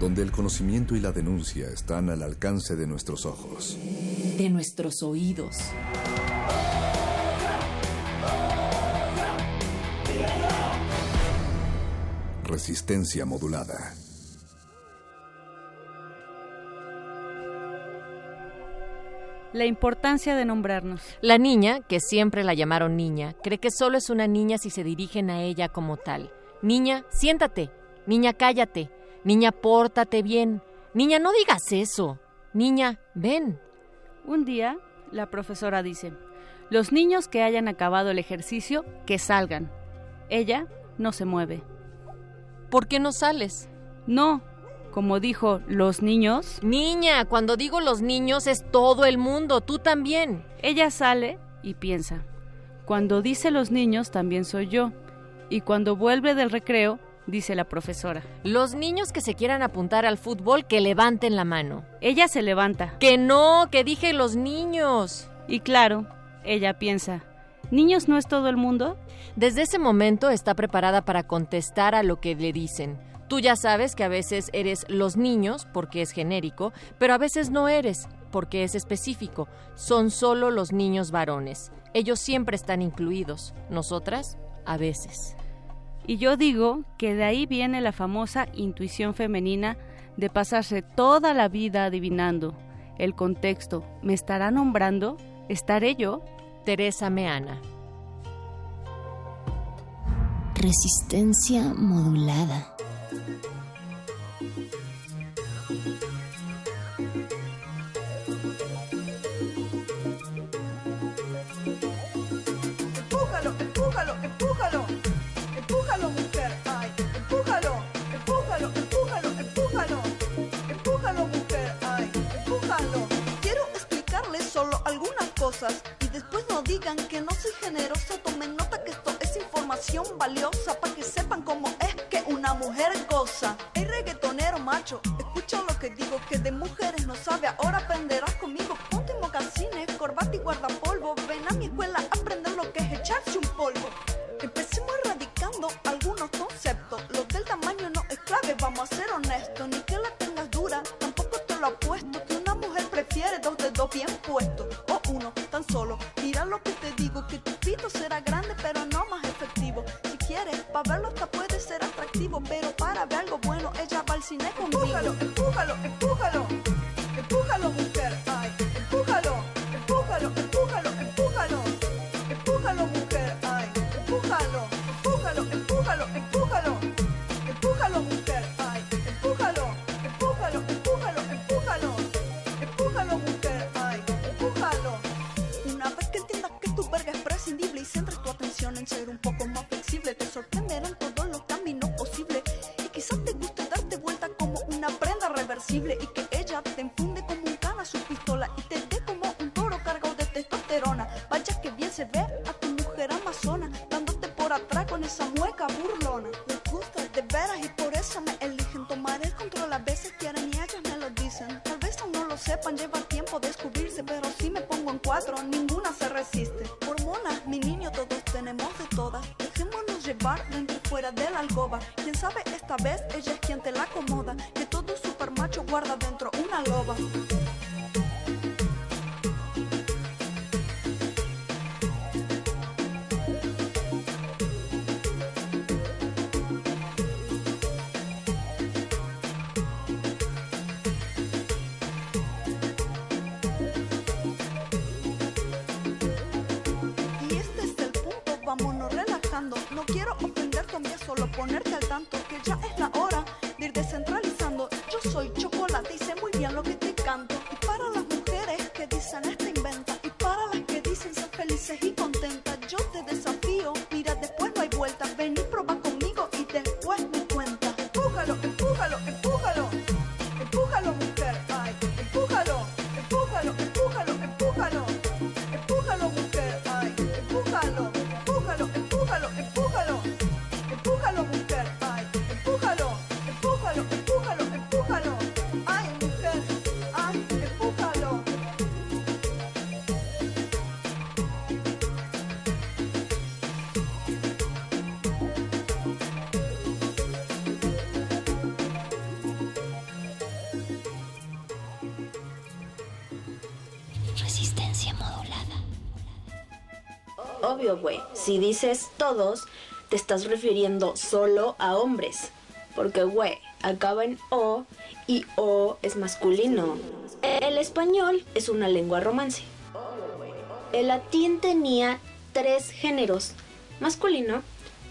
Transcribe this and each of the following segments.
Donde el conocimiento y la denuncia están al alcance de nuestros ojos. De nuestros oídos. Resistencia modulada. La importancia de nombrarnos. La niña, que siempre la llamaron niña, cree que solo es una niña si se dirigen a ella como tal. Niña, siéntate. Niña, cállate. Niña, pórtate bien. Niña, no digas eso. Niña, ven. Un día, la profesora dice, los niños que hayan acabado el ejercicio, que salgan. Ella no se mueve. ¿Por qué no sales? No, como dijo, los niños. Niña, cuando digo los niños es todo el mundo, tú también. Ella sale y piensa. Cuando dice los niños también soy yo. Y cuando vuelve del recreo, dice la profesora. Los niños que se quieran apuntar al fútbol, que levanten la mano. Ella se levanta. Que no, que dije los niños. Y claro, ella piensa, ¿niños no es todo el mundo? Desde ese momento está preparada para contestar a lo que le dicen. Tú ya sabes que a veces eres los niños porque es genérico, pero a veces no eres porque es específico. Son solo los niños varones. Ellos siempre están incluidos. Nosotras, a veces. Y yo digo que de ahí viene la famosa intuición femenina de pasarse toda la vida adivinando el contexto. ¿Me estará nombrando? ¿Estaré yo? Teresa Meana. Resistencia modulada. Que no soy generosa. Tomen nota que esto es información valiosa para que sepan cómo es que una mujer goza. El reggaetonero macho, escucha lo que digo, que de mujeres no sabe. Ahora aprenderás conmigo. Ponte mocasines, corbata y guardapolvo. Dicen Si dices todos, te estás refiriendo solo a hombres. Porque, güey, acaba en O y O es masculino. El español es una lengua romance. El latín tenía tres géneros, masculino,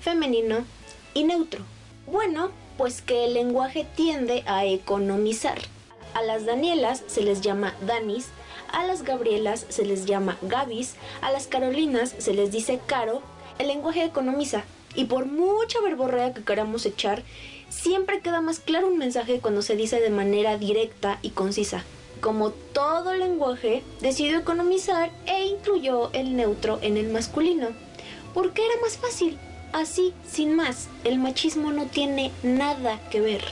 femenino y neutro. Bueno, pues que el lenguaje tiende a economizar. A las Danielas se les llama Danis, a las Gabrielas se les llama Gabis, a las Carolinas se les dice Caro. El lenguaje economiza y por mucha verborrea que queramos echar, siempre queda más claro un mensaje cuando se dice de manera directa y concisa. Como todo lenguaje, decidió economizar e incluyó el neutro en el masculino, porque era más fácil. Así, sin más, el machismo no tiene nada que ver.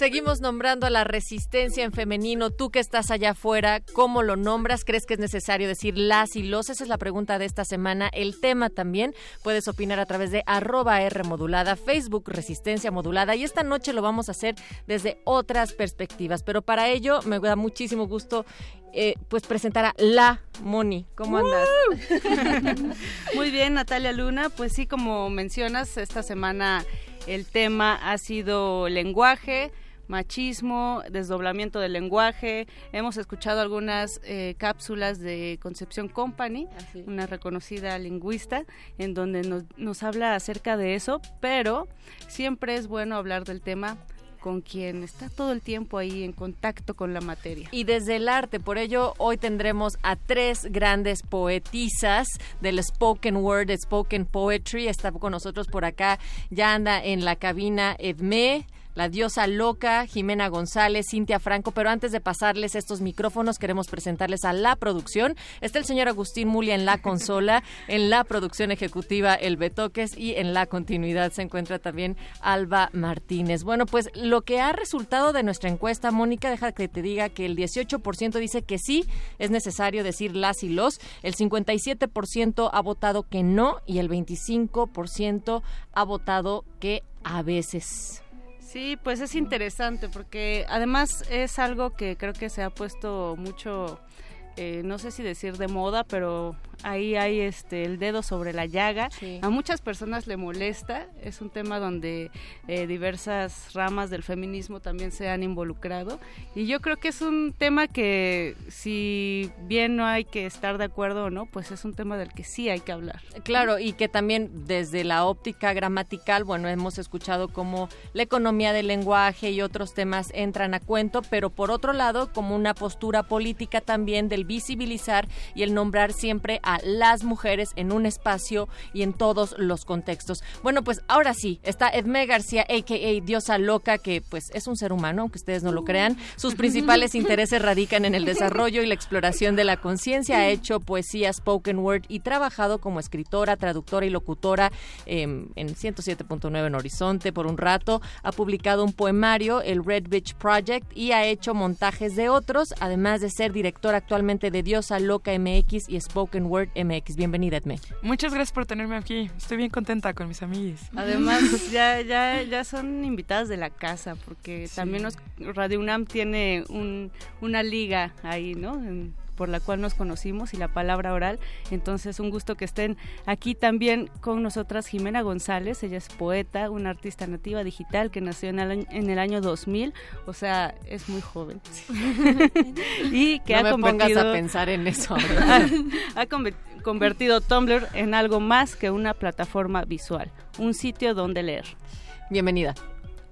Seguimos nombrando a la resistencia en femenino. Tú que estás allá afuera, ¿cómo lo nombras? ¿Crees que es necesario decir las y los? Esa es la pregunta de esta semana. El tema también puedes opinar a través de arroba R modulada, Facebook Resistencia Modulada. Y esta noche lo vamos a hacer desde otras perspectivas. Pero para ello me da muchísimo gusto eh, pues presentar a la Moni. ¿Cómo andas? Muy bien, Natalia Luna. Pues sí, como mencionas, esta semana el tema ha sido lenguaje, machismo, desdoblamiento del lenguaje. Hemos escuchado algunas eh, cápsulas de Concepción Company, una reconocida lingüista, en donde nos, nos habla acerca de eso, pero siempre es bueno hablar del tema con quien está todo el tiempo ahí en contacto con la materia. Y desde el arte, por ello hoy tendremos a tres grandes poetisas del spoken word, spoken poetry. Está con nosotros por acá, ya anda en la cabina Edme la diosa loca, Jimena González, Cintia Franco, pero antes de pasarles estos micrófonos queremos presentarles a la producción. Está el señor Agustín Mulia en la consola, en la producción ejecutiva El Betoques y en la continuidad se encuentra también Alba Martínez. Bueno, pues lo que ha resultado de nuestra encuesta, Mónica, deja que te diga que el 18% dice que sí es necesario decir las y los, el 57% ha votado que no y el 25% ha votado que a veces. Sí, pues es interesante porque además es algo que creo que se ha puesto mucho, eh, no sé si decir de moda, pero ahí hay este el dedo sobre la llaga. A muchas personas le molesta. Es un tema donde eh, diversas ramas del feminismo también se han involucrado. Y yo creo que es un tema que, si bien no hay que estar de acuerdo o no, pues es un tema del que sí hay que hablar. Claro, y que también desde la óptica gramatical, bueno, hemos escuchado cómo la economía del lenguaje y otros temas entran a cuento, pero por otro lado, como una postura política también del visibilizar y el nombrar siempre a las mujeres en un espacio y en todos los contextos. Bueno, pues ahora sí, está Edme García, a.k.a. Diosa Loca, que pues es un ser humano, aunque ustedes no lo crean. Sus principales intereses radican en el desarrollo y la exploración de la conciencia. Ha hecho poesía, spoken word y trabajado como escritora, traductora y locutora eh, en 107.9 en Horizonte por un rato. Ha publicado un poemario, el Red Beach Project, y ha hecho montajes de otros, además de ser directora actualmente de Diosa Loca MX y Spoken Word MX. Bienvenida, Edme. Muchas gracias por tenerme aquí. Estoy bien contenta con mis amigos. Además, ya, ya, ya son invitadas de la casa, porque también nos, Radio UNAM tiene un, una liga ahí, ¿no? En- por la cual nos conocimos y la palabra oral. Entonces, un gusto que estén aquí también con nosotras Jimena González. Ella es poeta, una artista nativa digital que nació en el, en el año 2000, o sea, es muy joven. y que no ha me convertido pongas a pensar en eso. ha conver- convertido Tumblr en algo más que una plataforma visual, un sitio donde leer. Bienvenida.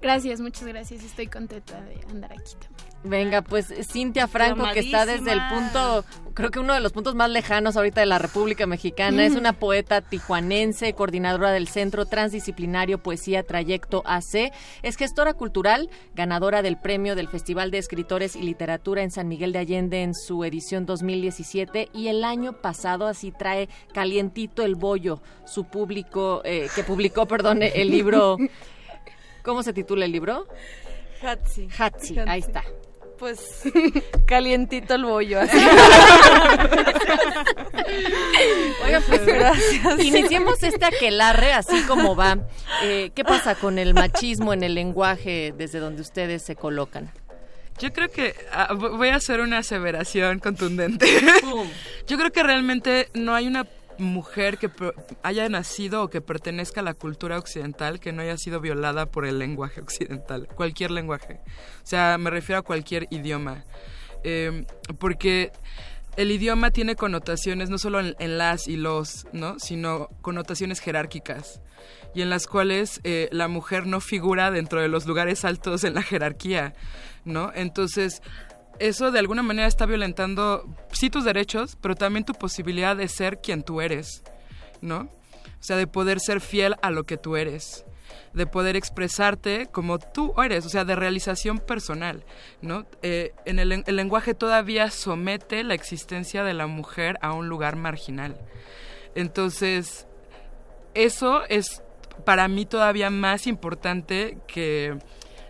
Gracias, muchas gracias. Estoy contenta de andar aquí también. Venga, pues Cintia Franco, que está desde el punto, creo que uno de los puntos más lejanos ahorita de la República Mexicana, es una poeta tijuanense, coordinadora del Centro Transdisciplinario Poesía Trayecto AC, es gestora cultural, ganadora del premio del Festival de Escritores y Literatura en San Miguel de Allende en su edición 2017 y el año pasado así trae calientito el bollo, su público, eh, que publicó, perdón, el libro, ¿cómo se titula el libro? Hatsi. Hatsi, ahí está. Pues calientito el bollo. Así. Oiga, pues Gracias. Iniciemos este aquelarre así como va. Eh, ¿Qué pasa con el machismo en el lenguaje desde donde ustedes se colocan? Yo creo que ah, vo- voy a hacer una aseveración contundente. Yo creo que realmente no hay una mujer que haya nacido o que pertenezca a la cultura occidental que no haya sido violada por el lenguaje occidental, cualquier lenguaje. O sea, me refiero a cualquier idioma. Eh, porque el idioma tiene connotaciones no solo en, en las y los, ¿no? sino connotaciones jerárquicas y en las cuales eh, la mujer no figura dentro de los lugares altos en la jerarquía, ¿no? Entonces, eso de alguna manera está violentando, sí, tus derechos, pero también tu posibilidad de ser quien tú eres, ¿no? O sea, de poder ser fiel a lo que tú eres, de poder expresarte como tú eres, o sea, de realización personal, ¿no? Eh, en el, el lenguaje todavía somete la existencia de la mujer a un lugar marginal. Entonces, eso es para mí todavía más importante que,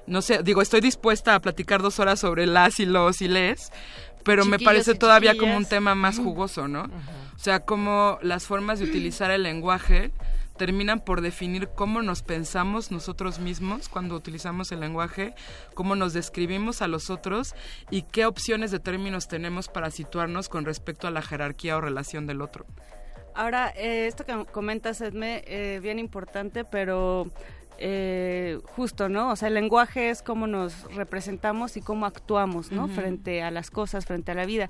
no sé, digo, estoy dispuesta a platicar dos horas sobre las y los y les, pero me parece todavía como un tema más jugoso, ¿no? O sea, como las formas de utilizar el lenguaje terminan por definir cómo nos pensamos nosotros mismos cuando utilizamos el lenguaje, cómo nos describimos a los otros y qué opciones de términos tenemos para situarnos con respecto a la jerarquía o relación del otro. Ahora, eh, esto que comentas, Edme, eh, bien importante, pero eh, justo, ¿no? O sea, el lenguaje es cómo nos representamos y cómo actuamos, ¿no? Frente a las cosas, frente a la vida.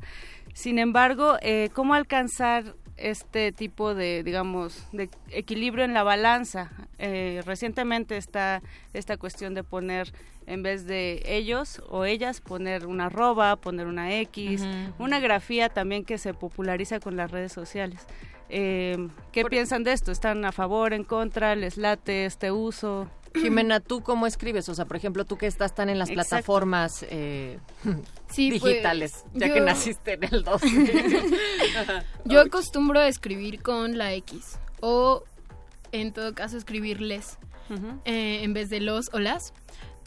Sin embargo, eh, ¿cómo alcanzar este tipo de, digamos, de equilibrio en la balanza? Eh, recientemente está esta cuestión de poner, en vez de ellos o ellas, poner una arroba, poner una X, una grafía también que se populariza con las redes sociales. Eh, ¿Qué piensan de esto? ¿Están a favor, en contra? ¿Les late este uso? Jimena, ¿tú cómo escribes? O sea, por ejemplo, tú que estás tan en las Exacto. plataformas eh, Sí, pues, digitales, ya yo- que naciste en el 2. Yo acostumbro a escribir con la X o en todo caso escribirles eh, en vez de los o las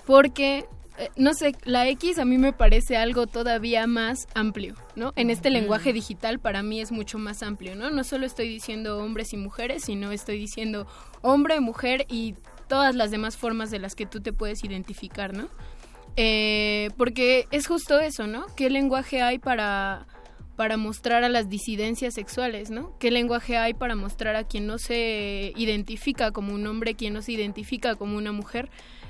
porque eh, no sé, la X a mí me parece algo todavía más amplio, ¿no? En este lenguaje digital para mí es mucho más amplio, ¿no? No solo estoy diciendo hombres y mujeres, sino estoy diciendo hombre, mujer y todas las demás formas de las que tú te puedes identificar, ¿no? Eh, porque es justo eso, ¿no? ¿Qué lenguaje hay para, para mostrar a las disidencias sexuales, ¿no? ¿Qué lenguaje hay para mostrar a quien no se identifica como un hombre, quien no se identifica como una mujer?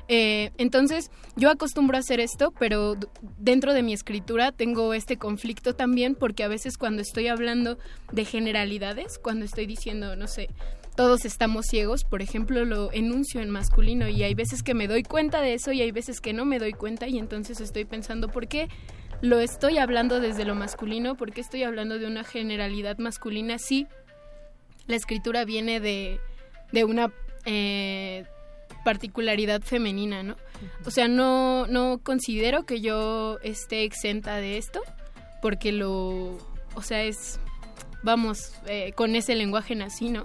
Eh, entonces, yo acostumbro a hacer esto, pero dentro de mi escritura tengo este conflicto también porque a veces cuando estoy hablando de generalidades, cuando estoy diciendo, no sé, todos estamos ciegos, por ejemplo, lo enuncio en masculino y hay veces que me doy cuenta de eso y hay veces que no me doy cuenta y entonces estoy pensando, ¿por qué lo estoy hablando desde lo masculino? ¿Por qué estoy hablando de una generalidad masculina? Sí, la escritura viene de, de una eh, particularidad femenina, ¿no? O sea, no, no considero que yo esté exenta de esto, porque lo, o sea, es, vamos, eh, con ese lenguaje nací, ¿no?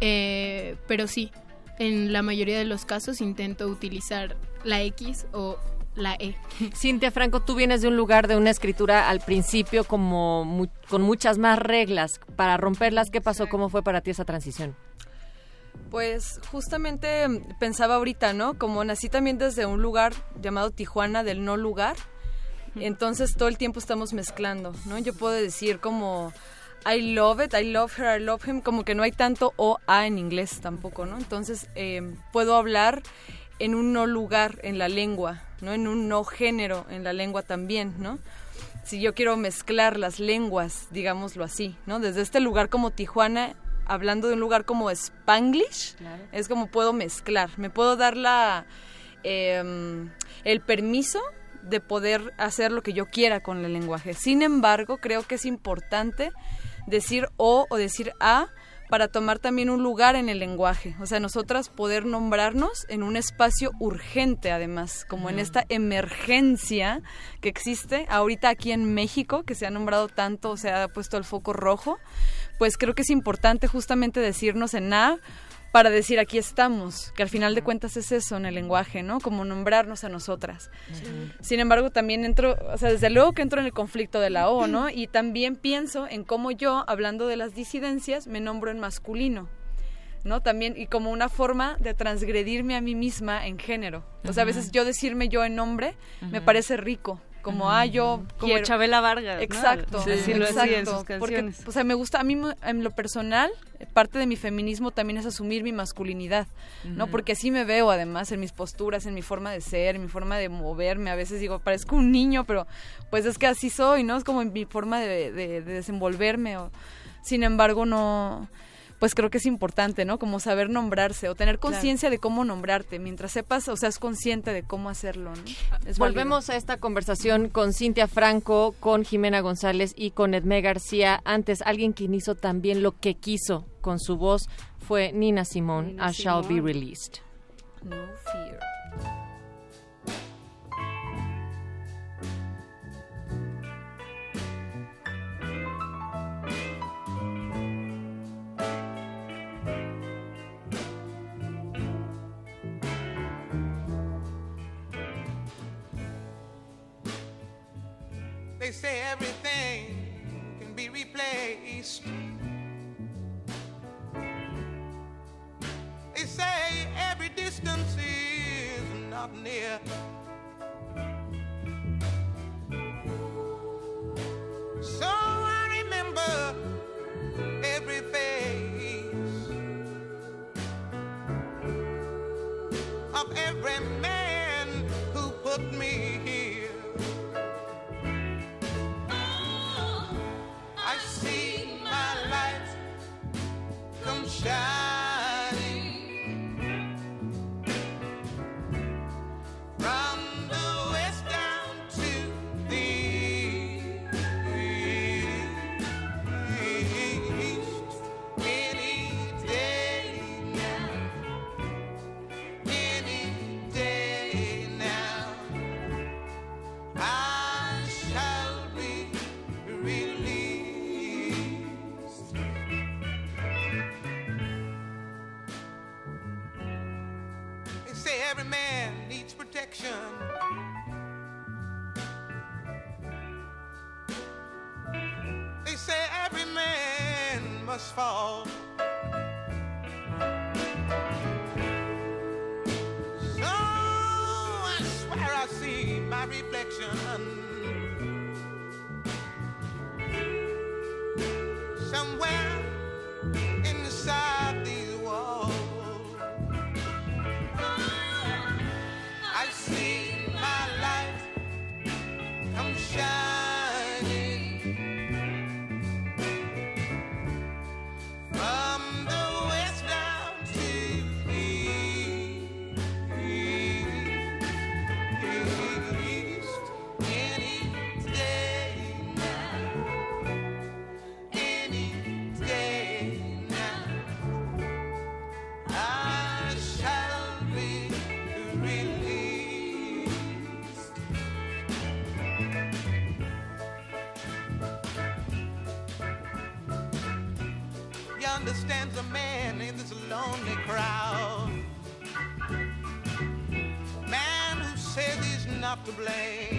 Eh, pero sí, en la mayoría de los casos intento utilizar la X o la E. Cintia Franco, tú vienes de un lugar de una escritura al principio como mu- con muchas más reglas. Para romperlas, ¿qué pasó? ¿Cómo fue para ti esa transición? Pues justamente mm, pensaba ahorita, ¿no? Como nací también desde un lugar llamado Tijuana del no lugar, Entonces todo el tiempo estamos mezclando, ¿no? Yo puedo decir como I love it, I love her, I love him, como que no hay tanto o a en inglés tampoco, ¿no? Entonces eh, puedo hablar en un no lugar en la lengua, ¿no? En un no género en la lengua también, ¿no? Si yo quiero mezclar las lenguas, digámoslo así, ¿no? Desde este lugar como Tijuana, hablando de un lugar como Spanglish, es como puedo mezclar, me puedo dar la, em, el permiso de poder hacer lo que yo quiera con el lenguaje. Sin embargo, creo que es importante decir o o decir a para tomar también un lugar en el lenguaje. O sea, nosotras poder nombrarnos en un espacio urgente, además, como en esta emergencia que existe ahorita aquí en México, que se ha nombrado tanto, se ha puesto el foco rojo, pues creo que es importante justamente decirnos en A para decir aquí estamos, que al final de cuentas es eso en el lenguaje, ¿no? Como nombrarnos a nosotras. Sin embargo, también entro, o sea, desde luego que entro en el conflicto de la O, ¿no? Y también pienso en cómo yo, hablando de las disidencias, me nombro en masculino. ¿no? También, y como una forma de transgredirme a mí misma en género. O sea, a veces yo decirme yo en nombre me parece rico, como ah yo como Chabela Vargas exacto ¿no? sí, lo decía en sus porque o sea me gusta a mí en lo personal parte de mi feminismo también es asumir mi masculinidad no porque así me veo además en mis posturas en mi forma de ser en mi forma de moverme. A veces digo parezco un niño pero pues es que así soy no es como en mi forma de, de, de desenvolverme o sin embargo no pues creo que es importante, ¿no? Como saber nombrarse o tener conciencia de cómo nombrarte, mientras sepas o seas consciente de cómo hacerlo, ¿no? Volvemos a esta conversación con Cintia Franco, con Jimena González y con Edmé García. Antes, alguien quien hizo también lo que quiso con su voz fue Nina Simone, I Shall Be Released. No fear. Say everything can be replaced. They say every distance is not near. So I remember every face of every man come must fall. To blame.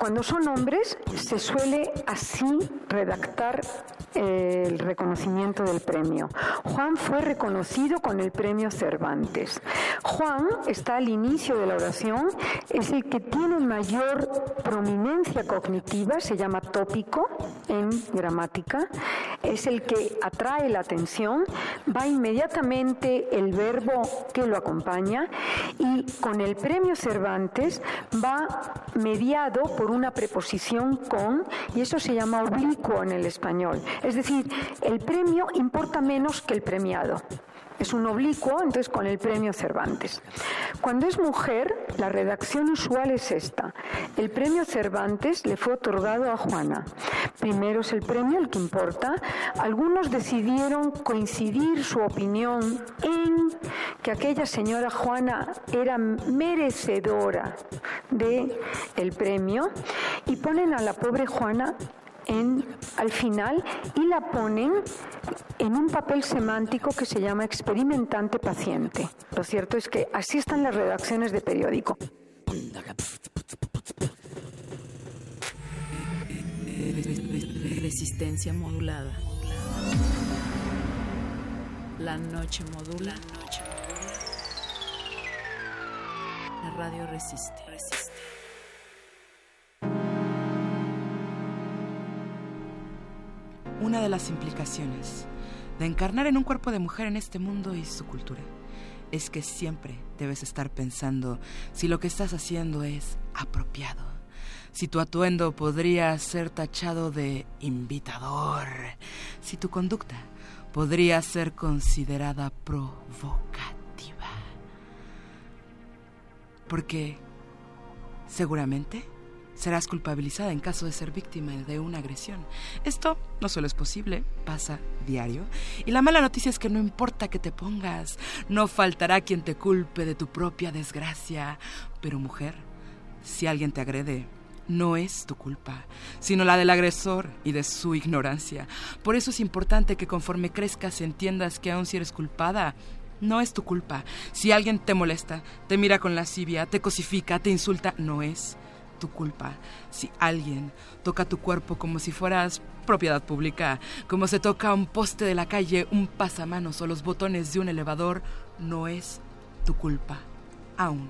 Cuando son hombres se suele así redactar eh, el reconocimiento del premio. Juan fue reconocido con el premio Cervantes. Juan está al inicio de la oración, es el que tiene mayor prominencia cognitiva, se llama tópico en gramática, es el que atrae la atención, va inmediatamente el verbo que lo acompaña y con el premio Cervantes va mediado por una preposición con y eso se llama oblicuo en el español. Es decir, el premio importa menos que el premiado. Es un oblicuo, entonces con el premio Cervantes. Cuando es mujer, la redacción usual es esta. El premio Cervantes le fue otorgado a Juana. Primero es el premio el que importa. Algunos decidieron coincidir su opinión en que aquella señora Juana era merecedora de premio y ponen a la pobre Juana en, al final y la ponen en un papel semántico que se llama experimentante paciente. Lo cierto es que así están las redacciones de periódico. Resistencia modulada. La noche modula. La radio resiste. Una de las implicaciones de encarnar en un cuerpo de mujer en este mundo y su cultura. Es que siempre debes estar pensando si lo que estás haciendo es apropiado, si tu atuendo podría ser tachado de invitador, si tu conducta podría ser considerada provocativa. Porque seguramente serás culpabilizada en caso de ser víctima de una agresión. Esto no solo es posible, pasa diario. Y la mala noticia es que no importa que te pongas, no faltará quien te culpe de tu propia desgracia. Pero mujer, si alguien te agrede, no es tu culpa, sino la del agresor y de su ignorancia. Por eso es importante que conforme crezcas entiendas que aun si eres culpada, no es tu culpa. Si alguien te molesta, te mira con lascivia, te cosifica, te insulta, no es tu culpa. Si alguien toca tu cuerpo como si fueras propiedad pública, como se toca un poste de la calle, un pasamanos o los botones de un elevador, no es tu culpa. Aún.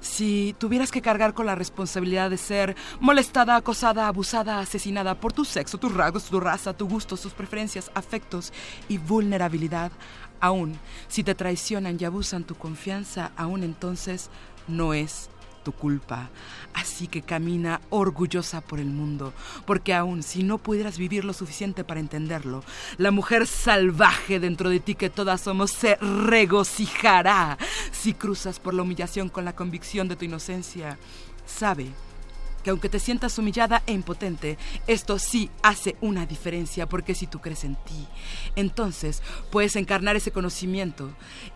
Si tuvieras que cargar con la responsabilidad de ser molestada, acosada, abusada, asesinada por tu sexo, tus rasgos, tu raza, tu gusto, tus preferencias, afectos y vulnerabilidad, aún si te traicionan y abusan tu confianza, aún entonces no es tu culpa. Así que camina orgullosa por el mundo, porque aun si no pudieras vivir lo suficiente para entenderlo, la mujer salvaje dentro de ti que todas somos se regocijará si cruzas por la humillación con la convicción de tu inocencia. Sabe que aunque te sientas humillada e impotente, esto sí hace una diferencia, porque si tú crees en ti, entonces puedes encarnar ese conocimiento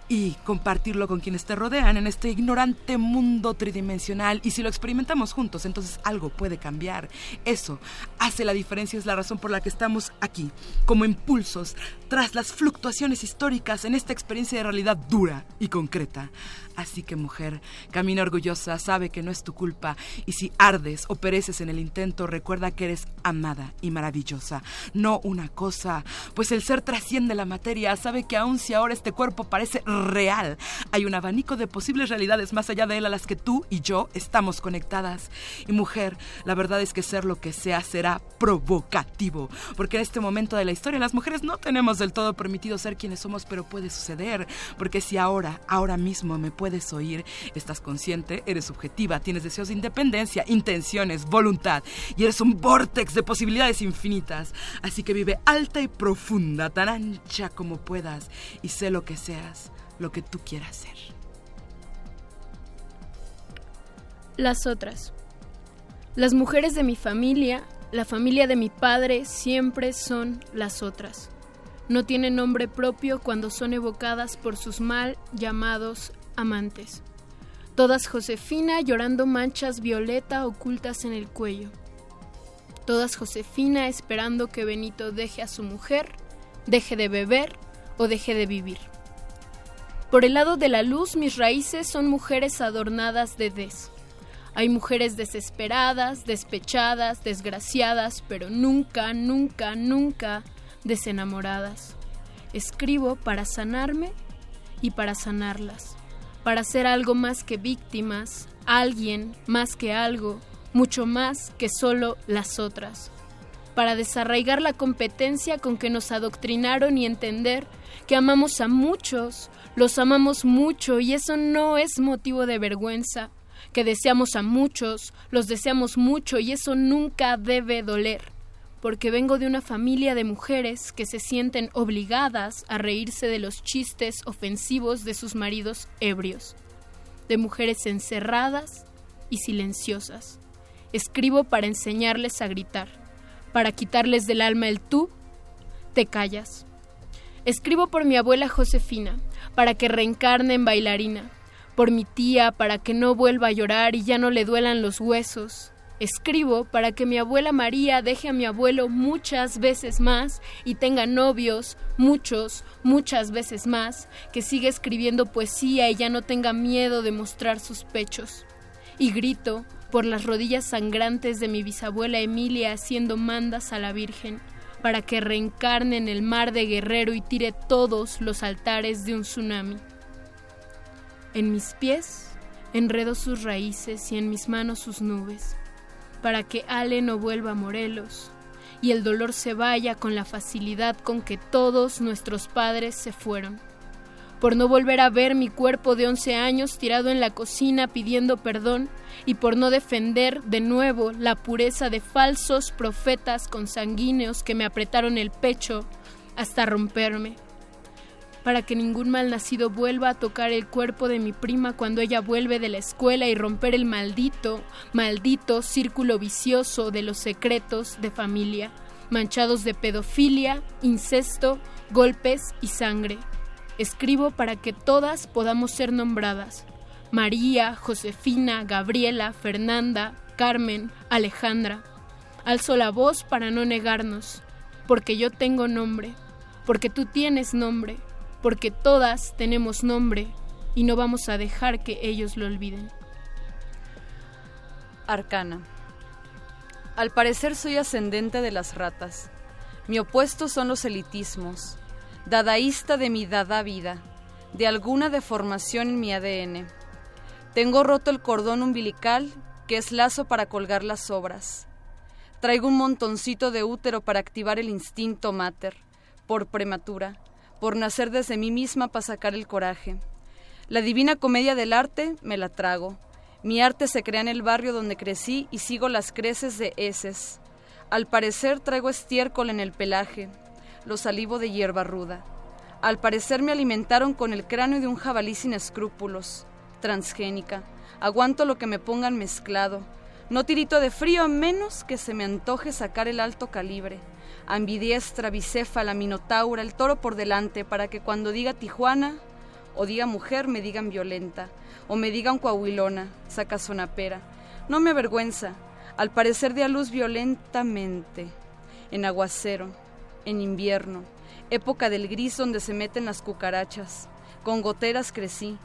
y compartirlo con quienes te rodean en este ignorante mundo tridimensional. Y si lo experimentamos juntos, entonces algo puede cambiar. Eso hace la diferencia, es la razón por la que estamos aquí, como impulsos, tras las fluctuaciones históricas en esta experiencia de realidad dura y concreta. Así que mujer, camina orgullosa, sabe que no es tu culpa y si ardes o pereces en el intento, recuerda que eres amada y maravillosa, no una cosa, pues el ser trasciende la materia, sabe que aun si ahora este cuerpo parece real, hay un abanico de posibles realidades más allá de él a las que tú y yo estamos conectadas. Y mujer, la verdad es que ser lo que sea será provocativo, porque en este momento de la historia las mujeres no tenemos del todo permitido ser quienes somos, pero puede suceder, porque si ahora, ahora mismo me puedes oír, estás consciente, eres subjetiva, tienes deseos de independencia, intenciones, voluntad, y eres un vortex de posibilidades infinitas. Así que vive alta y profunda, tan ancha como puedas, y sé lo que seas, lo que tú quieras ser. Las otras. Las mujeres de mi familia, la familia de mi padre, siempre son las otras. No tienen nombre propio cuando son evocadas por sus mal llamados amantes. Todas Josefina llorando manchas violeta ocultas en el cuello. Todas Josefina esperando que Benito deje a su mujer, deje de beber o deje de vivir. Por el lado de la luz, mis raíces son mujeres adornadas de des. Hay mujeres desesperadas, despechadas, desgraciadas, pero nunca, nunca, nunca desenamoradas. Escribo para sanarme y para sanarlas, para ser algo más que víctimas, alguien más que algo, mucho más que solo las otras, para desarraigar la competencia con que nos adoctrinaron y entender que amamos a muchos, los amamos mucho y eso no es motivo de vergüenza, que deseamos a muchos, los deseamos mucho y eso nunca debe doler, porque vengo de una familia de mujeres que se sienten obligadas a reírse de los chistes ofensivos de sus maridos ebrios, de mujeres encerradas y silenciosas. Escribo para enseñarles a gritar, para quitarles del alma el tú, te callas. Escribo por mi abuela Josefina, para que reencarne en bailarina, por mi tía para que no vuelva a llorar y ya no le duelan los huesos. Escribo para que mi abuela María deje a mi abuelo muchas veces más y tenga novios, muchos, muchas veces más, que siga escribiendo poesía y ya no tenga miedo de mostrar sus pechos. Y grito por las rodillas sangrantes de mi bisabuela Emilia haciendo mandas a la Virgen, para que reencarne en el mar de Guerrero y tire todos los altares de un tsunami. En mis pies enredo sus raíces y en mis manos sus nubes, para que Ale no vuelva a Morelos y el dolor se vaya con la facilidad con que todos nuestros padres se fueron. Por no volver a ver mi cuerpo de once años tirado en la cocina pidiendo perdón y por no defender de nuevo la pureza de falsos profetas consanguíneos que me apretaron el pecho hasta romperme para que ningún mal nacido vuelva a tocar el cuerpo de mi prima cuando ella vuelve de la escuela y romper el maldito, maldito círculo vicioso de los secretos de familia, manchados de pedofilia, incesto, golpes y sangre. Escribo para que todas podamos ser nombradas. María, Josefina, Gabriela, Fernanda, Carmen, Alejandra. Alzo la voz para no negarnos, porque yo tengo nombre, porque tú tienes nombre, porque todas tenemos nombre y no vamos a dejar que ellos lo olviden. Arcana. Al parecer soy ascendente de las ratas. Mi opuesto son los elitismos. Dadaísta de mi dada vida, de alguna deformación en mi ADN. Tengo roto el cordón umbilical, que es lazo para colgar las obras. Traigo un montoncito de útero para activar el instinto mater, por prematura por nacer desde mí misma para sacar el coraje. La divina comedia del arte me la trago. Mi arte se crea en el barrio donde crecí y sigo las creces de heces. Al parecer traigo estiércol en el pelaje, lo salivo de hierba ruda. Al parecer me alimentaron con el cráneo de un jabalí sin escrúpulos. Transgénica. Aguanto lo que me pongan mezclado. No tirito de frío a menos que se me antoje sacar el alto calibre ambidiestra, bicéfala, minotaura, el toro por delante, para que cuando diga Tijuana o diga mujer me digan violenta, o me digan coahuilona, saca sonapera. No me avergüenza, al parecer de a luz violentamente, en aguacero, en invierno, época del gris donde se meten las cucarachas, con goteras crecí,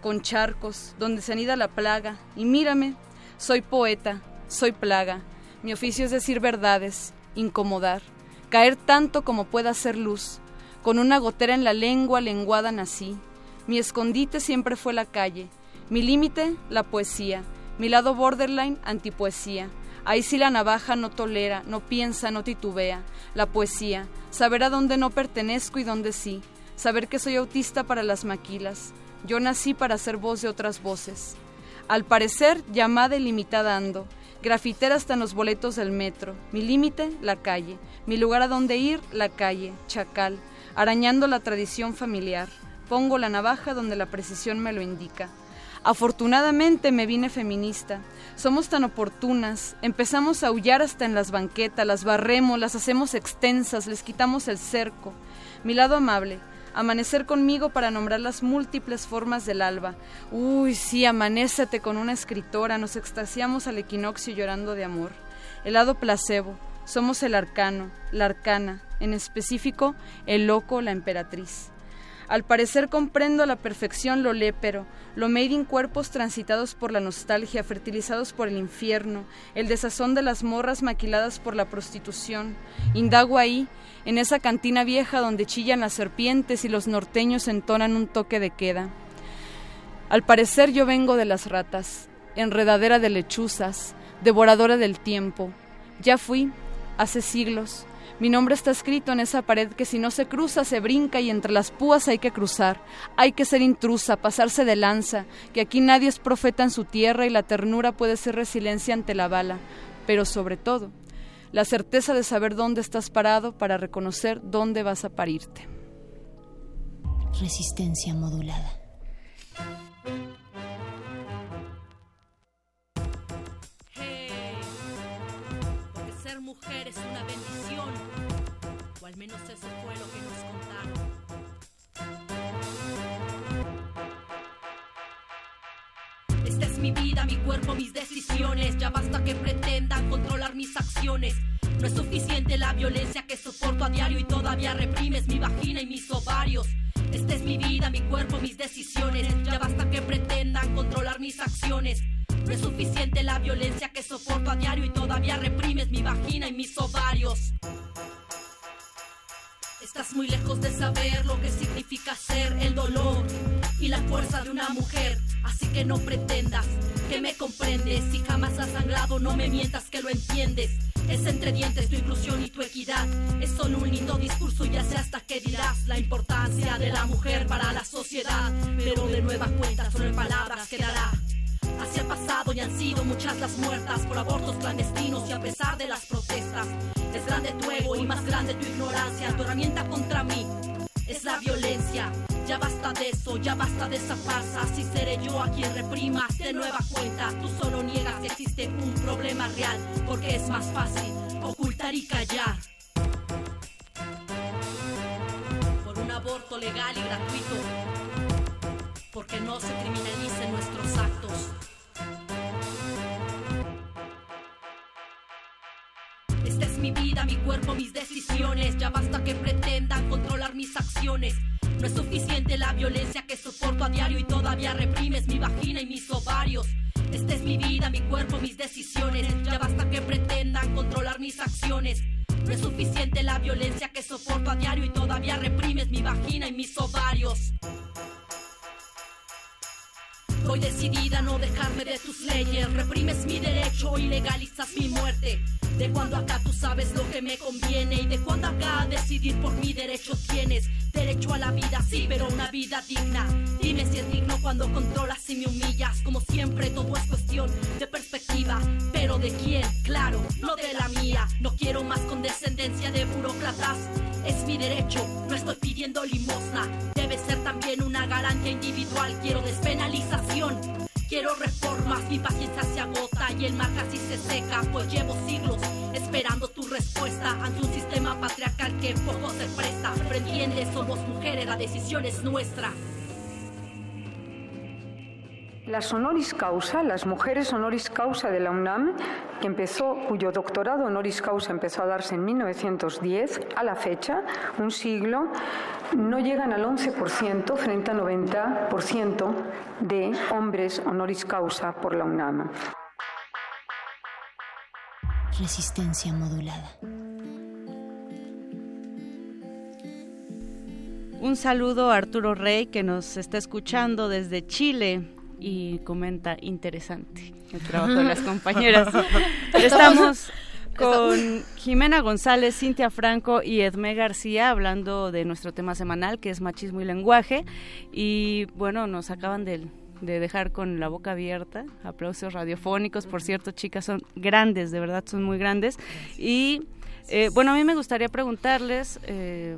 con charcos, donde se anida la plaga, y mírame, soy poeta, soy plaga, mi oficio es decir verdades, incomodar, caer tanto como pueda ser luz. Con una gotera en la lengua, lenguada nací. Mi escondite siempre fue la calle. Mi límite, la poesía. Mi lado borderline, antipoesía. Ahí sí la navaja no tolera, no piensa, no titubea. La poesía, saber a dónde no pertenezco y dónde sí. Saber que soy autista para las maquilas. Yo nací para ser voz de otras voces. Al parecer, llamada ilimitada ando grafitera hasta en los boletos del metro. Mi límite, la calle. Mi lugar a donde ir, la calle. Chacal. Arañando la tradición familiar. Pongo la navaja donde la precisión me lo indica. Afortunadamente me vine feminista. Somos tan oportunas. Empezamos a aullar hasta en las banquetas, las barremos, las hacemos extensas, les quitamos el cerco. Mi lado amable, Amanecer conmigo para nombrar las múltiples formas del alba. Uy, sí, amanécete con una escritora, nos extasiamos al equinoccio llorando de amor. El lado placebo, somos el arcano, la arcana, en específico, el loco, la emperatriz. Al parecer comprendo a la perfección lo lépero, lo made in cuerpos transitados por la nostalgia, fertilizados por el infierno, el desazón de las morras maquiladas por la prostitución. Indago ahí, en esa cantina vieja donde chillan las serpientes y los norteños entonan un toque de queda. Al parecer yo vengo de las ratas, enredadera de lechuzas, devoradora del tiempo. Ya fui, hace siglos, mi nombre está escrito en esa pared que si no se cruza se brinca y entre las púas hay que cruzar. Hay que ser intrusa, pasarse de lanza, que aquí nadie es profeta en su tierra y la ternura puede ser resiliencia ante la bala. Pero sobre todo, la certeza de saber dónde estás parado para reconocer dónde vas a parirte. Resistencia modulada. porque ser mujer es una bendición, mis decisiones. Ya basta que pretendan controlar mis acciones. No es suficiente la violencia que soporto a diario y todavía reprimes mi vagina y mis ovarios. Esta es mi vida, mi cuerpo, mis decisiones. Ya basta que pretendan controlar mis acciones. No es suficiente la violencia que soporto a diario y todavía reprimes mi vagina y mis ovarios. Estás muy lejos de saber lo que significa ser el dolor y la fuerza de una mujer. Así que no pretendas que me comprendes. Si jamás has sangrado, no me mientas que lo entiendes. Es entre dientes tu inclusión y tu equidad. Es solo un lindo discurso ya sé hasta qué dirás la importancia de la mujer para la sociedad. Pero de nueva cuenta, solo en palabras quedará. Así ha pasado y han sido muchas las muertas por abortos clandestinos y a pesar de las protestas. Es grande tu ego y más grande tu ignorancia. Tu herramienta contra mí es la violencia. Ya basta de eso, ya basta de esa farsa. Así seré yo a quien reprimas de nueva cuenta. Tú solo niegas que existe un problema real porque es más fácil ocultar y callar. Por un aborto legal y gratuito. Porque no se criminalicen nuestros actos. Mi cuerpo, mis decisiones. Ya basta que pretendan controlar mis acciones. No es suficiente la violencia que soporto a diario y todavía reprimes mi vagina y mis ovarios. Esta es mi vida, mi cuerpo, mis decisiones. Ya basta que pretendan controlar mis acciones. No es suficiente la violencia que soporto a diario y todavía reprimes mi vagina y mis ovarios. Voy decidida a no dejarme de tus leyes. Reprimes mi derecho y legalizas mi muerte. De cuando acá tú sabes lo que me conviene y de cuando acá decidir por mi derecho tienes. Derecho a la vida, sí, pero una vida digna. Dime si es digno cuando controlas y me humillas. Como siempre, todo es cuestión de perspectiva. Pero de quién, claro, no de la mía. No quiero más condescendencia de burócratas. Es mi derecho, no estoy pidiendo limosna. Debe ser también una garantía individual. Quiero despenalización. Quiero reformas, mi paciencia se agota y el mar casi se seca, pues llevo siglos esperando tu respuesta ante un sistema patriarcal que poco se presta. Pero entiende, somos mujeres, la decisión es nuestra. Las honoris causa, las mujeres honoris causa de la UNAM, que empezó, cuyo doctorado honoris causa empezó a darse en 1910, a la fecha, un siglo, no llegan al 11% frente al 90% de hombres honoris causa por la UNAM. Resistencia modulada. Un saludo a Arturo Rey que nos está escuchando desde Chile y comenta interesante el trabajo de las compañeras. Estamos con Jimena González, Cintia Franco y Edmé García hablando de nuestro tema semanal que es machismo y lenguaje. Y bueno, nos acaban de, de dejar con la boca abierta, aplausos radiofónicos, por cierto, chicas son grandes, de verdad son muy grandes. Y eh, bueno, a mí me gustaría preguntarles... Eh,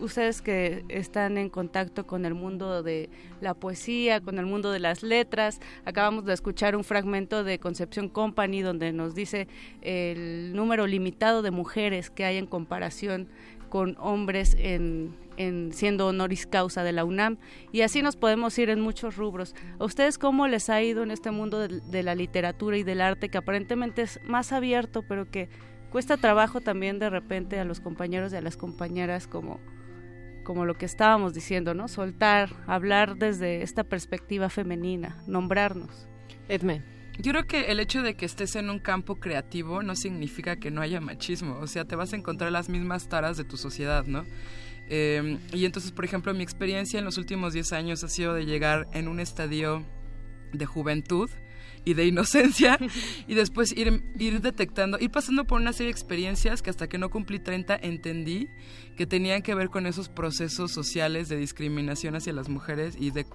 ustedes que están en contacto con el mundo de la poesía, con el mundo de las letras, acabamos de escuchar un fragmento de Concepción Company donde nos dice el número limitado de mujeres que hay en comparación con hombres en, en siendo honoris causa de la UNAM y así nos podemos ir en muchos rubros. ¿A ustedes cómo les ha ido en este mundo de la literatura y del arte que aparentemente es más abierto pero que cuesta trabajo también de repente a los compañeros y a las compañeras como como lo que estábamos diciendo, ¿no? Soltar, hablar desde esta perspectiva femenina, nombrarnos. Edme. Yo creo que el hecho de que estés en un campo creativo no significa que no haya machismo. O sea, te vas a encontrar las mismas taras de tu sociedad, ¿no? Eh, y entonces, por ejemplo, mi experiencia en los últimos 10 años ha sido de llegar en un estadio de juventud y de inocencia y después ir, ir detectando, ir pasando por una serie de experiencias que hasta que no cumplí 30 entendí que tenían que ver con esos procesos sociales de discriminación hacia las mujeres y de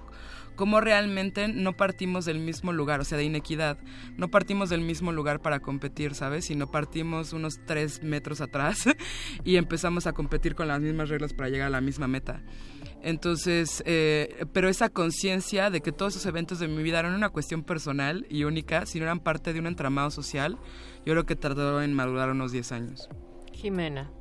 cómo realmente no partimos del mismo lugar, o sea, de inequidad. No partimos del mismo lugar para competir, ¿sabes? Sino partimos unos tres metros atrás y empezamos a competir con las mismas reglas para llegar a la misma meta. Entonces, eh, pero esa conciencia de que todos esos eventos de mi vida eran una cuestión personal y única, sino eran parte de un entramado social, yo creo que tardó en madurar unos 10 años. Jimena.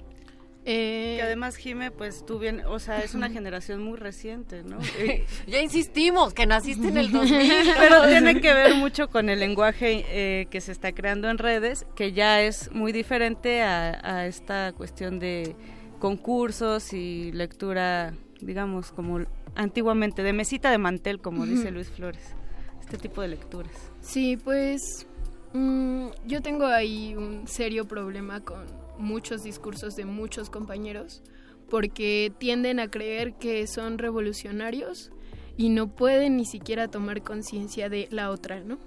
Eh, que además Jime, pues tú bien, o sea, es una generación muy reciente, ¿no? ya insistimos, que naciste en el 2000. Pero tiene que ver mucho con el lenguaje eh, que se está creando en redes, que ya es muy diferente a, a esta cuestión de concursos y lectura, digamos, como antiguamente, de mesita de mantel, como dice Luis Flores. Este tipo de lecturas. Sí, pues mm, yo tengo ahí un serio problema con muchos discursos de muchos compañeros porque tienden a creer que son revolucionarios y no pueden ni siquiera tomar conciencia de la otra, ¿no?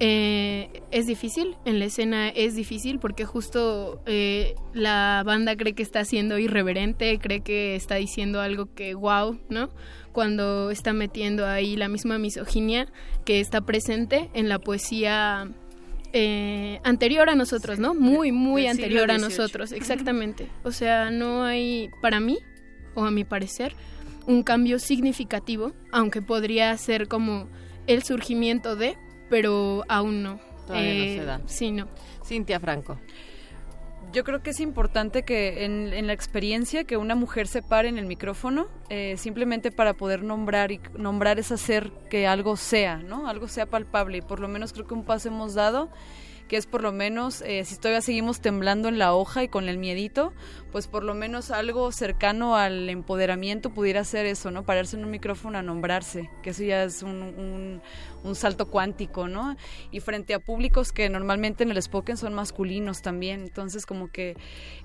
eh, es difícil, en la escena es difícil porque justo eh, la banda cree que está siendo irreverente, cree que está diciendo algo que wow, ¿no? Cuando está metiendo ahí la misma misoginia que está presente en la poesía eh, anterior a nosotros, ¿no? Muy, muy anterior a nosotros, exactamente. O sea, no hay, para mí, o a mi parecer, un cambio significativo, aunque podría ser como el surgimiento de, pero aún no. Todavía no se da. Sí, no. Cintia Franco. Yo creo que es importante que en, en, la experiencia que una mujer se pare en el micrófono eh, simplemente para poder nombrar y nombrar es hacer que algo sea, ¿no? Algo sea palpable y por lo menos creo que un paso hemos dado que es por lo menos, eh, si todavía seguimos temblando en la hoja y con el miedito, pues por lo menos algo cercano al empoderamiento pudiera ser eso, ¿no? Pararse en un micrófono a nombrarse, que eso ya es un, un, salto cuántico, ¿no? Y frente a públicos que normalmente en el spoken son masculinos también, entonces como que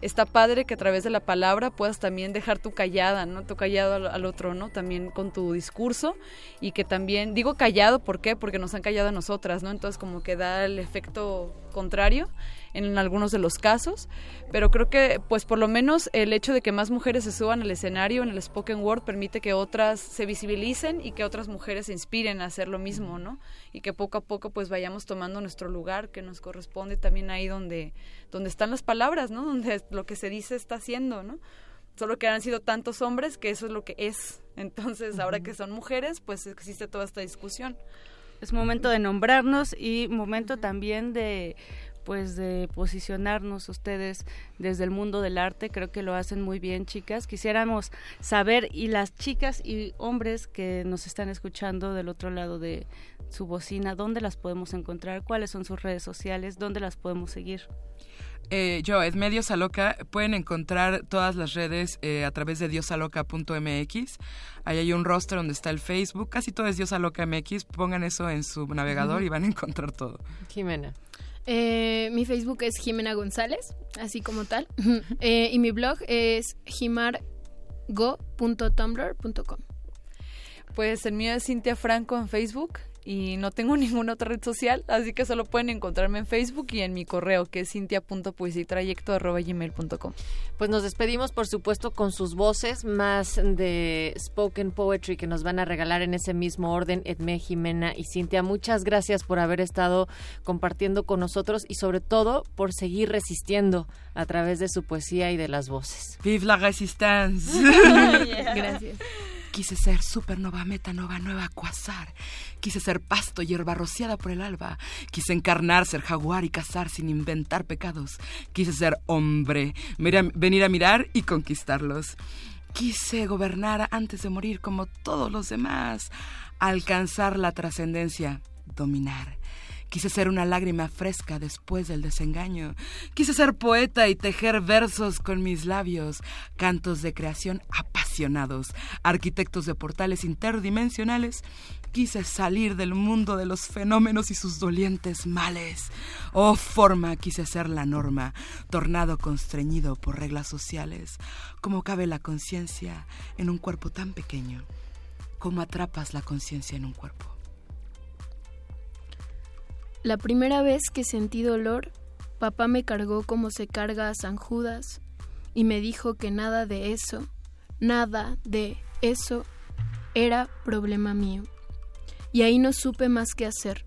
está padre que a través de la palabra puedas también dejar tu callada, ¿no? Tu callado al, al otro, ¿no? También con tu discurso y que también, digo callado, ¿por qué? Porque nos han callado a nosotras, ¿no? Entonces como que da el efecto contrario en algunos de los casos, pero creo que pues por lo menos el hecho de que más mujeres se suban al escenario en el spoken word permite que otras se visibilicen y que otras mujeres se inspiren a hacer lo mismo, ¿no? Y que poco a poco pues vayamos tomando nuestro lugar que nos corresponde también ahí donde donde están las palabras, ¿no? Donde lo que se dice está haciendo, ¿no? Solo que han sido tantos hombres que eso es lo que es. Entonces, ahora que son mujeres, pues existe toda esta discusión. Es momento de nombrarnos y momento también de pues de posicionarnos ustedes desde el mundo del arte, creo que lo hacen muy bien, chicas. Quisiéramos saber y las chicas y hombres que nos están escuchando del otro lado de su bocina, ¿dónde las podemos encontrar? ¿Cuáles son sus redes sociales? ¿Dónde las podemos seguir? Eh, yo, Edme Diosaloca, pueden encontrar todas las redes eh, a través de diosaloca.mx. Ahí hay un roster donde está el Facebook, casi todo es Diosaloca MX. Pongan eso en su navegador y van a encontrar todo. Jimena. Eh, mi Facebook es Jimena González, así como tal. eh, y mi blog es jimargo.tumblr.com. Pues el mío es Cintia Franco en Facebook y no tengo ninguna otra red social, así que solo pueden encontrarme en Facebook y en mi correo que es cintia.poesitrayecto.gmail.com. Pues nos despedimos, por supuesto, con sus voces más de spoken poetry que nos van a regalar en ese mismo orden Edme, Jimena y Cintia. Muchas gracias por haber estado compartiendo con nosotros y sobre todo por seguir resistiendo a través de su poesía y de las voces. ¡Vive la resistencia! Gracias. Quise ser supernova, metanova, nueva quasar. Quise ser pasto, hierba rociada por el alba. Quise encarnar, ser jaguar y cazar sin inventar pecados. Quise ser hombre, venir a mirar y conquistarlos. Quise gobernar antes de morir como todos los demás. Alcanzar la trascendencia, dominar. Quise ser una lágrima fresca después del desengaño. Quise ser poeta y tejer versos con mis labios, cantos de creación apasionados, arquitectos de portales interdimensionales. Quise salir del mundo de los fenómenos y sus dolientes males. Oh forma, quise ser la norma, tornado constreñido por reglas sociales. ¿Cómo cabe la conciencia en un cuerpo tan pequeño? ¿Cómo atrapas la conciencia en un cuerpo? La primera vez que sentí dolor, papá me cargó como se carga a San Judas y me dijo que nada de eso, nada de eso era problema mío. Y ahí no supe más qué hacer.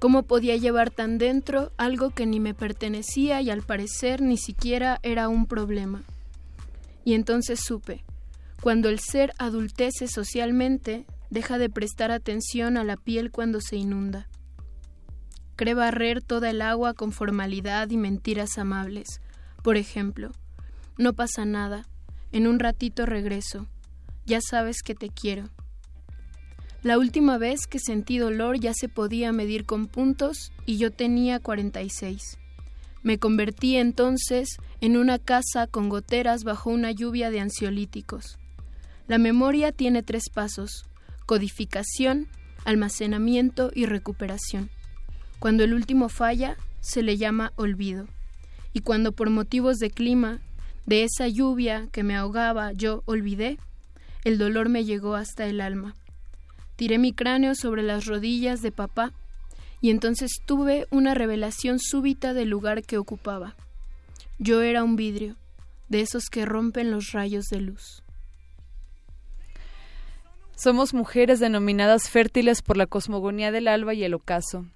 ¿Cómo podía llevar tan dentro algo que ni me pertenecía y al parecer ni siquiera era un problema? Y entonces supe, cuando el ser adultece socialmente, deja de prestar atención a la piel cuando se inunda cree barrer toda el agua con formalidad y mentiras amables. Por ejemplo, no pasa nada, en un ratito regreso, ya sabes que te quiero. La última vez que sentí dolor ya se podía medir con puntos y yo tenía 46. Me convertí entonces en una casa con goteras bajo una lluvia de ansiolíticos. La memoria tiene tres pasos, codificación, almacenamiento y recuperación. Cuando el último falla, se le llama olvido. Y cuando por motivos de clima, de esa lluvia que me ahogaba, yo olvidé, el dolor me llegó hasta el alma. Tiré mi cráneo sobre las rodillas de papá y entonces tuve una revelación súbita del lugar que ocupaba. Yo era un vidrio, de esos que rompen los rayos de luz. Somos mujeres denominadas fértiles por la cosmogonía del alba y el ocaso,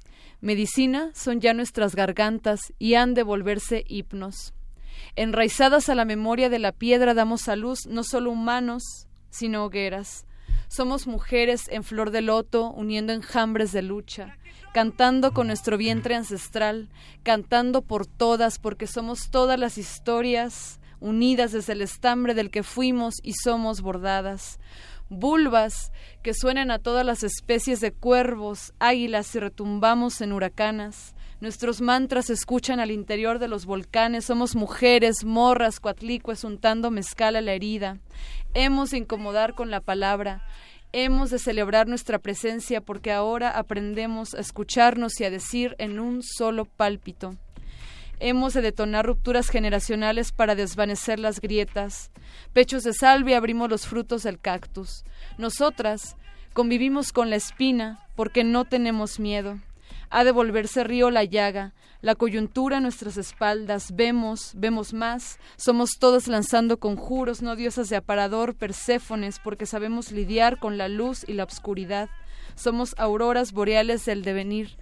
medicina son ya nuestras gargantas y han de volverse hipnos. Enraizadas a la memoria de la piedra damos a luz no solo humanos, sino hogueras. Somos mujeres en flor de loto, uniendo enjambres de lucha, cantando con nuestro vientre ancestral, cantando por todas, porque somos todas las historias unidas desde el estambre del que fuimos y somos bordadas vulvas que suenan a todas las especies de cuervos, águilas y retumbamos en huracanas. Nuestros mantras se escuchan al interior de los volcanes. Somos mujeres, morras, cuatlicues, untando mezcal a la herida. Hemos de incomodar con la palabra. Hemos de celebrar nuestra presencia porque ahora aprendemos a escucharnos y a decir en un solo pálpito. Hemos de detonar rupturas generacionales para desvanecer las grietas. Pechos de salvia abrimos los frutos del cactus. Nosotras convivimos con la espina porque no tenemos miedo. Ha de volverse río la llaga, la coyuntura en nuestras espaldas, vemos, vemos más, somos todas lanzando conjuros, no diosas de aparador, perséfones, porque sabemos lidiar con la luz y la obscuridad. Somos auroras boreales del devenir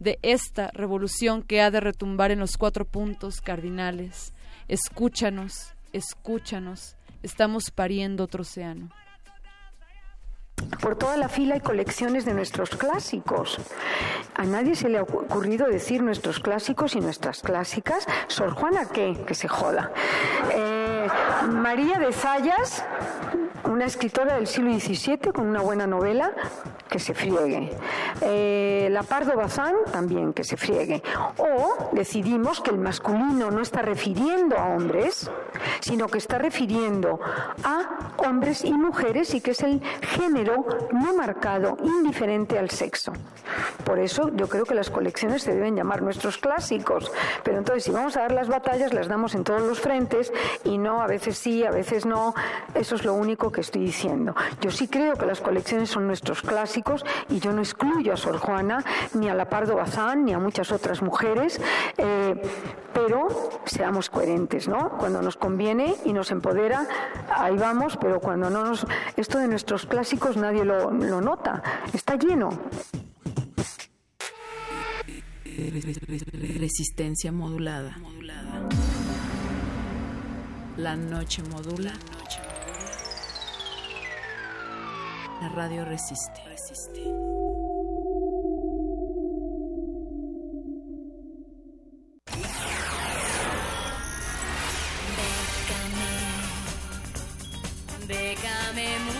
de esta revolución que ha de retumbar en los cuatro puntos cardinales. Escúchanos, escúchanos, estamos pariendo otro océano. Por toda la fila hay colecciones de nuestros clásicos. A nadie se le ha ocurrido decir nuestros clásicos y nuestras clásicas. Sor Juana, ¿qué? Que se joda. Eh, María de Zayas, una escritora del siglo XVII con una buena novela, que se friegue. Eh, la Pardo Bazán también que se friegue. O decidimos que el masculino no está refiriendo a hombres, sino que está refiriendo a hombres y mujeres y que es el género no marcado, indiferente al sexo. Por eso yo creo que las colecciones se deben llamar nuestros clásicos. Pero entonces si vamos a dar las batallas, las damos en todos los frentes y no, a veces sí, a veces no. Eso es lo único que estoy diciendo. Yo sí creo que las colecciones son nuestros clásicos y yo no excluyo a Sor Juana, ni a la Pardo Bazán, ni a muchas otras mujeres, eh, pero seamos coherentes, ¿no? Cuando nos conviene y nos empodera, ahí vamos, pero cuando no nos... Esto de nuestros clásicos nadie lo, lo nota, está lleno. Resistencia modulada. La noche modula. La radio resiste. resiste. Déjame, déjame.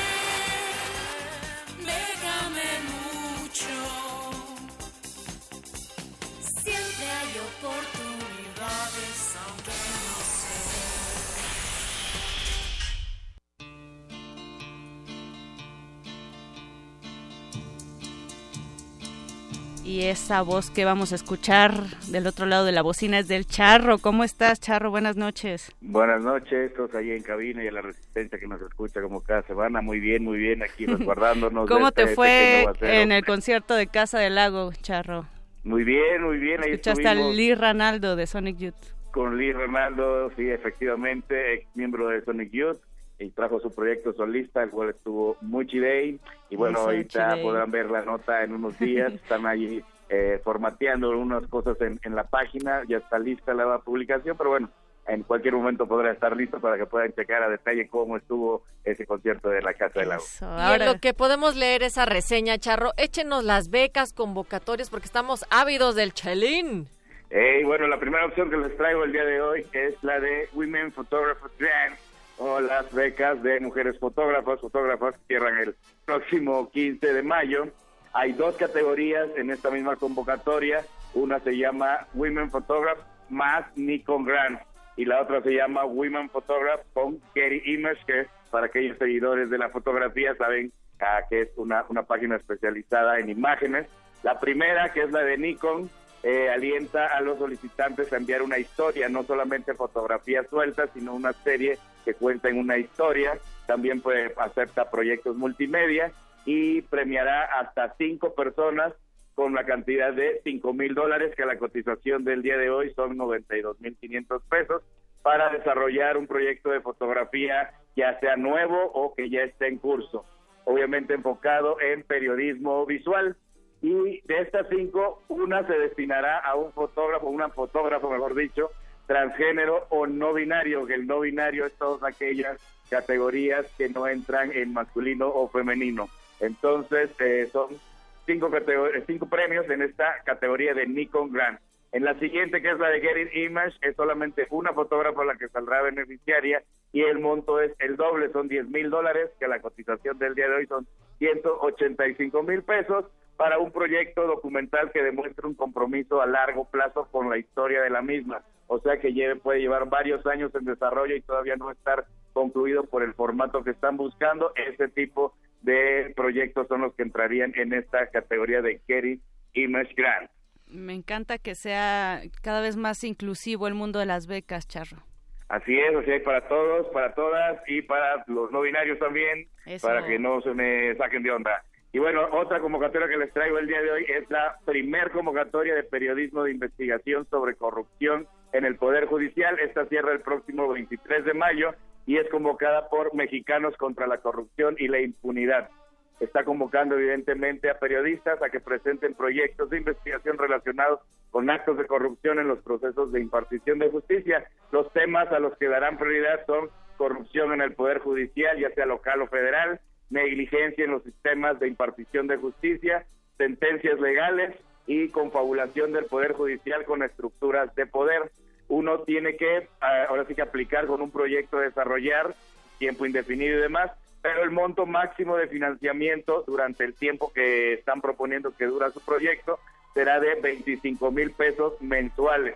Y esa voz que vamos a escuchar del otro lado de la bocina es del Charro. ¿Cómo estás, Charro? Buenas noches. Buenas noches, todos ahí en cabina y a la resistencia que nos escucha como cada semana. Muy bien, muy bien, aquí resguardándonos. ¿Cómo este te fue en el concierto de Casa del Lago, Charro? Muy bien, muy bien. Ahí Escuchaste a Lee Ranaldo de Sonic Youth. con Lee Ronaldo, sí, efectivamente, ex miembro de Sonic Youth, y trajo su proyecto solista, el cual estuvo muy chidey. Y bueno, Eso, ahorita chidey. podrán ver la nota en unos días. Están ahí eh, formateando unas cosas en, en la página. Ya está lista la publicación, pero bueno, en cualquier momento podrá estar listo para que puedan checar a detalle cómo estuvo ese concierto de la Casa del Lago. Y en lo que podemos leer esa reseña, Charro, échenos las becas, convocatorias, porque estamos ávidos del chelín. Eh, y bueno, la primera opción que les traigo el día de hoy es la de Women Photographers Grant o las becas de mujeres fotógrafas, fotógrafas que cierran el próximo 15 de mayo. Hay dos categorías en esta misma convocatoria. Una se llama Women Photograph más Nikon Grant y la otra se llama Women Photograph con Getty Image, que para aquellos seguidores de la fotografía saben que es una, una página especializada en imágenes. La primera, que es la de Nikon, eh, alienta a los solicitantes a enviar una historia, no solamente fotografías sueltas, sino una serie que cuenta en una historia. También puede acepta proyectos multimedia y premiará hasta cinco personas con la cantidad de cinco mil dólares, que la cotización del día de hoy son 92 mil 500 pesos, para desarrollar un proyecto de fotografía, ya sea nuevo o que ya esté en curso. Obviamente enfocado en periodismo visual. Y de estas cinco, una se destinará a un fotógrafo, una fotógrafo, mejor dicho, transgénero o no binario, que el no binario es todas aquellas categorías que no entran en masculino o femenino. Entonces, eh, son cinco, categor- cinco premios en esta categoría de Nikon Grand. En la siguiente, que es la de Getting Image, es solamente una fotógrafa la que saldrá beneficiaria y el monto es el doble, son 10 mil dólares, que la cotización del día de hoy son 185 mil pesos para un proyecto documental que demuestre un compromiso a largo plazo con la historia de la misma. O sea que lleve, puede llevar varios años en desarrollo y todavía no estar concluido por el formato que están buscando. Ese tipo de proyectos son los que entrarían en esta categoría de Getty Image Grant. Me encanta que sea cada vez más inclusivo el mundo de las becas, Charro. Así es, así hay para todos, para todas y para los no binarios también, Eso. para que no se me saquen de onda. Y bueno, otra convocatoria que les traigo el día de hoy es la primer convocatoria de periodismo de investigación sobre corrupción en el Poder Judicial. Esta cierra el próximo 23 de mayo y es convocada por Mexicanos contra la Corrupción y la Impunidad. Está convocando evidentemente a periodistas a que presenten proyectos de investigación relacionados con actos de corrupción en los procesos de impartición de justicia. Los temas a los que darán prioridad son corrupción en el Poder Judicial, ya sea local o federal, negligencia en los sistemas de impartición de justicia, sentencias legales y confabulación del Poder Judicial con estructuras de poder. Uno tiene que, ah, ahora sí que aplicar con un proyecto a desarrollar, tiempo indefinido y demás, pero el monto máximo de financiamiento durante el tiempo que están proponiendo que dura su proyecto será de 25 mil pesos mensuales,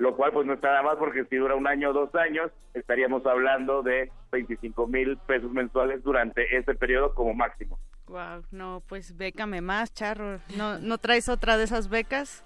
lo cual pues no está nada más porque si dura un año o dos años estaríamos hablando de 25 mil pesos mensuales durante ese periodo como máximo. Wow, no, pues bécame más, Charro. ¿No, ¿No traes otra de esas becas?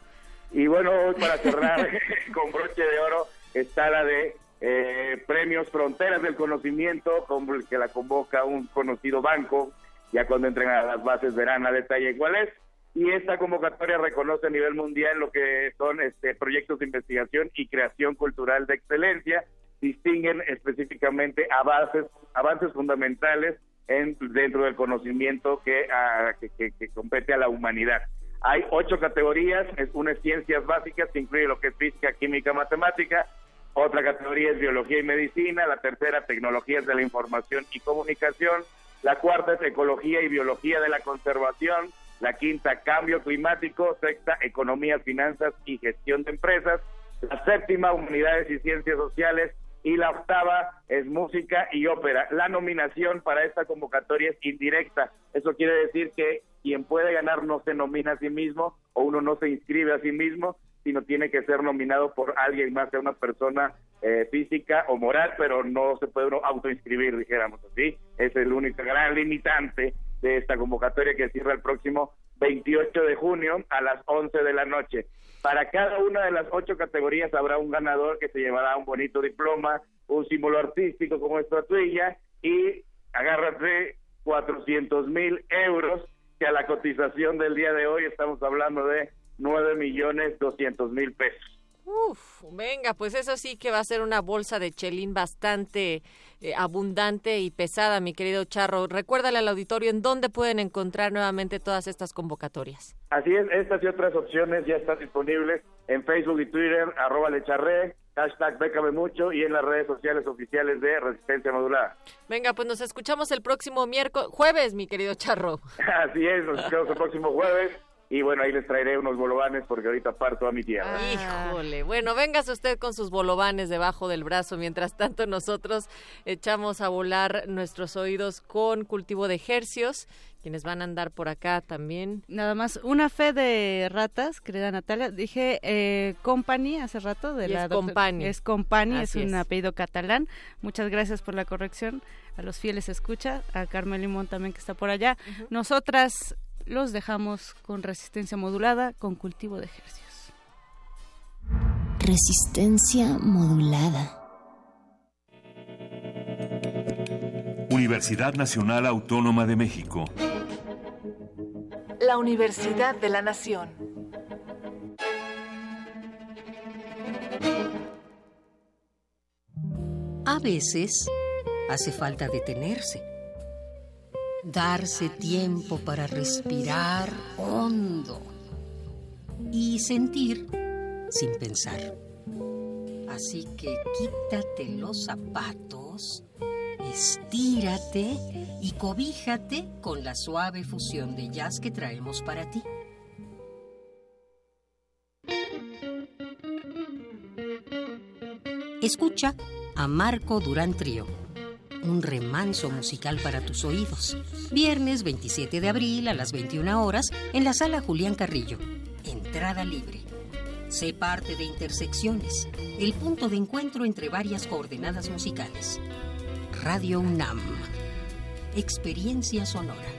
Y bueno, hoy para cerrar con broche de oro está la de eh, premios Fronteras del Conocimiento, como el que la convoca un conocido banco. Ya cuando entren a las bases verán a detalle cuál es. Y esta convocatoria reconoce a nivel mundial lo que son este, proyectos de investigación y creación cultural de excelencia. Distinguen específicamente avances, avances fundamentales en, dentro del conocimiento que, ah, que- que compete a la humanidad. Hay ocho categorías, es una es ciencias básicas que incluye lo que es física, química, matemática, otra categoría es biología y medicina, la tercera tecnologías de la información y comunicación, La cuarta es ecología y biología de la conservación. La quinta, cambio climático. Sexta, economía, finanzas y gestión de empresas. La séptima, humanidades y ciencias sociales. Y la octava es música y ópera. La nominación para esta convocatoria es indirecta. Eso quiere decir que quien puede ganar no se nomina a sí mismo o uno no se inscribe a sí mismo, sino tiene que ser nominado por alguien más, sea una persona eh, física o moral, pero no se puede uno autoinscribir, dijéramos así. Es el único gran limitante de esta convocatoria que cierra el próximo 28 de junio a las 11 de la noche. Para cada una de las ocho categorías habrá un ganador que se llevará un bonito diploma, un símbolo artístico como estatuilla y agárrate 400 mil euros, que a la cotización del día de hoy estamos hablando de 9 millones 200 mil pesos. Uf, venga, pues eso sí que va a ser una bolsa de chelín bastante eh, abundante y pesada, mi querido Charro. Recuérdale al auditorio en dónde pueden encontrar nuevamente todas estas convocatorias. Así es, estas y otras opciones ya están disponibles en Facebook y Twitter, arroba lecharre, hashtag Bécame Mucho y en las redes sociales oficiales de Resistencia Modulada. Venga, pues nos escuchamos el próximo miércoles, jueves, mi querido Charro. Así es, nos escuchamos el próximo jueves. Y bueno, ahí les traeré unos bolovanes porque ahorita parto a mi tierra. Híjole, bueno, véngase usted con sus bolovanes debajo del brazo. Mientras tanto, nosotros echamos a volar nuestros oídos con cultivo de ejercios, quienes van a andar por acá también. Nada más, una fe de ratas, querida Natalia. Dije eh, Company hace rato. De Y la es Company. Es Company, es un es. apellido catalán. Muchas gracias por la corrección. A los fieles escucha, a Carmen Limón también que está por allá. Nosotras los dejamos con resistencia modulada, con cultivo de ejercicios. Resistencia modulada. Universidad Nacional Autónoma de México. La Universidad de la Nación. A veces hace falta detenerse, darse tiempo para respirar hondo y sentir sin pensar. Así que quítate los zapatos, estírate y cobíjate con la suave fusión de jazz que traemos para ti. Escucha a Marco Durán un remanso musical para tus oídos. Viernes 27 de abril a las 21 horas en la sala Julián Carrillo. Entrada libre. Sé parte de Intersecciones, el punto de encuentro entre varias coordenadas musicales. Radio UNAM. Experiencia sonora.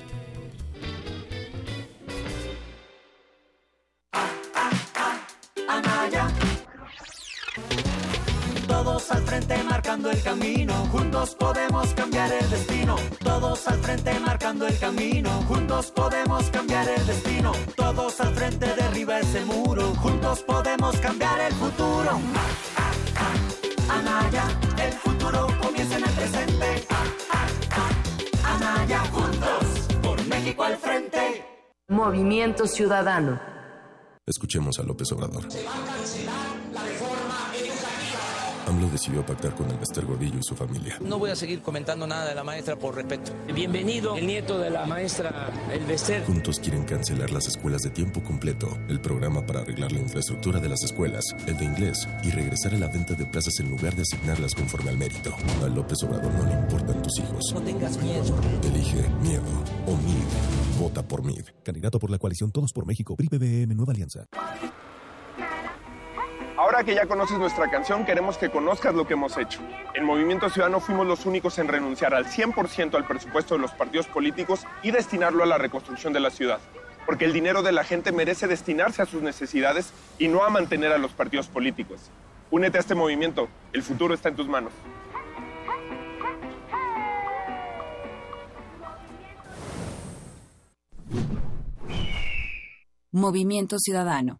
Camino, juntos podemos cambiar el destino. Todos al frente marcando el camino, juntos podemos cambiar el destino. Todos al frente derriba ese muro, juntos podemos cambiar el futuro. Anaya, el futuro comienza en el presente. Anaya, juntos, por México al frente. Movimiento Ciudadano. Escuchemos a López Obrador. AMLO decidió pactar con el Bester Gordillo y su familia. No voy a seguir comentando nada de la maestra por respeto. Bienvenido, el nieto de la maestra El Bester. Juntos quieren cancelar las escuelas de tiempo completo, el programa para arreglar la infraestructura de las escuelas, el de inglés y regresar a la venta de plazas en lugar de asignarlas conforme al mérito. A López Obrador no le importan tus hijos. No tengas miedo. Elige miedo o MID. Vota por MID. Candidato por la coalición Todos por México, PRI PBM Nueva Alianza. Ahora que ya conoces nuestra canción, queremos que conozcas lo que hemos hecho. En Movimiento Ciudadano fuimos los únicos en renunciar al 100% al presupuesto de los partidos políticos y destinarlo a la reconstrucción de la ciudad. Porque el dinero de la gente merece destinarse a sus necesidades y no a mantener a los partidos políticos. Únete a este movimiento, el futuro está en tus manos. Movimiento Ciudadano.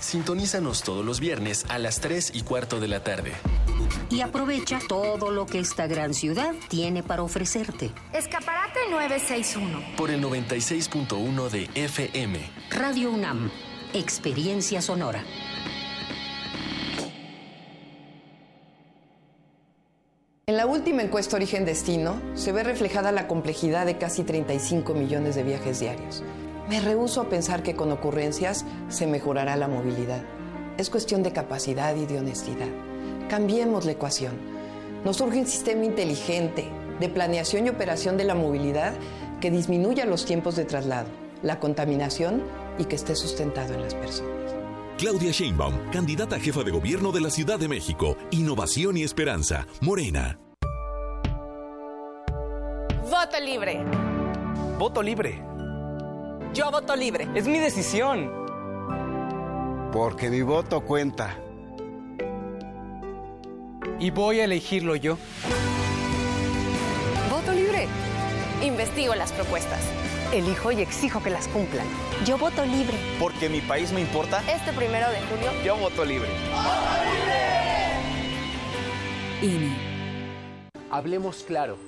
Sintonízanos todos los viernes a las 3 y cuarto de la tarde. y aprovecha todo lo que esta gran ciudad tiene para ofrecerte. Escaparate 961. Por el 96.1 de FM. Radio UNAM, experiencia sonora. En la última encuesta Origen Destino se ve reflejada la complejidad de casi 35 millones de viajes diarios. Me rehúso a pensar que con ocurrencias se mejorará la movilidad. Es cuestión de capacidad y de honestidad. Cambiemos la ecuación. Nos urge un sistema inteligente de planeación y operación de la movilidad que disminuya los tiempos de traslado, la contaminación y que esté sustentado en las personas. Claudia Sheinbaum, candidata a jefa de gobierno de la Ciudad de México. Innovación y esperanza. Morena. Voto libre. Voto libre. Yo voto libre. Es mi decisión. Porque mi voto cuenta. Y voy a elegirlo yo. Voto libre. Investigo las propuestas. Elijo y exijo que las cumplan. Yo voto libre. Porque mi país me importa. Este primero de junio. Yo voto libre. ¡Voto libre! INE. Hablemos claro.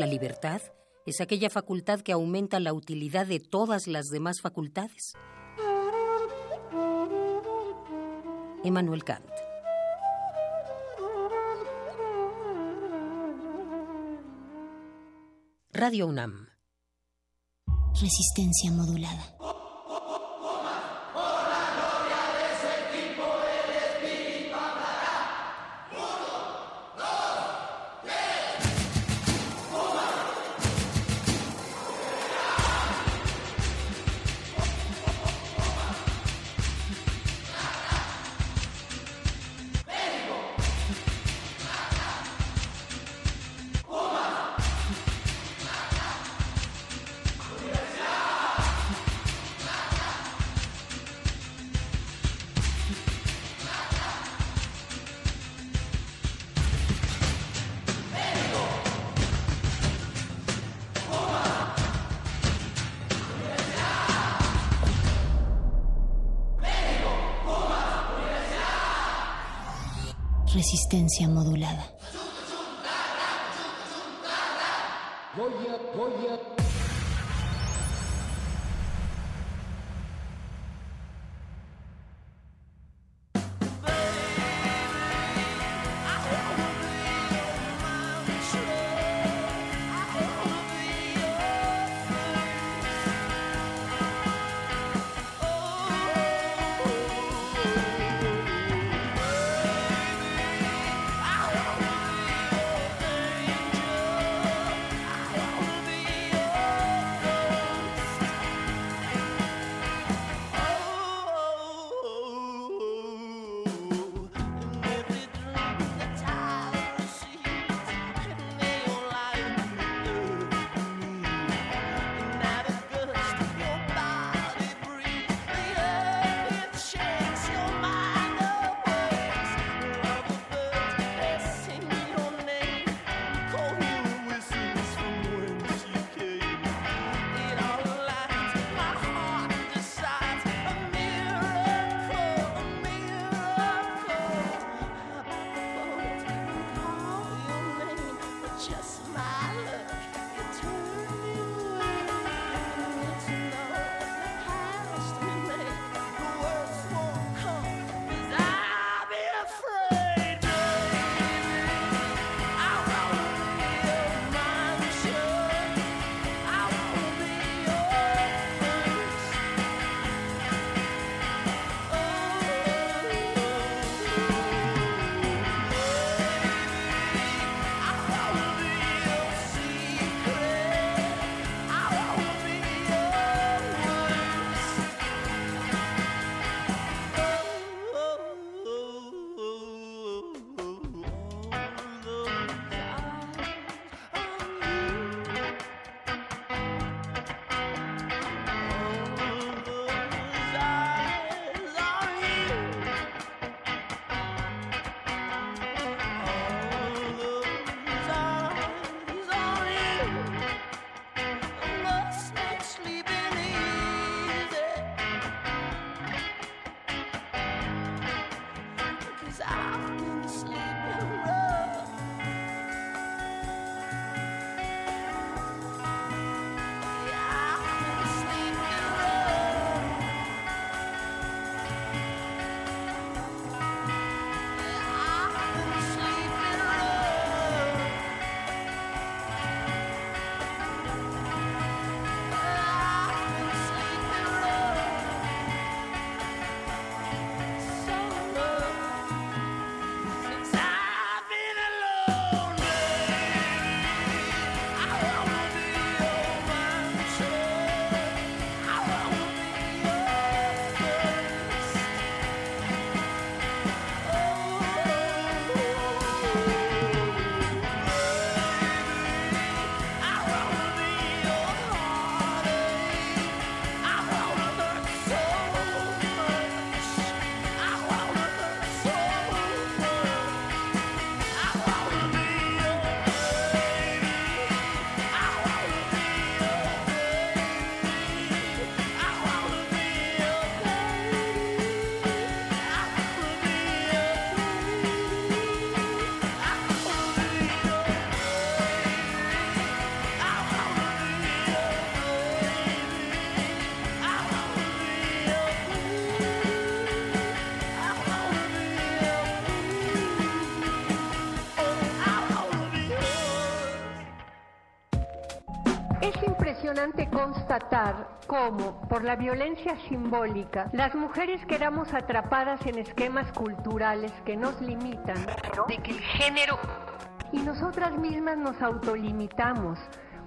La libertad es aquella facultad que aumenta la utilidad de todas las demás facultades. Emmanuel Kant. Radio UNAM. Resistencia modulada. Resistencia modulada. Constatar cómo, por la violencia simbólica, las mujeres quedamos atrapadas en esquemas culturales que nos limitan, de que el género... Y nosotras mismas nos autolimitamos,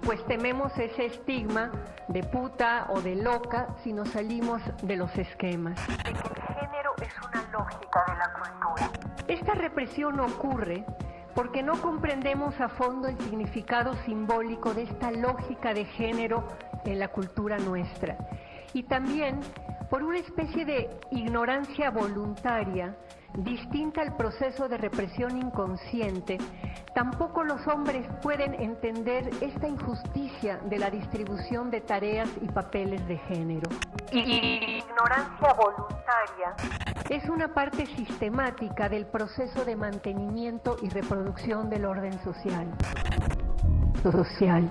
pues tememos ese estigma de puta o de loca si nos salimos de los esquemas. De que el género es una lógica de la cultura. Esta represión ocurre porque no comprendemos a fondo el significado simbólico de esta lógica de género en la cultura nuestra. Y también por una especie de ignorancia voluntaria distinta al proceso de represión inconsciente, tampoco los hombres pueden entender esta injusticia de la distribución de tareas y papeles de género. Ignorancia voluntaria es una parte sistemática del proceso de mantenimiento y reproducción del orden social. Social.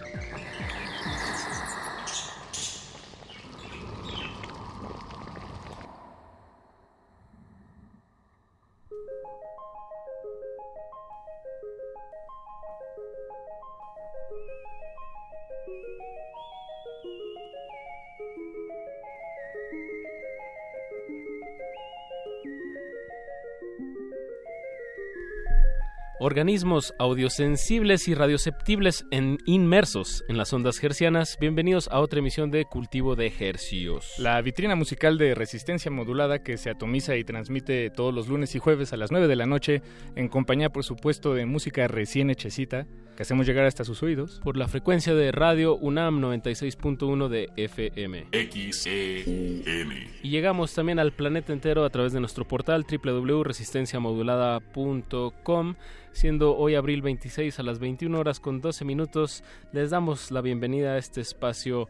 Organismos audiosensibles y radioceptibles en, inmersos en las ondas hercianas. Bienvenidos a otra emisión de Cultivo de Hercios. La vitrina musical de resistencia modulada que se atomiza y transmite todos los lunes y jueves a las 9 de la noche en compañía, por supuesto, de música recién hechecita que hacemos llegar hasta sus oídos. Por la frecuencia de radio UNAM 96.1 de FM. XEM. Y llegamos también al planeta entero a través de nuestro portal www.resistenciamodulada.com siendo hoy abril 26 a las 21 horas con 12 minutos. Les damos la bienvenida a este espacio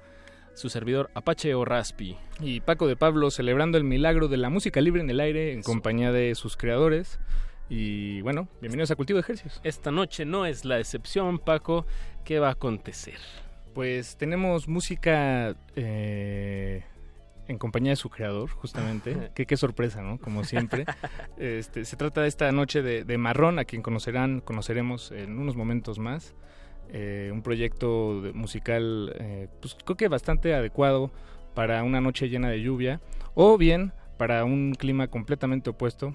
su servidor Apache o Raspi. Y Paco de Pablo celebrando el milagro de la música libre en el aire en compañía de sus creadores. Y bueno, bienvenidos a Cultivo de Ejercicios. Esta noche no es la excepción, Paco. ¿Qué va a acontecer? Pues tenemos música eh, en compañía de su creador, justamente. qué, qué sorpresa, ¿no? Como siempre. este, se trata de esta noche de, Marrón, a quien conocerán, conoceremos en unos momentos más. Eh, un proyecto musical, eh, pues creo que bastante adecuado para una noche llena de lluvia, o bien para un clima completamente opuesto,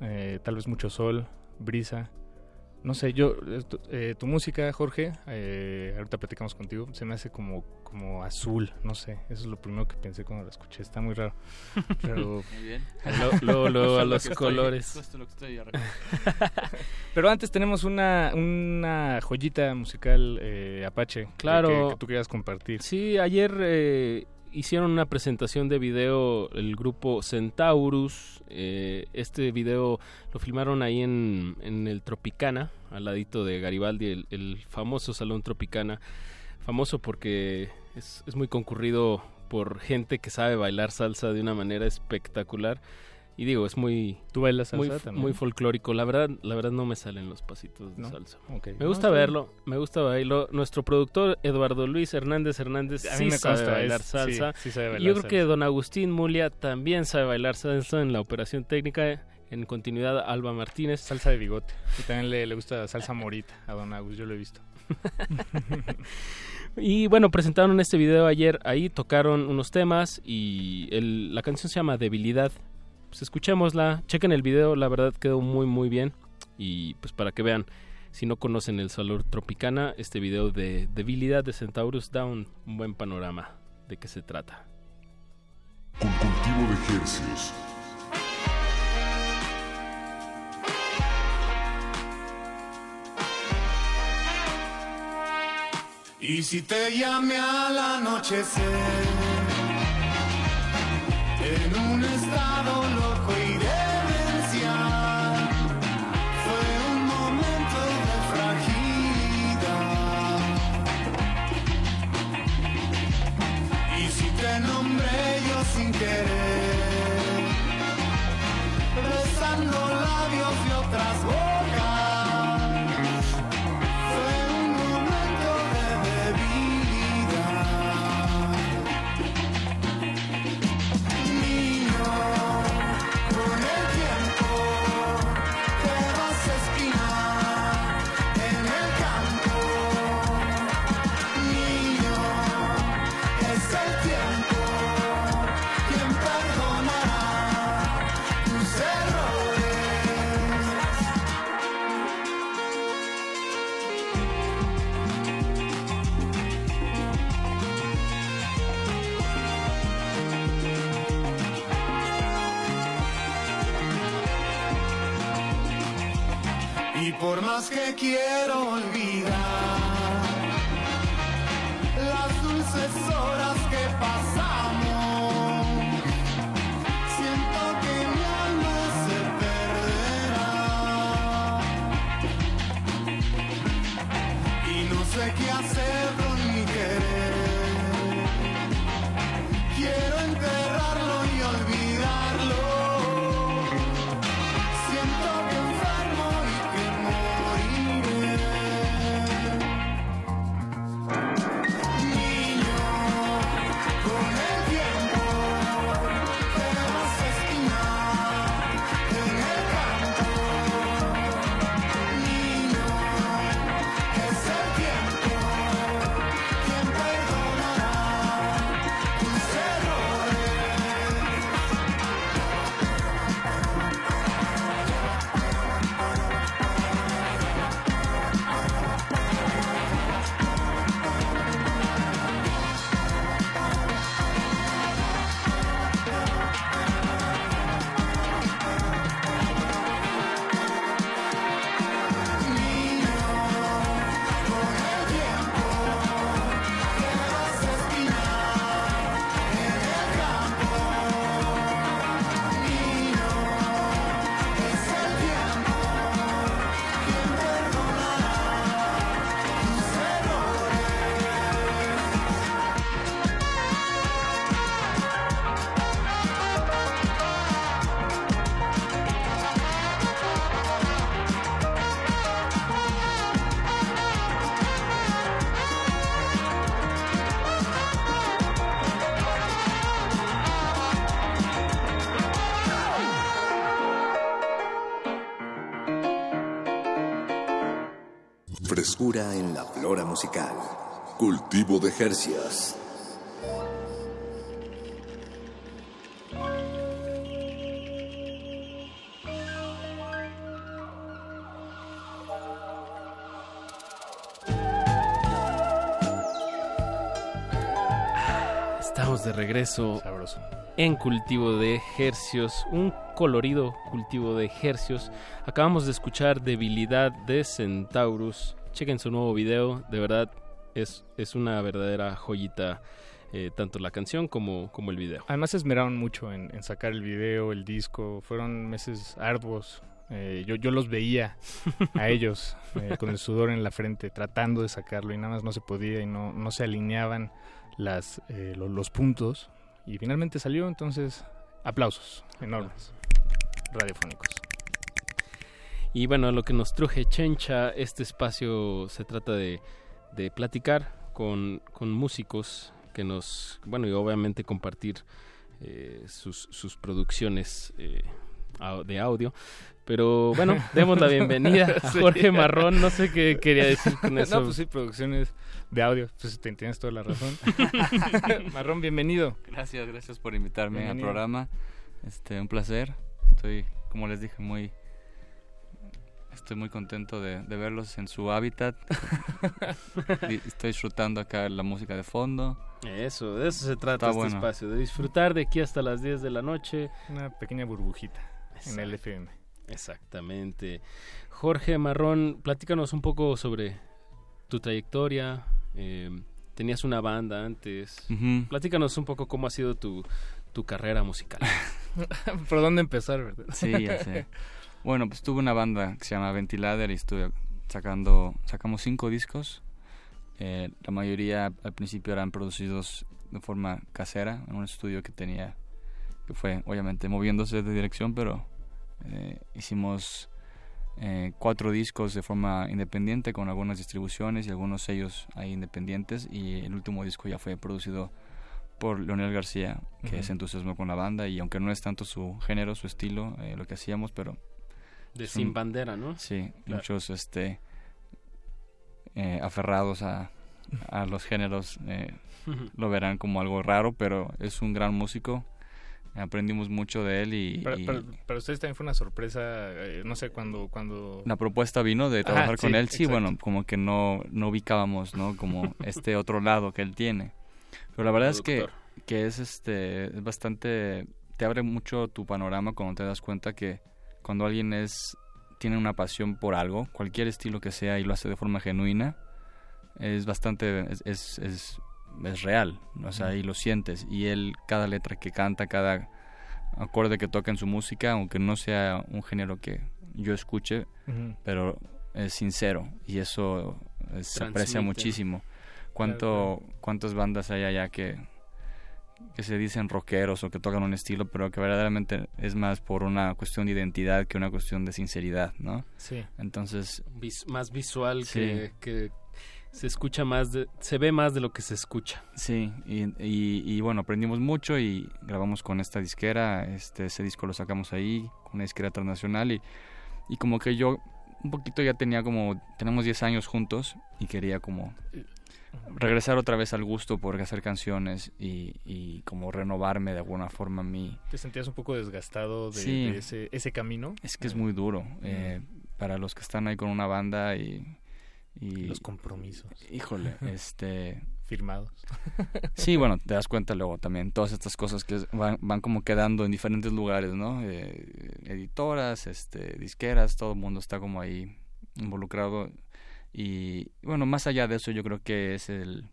eh, tal vez mucho sol, brisa, no sé, yo, eh, tu, música, Jorge, eh, ahorita platicamos contigo, se me hace como, como azul, no sé, eso es lo primero que pensé cuando la escuché, está muy raro. Pero, muy bien. Luego, a los colores. Pero antes tenemos una, una joyita musical eh, Apache claro, que, tú querías compartir. Sí, ayer eh, hicieron una presentación de video el grupo Centaurus. Eh, este video lo filmaron ahí en, el Tropicana, al ladito de Garibaldi, el, famoso Salón Tropicana. Famoso porque es, es muy concurrido por gente que sabe bailar salsa de una manera espectacular y digo, es muy... ¿Tú bailas salsa muy, también? Muy folclórico. La verdad, la verdad no me salen los pasitos de salsa. Me gusta verlo, me gusta bailarlo. Nuestro productor Eduardo Luis Hernández Hernández sí sabe bailar salsa. Sí, sabe bailar y yo creo que don Agustín Mulia también sabe bailar salsa en la operación técnica. En continuidad, Alba Martínez. Salsa de bigote. Y también le, le gusta salsa morita a don Agus, yo lo he visto. y bueno, presentaron este video ayer, ahí tocaron unos temas y el, la canción se llama Debilidad pues escuchémosla, chequen el video, la verdad quedó muy muy bien y pues para que vean, si no conocen el Salor Tropicana, este video de debilidad de Centaurus da un, buen panorama de qué se trata. Con cultivo de ejercicios. Y si te llame al anochecer en un estado por más que quiero olvidar Frescura en la flora musical. Cultivo de Jercias. Estamos de regreso en cultivo de hercios, un colorido cultivo de hercios. Acabamos de escuchar Debilidad de Centaurus. Chequen su nuevo video, de verdad es, es una verdadera joyita, eh, tanto la canción como, como el video. Además se esmeraron mucho en, en sacar el video, el disco, fueron meses arduos. Eh, yo, yo los veía a ellos eh, con el sudor en la frente tratando de sacarlo y nada más no se podía y no, no se alineaban las, eh, lo- los puntos y finalmente salió, entonces aplausos enormes, radiofónicos. Y bueno, lo que nos truje Chencha, este espacio se trata de, de platicar con, con músicos que nos, bueno, y obviamente compartir eh, sus, sus producciones eh, de audio. Pero bueno, demos la bienvenida a Sí. Jorge Marrón, no sé qué quería decir con eso. No, pues sí, producciones de audio, pues te tienes toda la razón. Marrón, bienvenido. Gracias, gracias por invitarme Bienvenido. al programa. Este, un placer. Estoy, como les dije, muy estoy muy contento de, de verlos en su hábitat. Estoy disfrutando acá la música de fondo. Eso, de eso se trata Está este bueno. espacio, de disfrutar de aquí hasta las 10 de la noche. Una pequeña burbujita en el FM. Exactamente. Jorge Marrón, platícanos un poco sobre tu trayectoria. eh, tenías una banda antes. Ujú. Platícanos un poco cómo ha sido tu, tu carrera musical. ¿Por dónde empezar, verdad? Sí, ya sé. Bueno, pues tuve una banda que se llama Ventilader y estuve sacando, sacamos cinco discos. Eh, la mayoría al principio eran producidos de forma casera en un estudio que tenía, que fue obviamente moviéndose de dirección, pero eh, hicimos eh, cuatro discos de forma independiente con algunas distribuciones y algunos sellos ahí independientes y el último disco ya fue producido por Leonel García que Ujú. se entusiasmó con la banda y aunque no es tanto su género, su estilo, eh, lo que hacíamos, pero De Sin Bandera, ¿no? Sí, Claro. muchos este eh, aferrados a, a los géneros eh, lo verán como algo raro, pero es un gran músico. Aprendimos mucho de él y, Para, y ustedes también fue una sorpresa, eh, no sé, cuando... cuando... la propuesta vino de Ajá, trabajar con sí, él. Sí, exacto. bueno, como que no, no ubicábamos, ¿no? Como este otro lado que él tiene. Pero la verdad es que, que es este es bastante te abre mucho tu panorama cuando te das cuenta que cuando alguien es tiene una pasión por algo, cualquier estilo que sea y lo hace de forma genuina, es bastante es es, es, es real, o sea, y lo sientes. Y él cada letra que canta, cada acorde que toca en su música, aunque no sea un género que yo escuche, pero es sincero y eso eh, se aprecia muchísimo. ¿Cuánto, ¿Cuántas bandas hay allá que, que se dicen rockeros o que tocan un estilo, pero que verdaderamente es más por una cuestión de identidad que una cuestión de sinceridad, ¿no? Sí. Entonces, Vis- más visual Sí. que, que se escucha más, de, se ve más de lo que se escucha. Sí, y, y, y bueno, aprendimos mucho y grabamos con esta disquera, este ese disco lo sacamos ahí, con una disquera internacional y, y como que yo un poquito ya tenía como, tenemos 10 años juntos y quería como regresar otra vez al gusto por hacer canciones y, y como renovarme de alguna forma mi... ¿Te sentías un poco desgastado de, Sí. de ese, ese camino? Es que es muy duro eh, para los que están ahí con una banda y... y Los compromisos. Híjole, este... Firmados. Sí, bueno, te das cuenta luego también todas estas cosas que van, van como quedando en diferentes lugares, ¿no? Eh, editoras, este, disqueras, todo el mundo está como ahí involucrado y bueno, más allá de eso yo creo que es el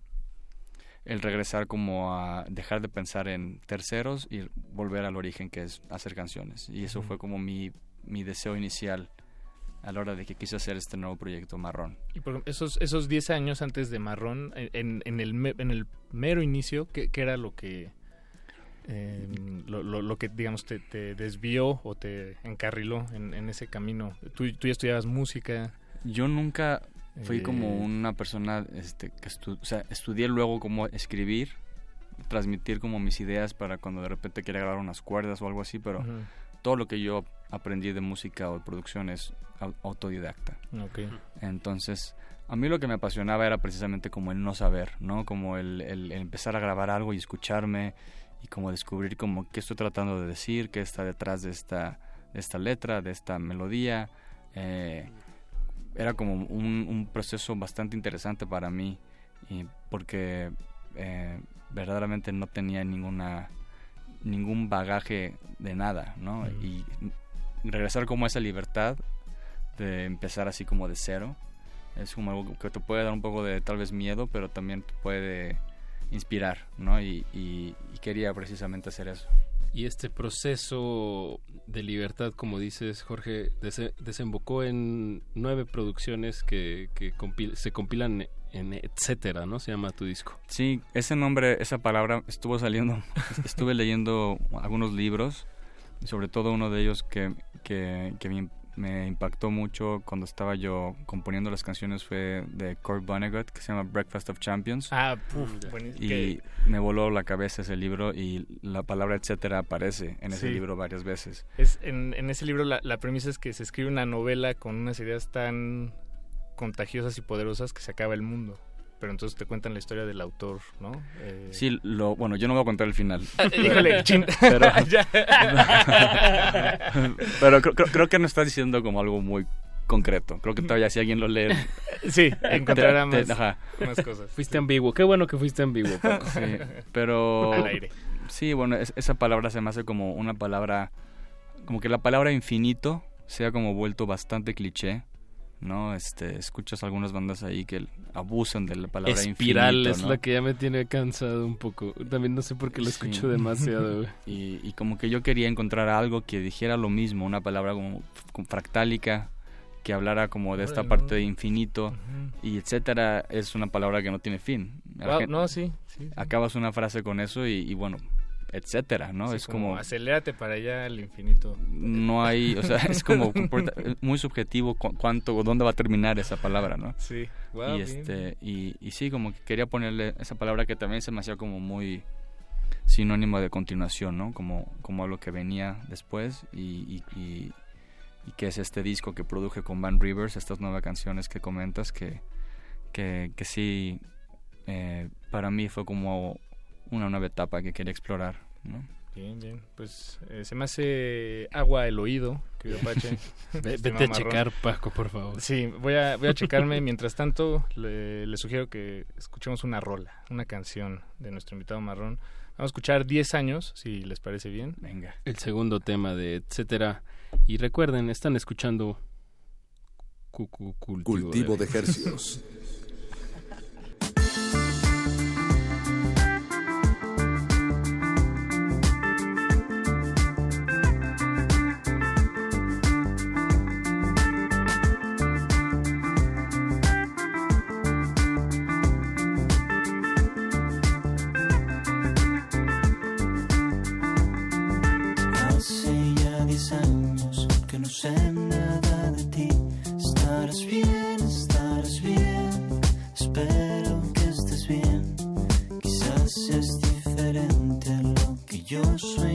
el regresar como a dejar de pensar en terceros y volver al origen que es hacer canciones y eso fue como mi mi deseo inicial a la hora de que quise hacer este nuevo proyecto marrón. Y por esos esos 10 años antes de Marrón, en, en, el, en el mero inicio, ¿qué, qué era lo que eh, lo, lo, lo que digamos te, te desvió o te encarriló en, en ese camino? ¿Tú, tú ya estudiabas música? Yo nunca fui Eh, como una persona este, que estu- o sea, estudié luego cómo escribir, transmitir como mis ideas para cuando de repente quiera grabar unas cuerdas o algo así, pero todo lo que yo aprendí de música o de producción es au- autodidacta. Entonces, a mí lo que me apasionaba era precisamente como el no saber, ¿no? Como el, el- el empezar a grabar algo y escucharme y como descubrir como qué estoy tratando de decir, qué está detrás de esta, de esta letra, de esta melodía. Eh, era como un, un proceso bastante interesante para mí y porque eh, verdaderamente no tenía ninguna ningún bagaje de nada, ¿no? Y regresar como a esa libertad de empezar así como de cero es como algo que te puede dar un poco de tal vez miedo, pero también te puede inspirar, ¿no? Y, y- y quería precisamente hacer eso. Y este proceso de libertad, como dices, Jorge, dese- desembocó en nueve producciones que, que compil- se compilan en etcétera, ¿no? Se llama tu disco. Sí, ese nombre, esa palabra estuvo saliendo, estuve leyendo algunos libros, sobre todo uno de ellos que, que me, me impactó mucho cuando estaba yo componiendo las canciones fue de Kurt Vonnegut, que se llama Breakfast of Champions. Ah, puf, buenísimo. Y Que- me voló la cabeza ese libro y la palabra etcétera aparece en ese Sí. libro varias veces. Es, en, en ese libro la, la premisa es que se escribe una novela con unas ideas tan contagiosas y poderosas que se acaba el mundo. Pero entonces te cuentan la historia del autor, ¿no? Eh, Sí, lo, bueno, yo no voy a contar el final. Ah, híjole, chin. pero, pero creo, creo- creo que no está diciendo como algo muy concreto. Creo que todavía si alguien lo lee... Sí, encontrará te- te- más- cosas. Fuiste ambiguo. Qué bueno que fuiste ambiguo, Paco. Sí, pero... Al aire. Sí, bueno, es- esa palabra se me hace como una palabra... Como que la palabra infinito se ha como vuelto bastante cliché, ¿no? Este, escuchas algunas bandas ahí que abusan de la palabra Espiral infinito, es ¿no? la que ya me tiene cansado un poco. También no sé por qué lo escucho Sí. demasiado. Y, y como que yo quería encontrar algo que dijera lo mismo, una palabra como, como fractálica, que hablara como de esta parte ¿no? de infinito, y etcétera, es una palabra que no tiene fin. Wow, gente- no, sí, sí, sí. Acabas una frase con eso y, y bueno, etcétera, ¿no? Sí, es como, acelérate para allá al infinito. No hay, o sea, es como muy subjetivo cuánto o dónde va a terminar esa palabra, ¿no? Sí, y este y, y sí, como que quería ponerle esa palabra que también se me hacía como muy sinónimo de continuación, ¿no? Como, como lo que venía después y, y, que es este disco que produje con Van Rivers, estas nuevas canciones que comentas, que, que, que sí, eh, para mí fue como una nueva etapa que quería explorar, ¿no? Bien, bien. Pues eh, se me hace agua el oído, querido Pache. Vete a checar, Paco, por favor. Sí, voy a, voy a checarme. Mientras tanto, le, le, sugiero que escuchemos una rola, una canción de nuestro invitado marrón. Vamos a escuchar 10 años, si les parece bien. Venga. El segundo tema de etcétera. Y recuerden, están escuchando Cultivo, cultivo de ejercicios. yo soy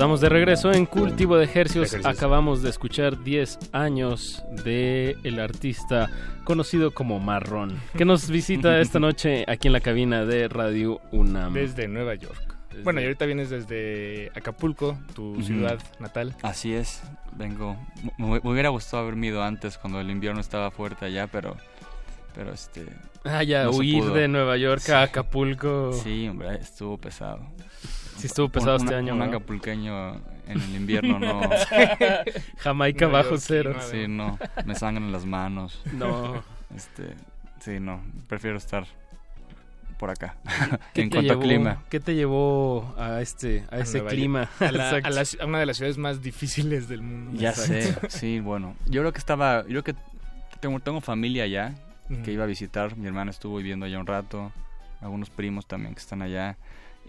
Estamos de regreso en Cultivo de Ejercicios. Acabamos de escuchar 10 años de el artista conocido como Marrón, que nos visita esta noche aquí en la cabina de Radio UNAM. Desde Nueva York. Bueno, y ahorita vienes desde Acapulco, tu Ujú. ciudad natal. Así es, vengo. Me, me hubiera gustado haberme ido antes cuando el invierno estaba fuerte allá, pero. Pero este. Ah, ya, no huir de Nueva York a Acapulco. Sí, hombre, estuvo pesado. Sí, estuvo pesado Un- este año, Un ¿no? acapulqueño en el invierno no. Jamaica bajo cero. Sí, no. Me sangran las manos. No. Este. Sí, no. Prefiero estar por acá. ¿Qué en cuanto llevó- a clima. ¿Qué te llevó a este a ese Nueva clima? A, la- a la a una de las ciudades más difíciles del mundo. Ya Exacto. sé, sí, bueno. Yo creo que estaba, yo creo que tengo, tengo familia allá Ujú. que iba a visitar. Mi hermana estuvo viviendo allá un rato, algunos primos también que están allá.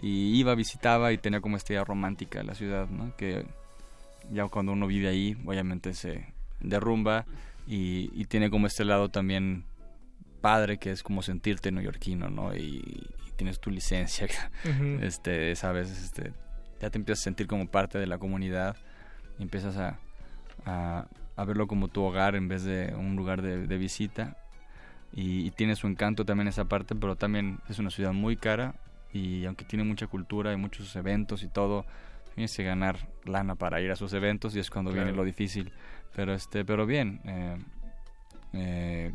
Y iba, visitaba y tenía como esta idea romántica de la ciudad, ¿no? Que ya cuando uno vive ahí, obviamente se derrumba y, y tiene como este lado también padre que es como sentirte neoyorquino, ¿no? Y, y tienes tu licencia, Ujú. este, sabes, este, ya te empiezas a sentir como parte de la comunidad y empiezas a, a, a verlo como tu hogar en vez de un lugar de, de visita y, y tiene su encanto también esa parte, pero también es una ciudad muy cara y aunque tiene mucha cultura y muchos eventos y todo, tienes que ganar lana para ir a sus eventos y es cuando viene lo difícil, pero este, pero bien, eh, eh,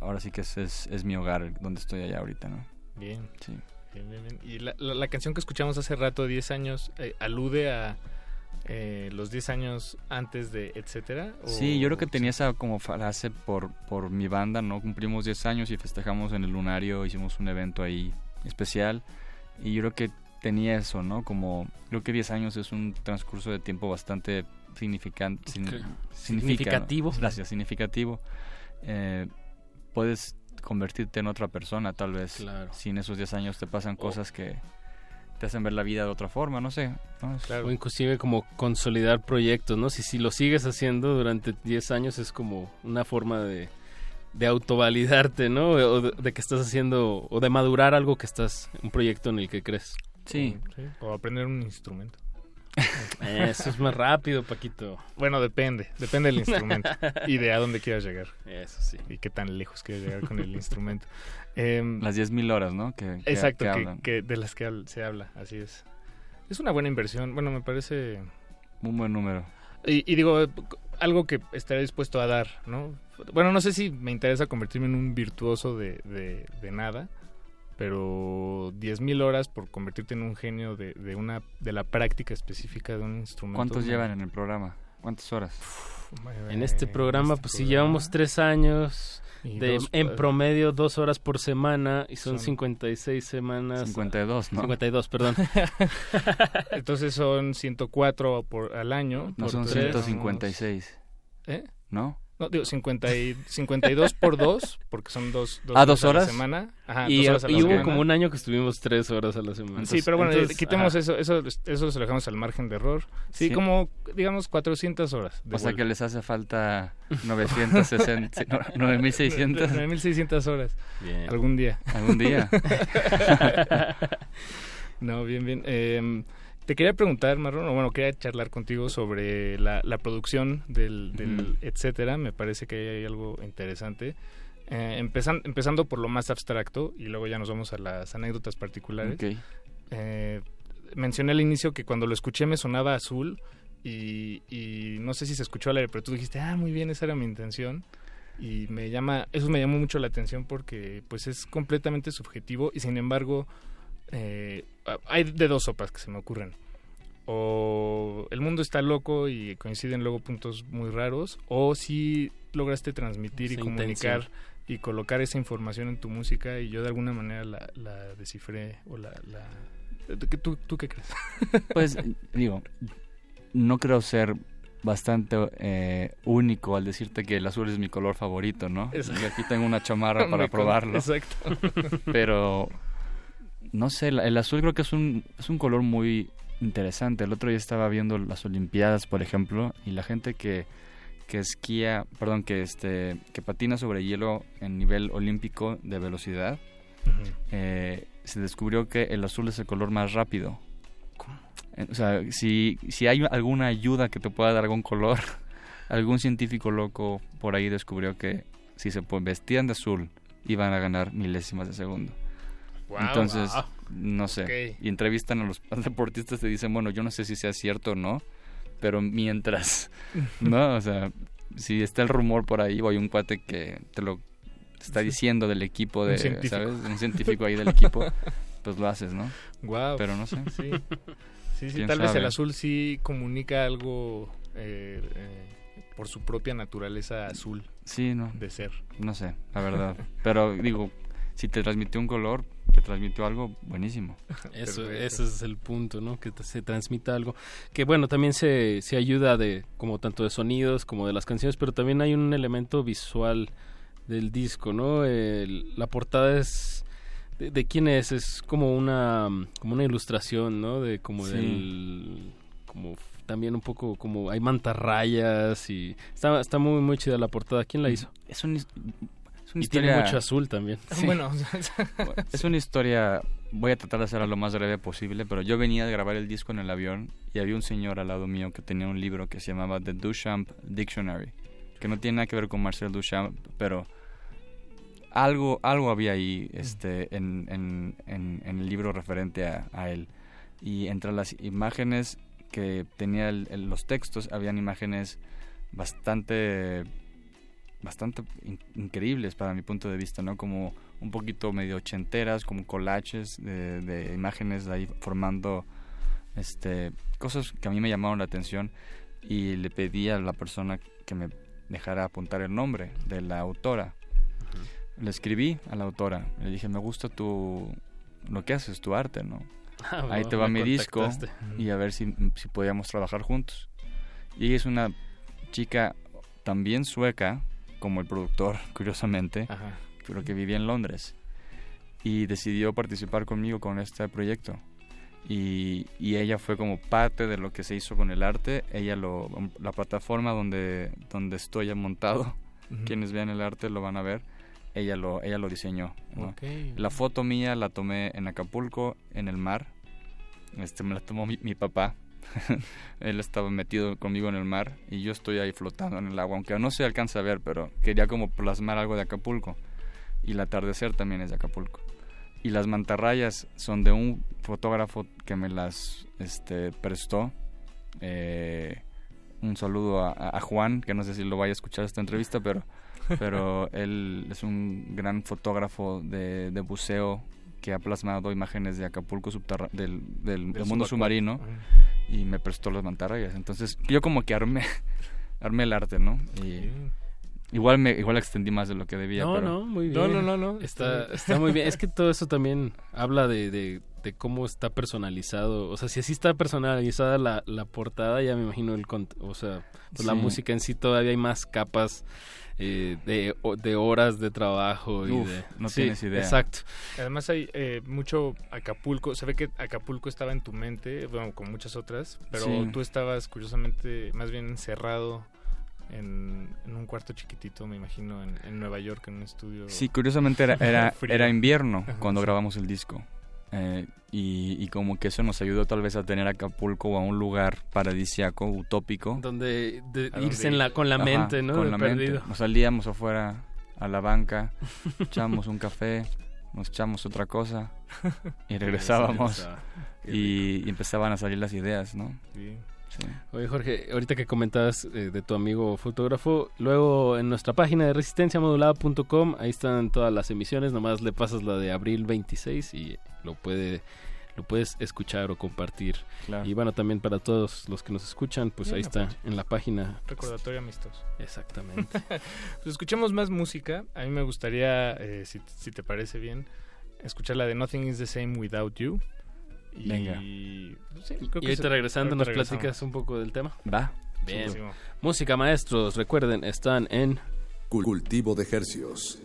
ahora sí que es, es, es mi hogar donde estoy allá ahorita, ¿no? Bien. Sí. Bien, bien, bien. Y la, la- la canción que escuchamos hace rato, 10 años, eh, alude a eh, los 10 años antes de etcétera. ¿O- Sí, yo creo que tenía esa como frase por, por mi banda, ¿no? Cumplimos 10 años y festejamos en el Lunario, hicimos un evento ahí especial y yo creo que tenía eso, ¿no? Como, creo que 10 años es un transcurso de tiempo bastante significante. Ok. Significativo. Gracias, significativo. Eh, puedes convertirte en otra persona, tal vez. Claro. Si en esos 10 años te pasan cosas que te hacen ver la vida de otra forma, no sé. ¿no? Es- O inclusive como consolidar proyectos, ¿no? Si, si lo sigues haciendo durante 10 años es como una forma de, de autovalidarte, ¿no? O de, de que estás haciendo, o de madurar algo que estás, un proyecto en el que crees. Sí. O aprender un instrumento. Eso es más rápido, Paquito. Bueno, depende, depende del instrumento y de a dónde quieras llegar. Eso sí. Y qué tan lejos quieras llegar con el instrumento. Em, Las 10.000 horas, ¿no? Que, que- Exacto, que que, de las que se habla, así es. Es una buena inversión, bueno, me parece... Un buen número. Y, y digo, eh, algo que estaré dispuesto a dar, ¿no? Bueno, no sé si me interesa convertirme en un virtuoso de, de, de nada, pero 10.000 horas por convertirte en un genio de, de, una, de la práctica específica de un instrumento. ¿Cuántos llevan en el programa? ¿Cuántas horas? En este programa, este pues sí, programa. llevamos tres años, Y de, dos, en eh, promedio dos horas por semana, y son, son- 56 semanas. 52, ¿no? 52, perdón. Entonces son 104 por, al año. No por son tres, 156. ¿Eh? ¿No? No, digo 50 y, 52 por 2, porque son dos, dos Ah, ¿dos a la horas? semana. Ajá, y dos horas a la y hubo como un año que estuvimos tres horas a la semana. Sí, pero bueno, Entonces, quitemos ajá. eso, eso, eso se lo dejamos al margen de error. Sí, Sí. como, digamos, 400 horas. de O sea que les hace falta 960, sí, no, 9600. 9600 horas. Bien. Algún día. Algún día. no, bien, bien. Eh, te quería preguntar, Marrón, o bueno, quería charlar contigo sobre la, la producción del, del etcétera. Me parece que hay algo interesante. Eh, empezan- empezando por lo más abstracto y luego ya nos vamos a las anécdotas particulares. Ok. Eh, mencioné al inicio que cuando lo escuché me sonaba azul y, y no sé si se escuchó al aire, pero tú dijiste, ah, muy bien, esa era mi intención. Y me llama, eso me llamó mucho la atención porque pues es completamente subjetivo y sin embargo eh, hay de dos sopas que se me ocurren. O el mundo está loco y coinciden luego puntos muy raros, o si lograste transmitir y comunicar intención. y colocar esa información en tu música y yo de alguna manera la, la descifré o la... la... ¿Tú, ¿Tú qué crees? Pues digo, no creo ser bastante eh, único al decirte que el azul es mi color favorito, ¿no? Exacto. Y aquí tengo una chamarra para probarlo. Exacto. Pero no sé, el azul creo que es un, es un color muy interesante. El otro día estaba viendo las Olimpiadas, por ejemplo, y la gente que, que esquía, perdón, que este que patina sobre hielo en nivel olímpico de velocidad, eh, se descubrió que el azul es el color más rápido. Eh, O sea, si, si hay alguna ayuda que te pueda dar algún color, algún científico loco por ahí descubrió que si se vestían de azul iban a ganar milésimas de segundo. Wow, Entonces, wow. no sé. Y entrevistan a los deportistas y dicen, bueno, yo no sé si sea cierto o no, pero mientras, ¿no? O sea, si está el rumor por ahí o hay un cuate que te lo está diciendo del equipo, de. ¿sabes? Un científico ahí del equipo, pues lo haces, ¿no? Wow. Pero no sé. Sí, sí, sí ¿Quién tal vez el azul sí comunica algo eh, eh, por su propia naturaleza azul Sí, no. de ser. No sé, la verdad. Pero digo, si te transmitió un color, te transmitió algo buenísimo. Eso, ese es el punto, ¿no? Que te- se transmita algo. Que bueno, también se, se ayuda de, como tanto de sonidos como de las canciones, pero también hay un elemento visual del disco, ¿no? El- la portada es... De, de quién es? Es como una, como una ilustración, ¿no? De como Sí. del... Como también un poco como hay mantarrayas y está, está muy muy chida la portada. ¿Quién la hizo? Es un, y tiene historia- mucho azul también. Sí. Bueno, Es una historia, voy a tratar de hacerla lo más breve posible, pero yo venía de grabar el disco en el avión y había un señor al lado mío que tenía un libro que se llamaba The Duchamp Dictionary, que no tiene nada que ver con Marcel Duchamp, pero algo, algo había ahí este, en, en- en- en el libro referente a, a él. Y entre las imágenes que tenía el- el- los textos, habían imágenes bastante bastante in- increíbles para mi punto de vista, ¿no? Como un poquito medio ochenteras, como collages de, de imágenes ahí formando este cosas que a mí me llamaron la atención y le pedí a la persona que me dejara apuntar el nombre de la autora. Le escribí a la autora, le dije, me gusta tu lo que haces, tu arte, ¿no? Ah, Ahí te va mi disco y a ver si, si podíamos trabajar juntos. Y ella es una chica también sueca, como el productor, curiosamente, Ajá. pero que vivía en Londres. Y decidió participar conmigo con este proyecto. Y, y ella fue como parte de lo que se hizo con el arte. Ella lo, la plataforma donde, donde estoy montado, Ujú. quienes vean el arte lo van a ver. Ella lo, ella lo diseñó. La foto mía la tomé en Acapulco, en el mar. Este, me la tomó mi, mi papá. Él estaba metido conmigo en el mar y yo estoy ahí flotando en el agua, aunque no se alcanza a ver, pero quería como plasmar algo de Acapulco. Y el atardecer también es de Acapulco. Y las mantarrayas son de un fotógrafo que me las este, prestó. Eh, un saludo a, a Juan, que no sé si lo vaya a escuchar esta entrevista, pero, pero él es un gran fotógrafo de, de buceo que ha plasmado imágenes de Acapulco subterra- del, del, del mundo submarino y me prestó las mantarrayas. Entonces yo como que armé, armé el arte, ¿no? Y igual me igual extendí más de lo que debía. No, pero- no, muy bien. No, no, no, no. Está, está muy bien. Es que todo eso también habla de, de, de cómo está personalizado. O sea, si así está personalizada la, la portada, ya me imagino el cont- o sea, pues la música en sí todavía hay más capas eh, de, de horas de trabajo y Uf, de no Sí, tienes idea. Exacto. Además hay eh, mucho Acapulco, se ve que Acapulco estaba en tu mente, bueno, con muchas otras, pero Sí. tú estabas curiosamente más bien encerrado en, en un cuarto chiquitito, me imagino, en, en Nueva York, en un estudio. Sí, curiosamente era, era, era invierno Ajá, cuando sí. grabamos el disco. Eh, y, y como que eso nos ayudó tal vez a tener Acapulco a un lugar paradisiaco, utópico. Donde de- ¿A irse en la, con la Ajá, mente, ¿no? Con De la perdido. mente. Nos salíamos afuera a la banca, echábamos un café, nos echamos otra cosa y regresábamos. Y, y empezaban a salir las ideas, ¿no? Sí. Sí. Oye Jorge, ahorita que comentabas eh, de tu amigo fotógrafo, luego en nuestra página de resistenciamodulada.com, ahí están todas las emisiones, nomás le pasas la de abril 26 y lo puede lo puedes escuchar o compartir. Claro. Y bueno, también para todos los que nos escuchan, pues Bien, ahí está en la página. Recordatorio amistoso. Exactamente. Pues escuchemos más música. A mí me gustaría, eh, si, si te parece bien, escuchar la de Nothing is the Same Without You. Y, Venga. sí, y creo que ahorita se- regresando ahorita nos regresamos. platicas un poco del tema. Va. Bien. Música maestros, recuerden, están en Cultivo de hercios.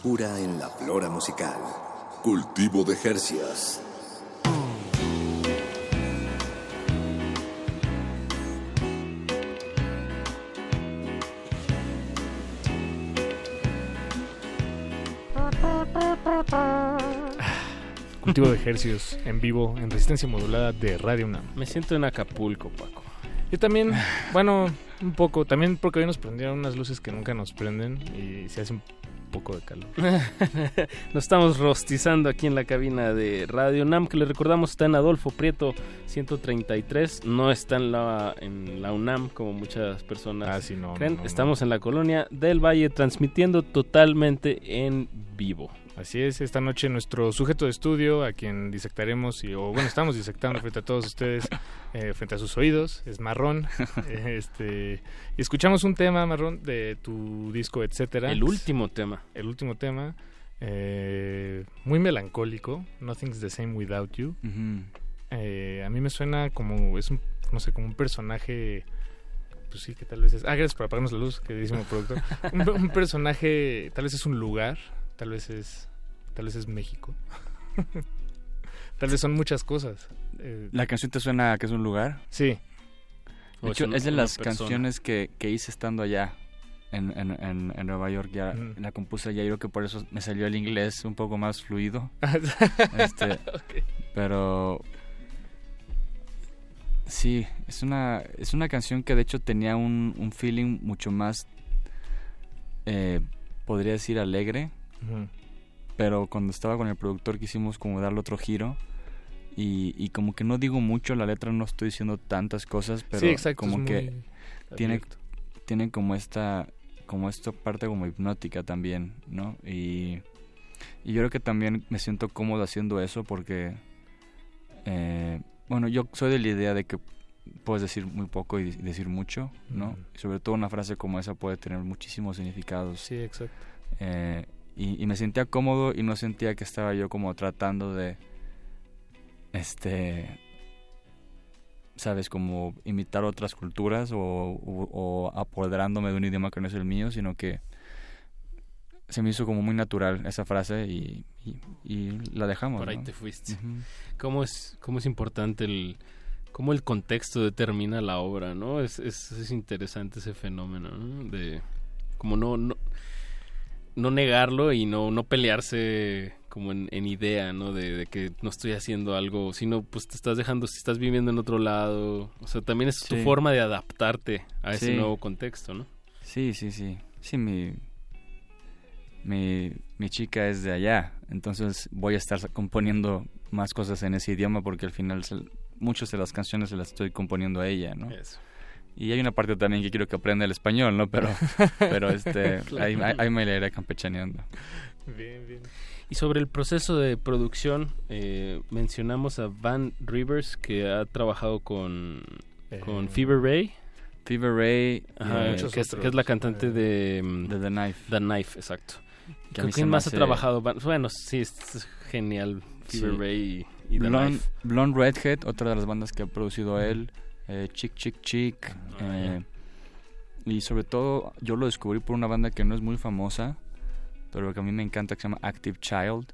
Frescura en la flora musical. Cultivo de Jercias. Cultivo de ejercicios en vivo en resistencia modulada de Radio UNAM. Me siento en Acapulco, Paco. Yo también, bueno, un poco, también porque hoy nos prendieron unas luces que nunca nos prenden y se hace un poco de calor. Nos estamos rostizando aquí en la cabina de Radio UNAM, que le recordamos está en Adolfo Prieto 133, no está en la, en la UNAM como muchas personas Ah, sí, no, creen. no, no, Estamos en la colonia del Valle transmitiendo totalmente en vivo. Así es, esta noche nuestro sujeto de estudio, a quien disectaremos, y, o bueno, estamos disectando frente a todos ustedes, eh, frente a sus oídos, es Marrón. Eh, este, y escuchamos un tema, Marrón, de tu disco, etcétera. El último tema. El último tema, eh, muy melancólico, Nothing's the Same Without You. Eh, a mí me suena como, es un, no sé, como un personaje... Pues sí, que tal vez es... Ah, gracias por apagarnos la luz, queridísimo productor. Un, un personaje, tal vez es un lugar, tal vez es tal vez es México. tal vez son muchas cosas. Eh, ¿La canción te suena a que es un lugar? Sí. De O hecho, es de las persona. canciones que, que hice estando allá en, en, en, en Nueva York. Ya la compuse allá y creo que por eso me salió el inglés un poco más fluido. Ah, Este, Ok. Pero sí, es una, es una canción que de hecho tenía un, un feeling mucho más, eh, podría decir, alegre. Pero cuando estaba con el productor quisimos como darle otro giro. Y, y como que no digo mucho, la letra no estoy diciendo tantas cosas, pero Sí, exacto, como que tiene, abierto. tiene como esta como esta parte como hipnótica también, ¿no? Y, y yo creo que también me siento cómodo haciendo eso porque, eh, bueno, yo soy de la idea de que puedes decir muy poco y decir mucho, ¿no? Y sobre todo una frase como esa puede tener muchísimos significados. Sí, exacto. Eh, y, y me sentía cómodo y no sentía que estaba yo como tratando de, este, sabes, como imitar otras culturas o, o- o apoderándome de un idioma que no es el mío, sino que se me hizo como muy natural esa frase y, y- y la dejamos. Por ahí ¿no? te fuiste. Ujú. ¿Cómo es, cómo es importante el cómo el contexto determina la obra, ¿no? Es, es, es interesante ese fenómeno, ¿no? De como no no, no negarlo y no no pelearse como en, en idea, ¿no? De, de que no estoy haciendo algo, sino pues te estás dejando, si estás viviendo en otro lado, o sea, también es tu forma de adaptarte a ese Sí. nuevo contexto, ¿no? Sí, sí, sí. Sí, mi, mi, mi chica es de allá, entonces voy a estar componiendo más cosas en ese idioma porque al final se- muchas de las canciones se las estoy componiendo a ella, ¿no? Eso. Y hay una parte también que quiero que aprenda el español, ¿no? Pero, pero este, Claro. ahí, me la iré campechaneando. Bien, bien. Y sobre el proceso de producción, eh, mencionamos a Van Rivers, que ha trabajado con, con Fever Ray. Fever Ray, Ajá, eh, que, es, otros, que es la cantante de, mm, de The Knife. The Knife, exacto. ¿Con quién más ha trabajado? Bueno, sí, es, genial. Fever Sí. Ray y, y The Blonde, Knife. Blonde Redhead, otra de las bandas que ha producido él. Eh, Chick Chick Chick. eh, y sobre todo, yo lo descubrí por una banda que no es muy famosa, pero que a mí me encanta, que se llama Active Child.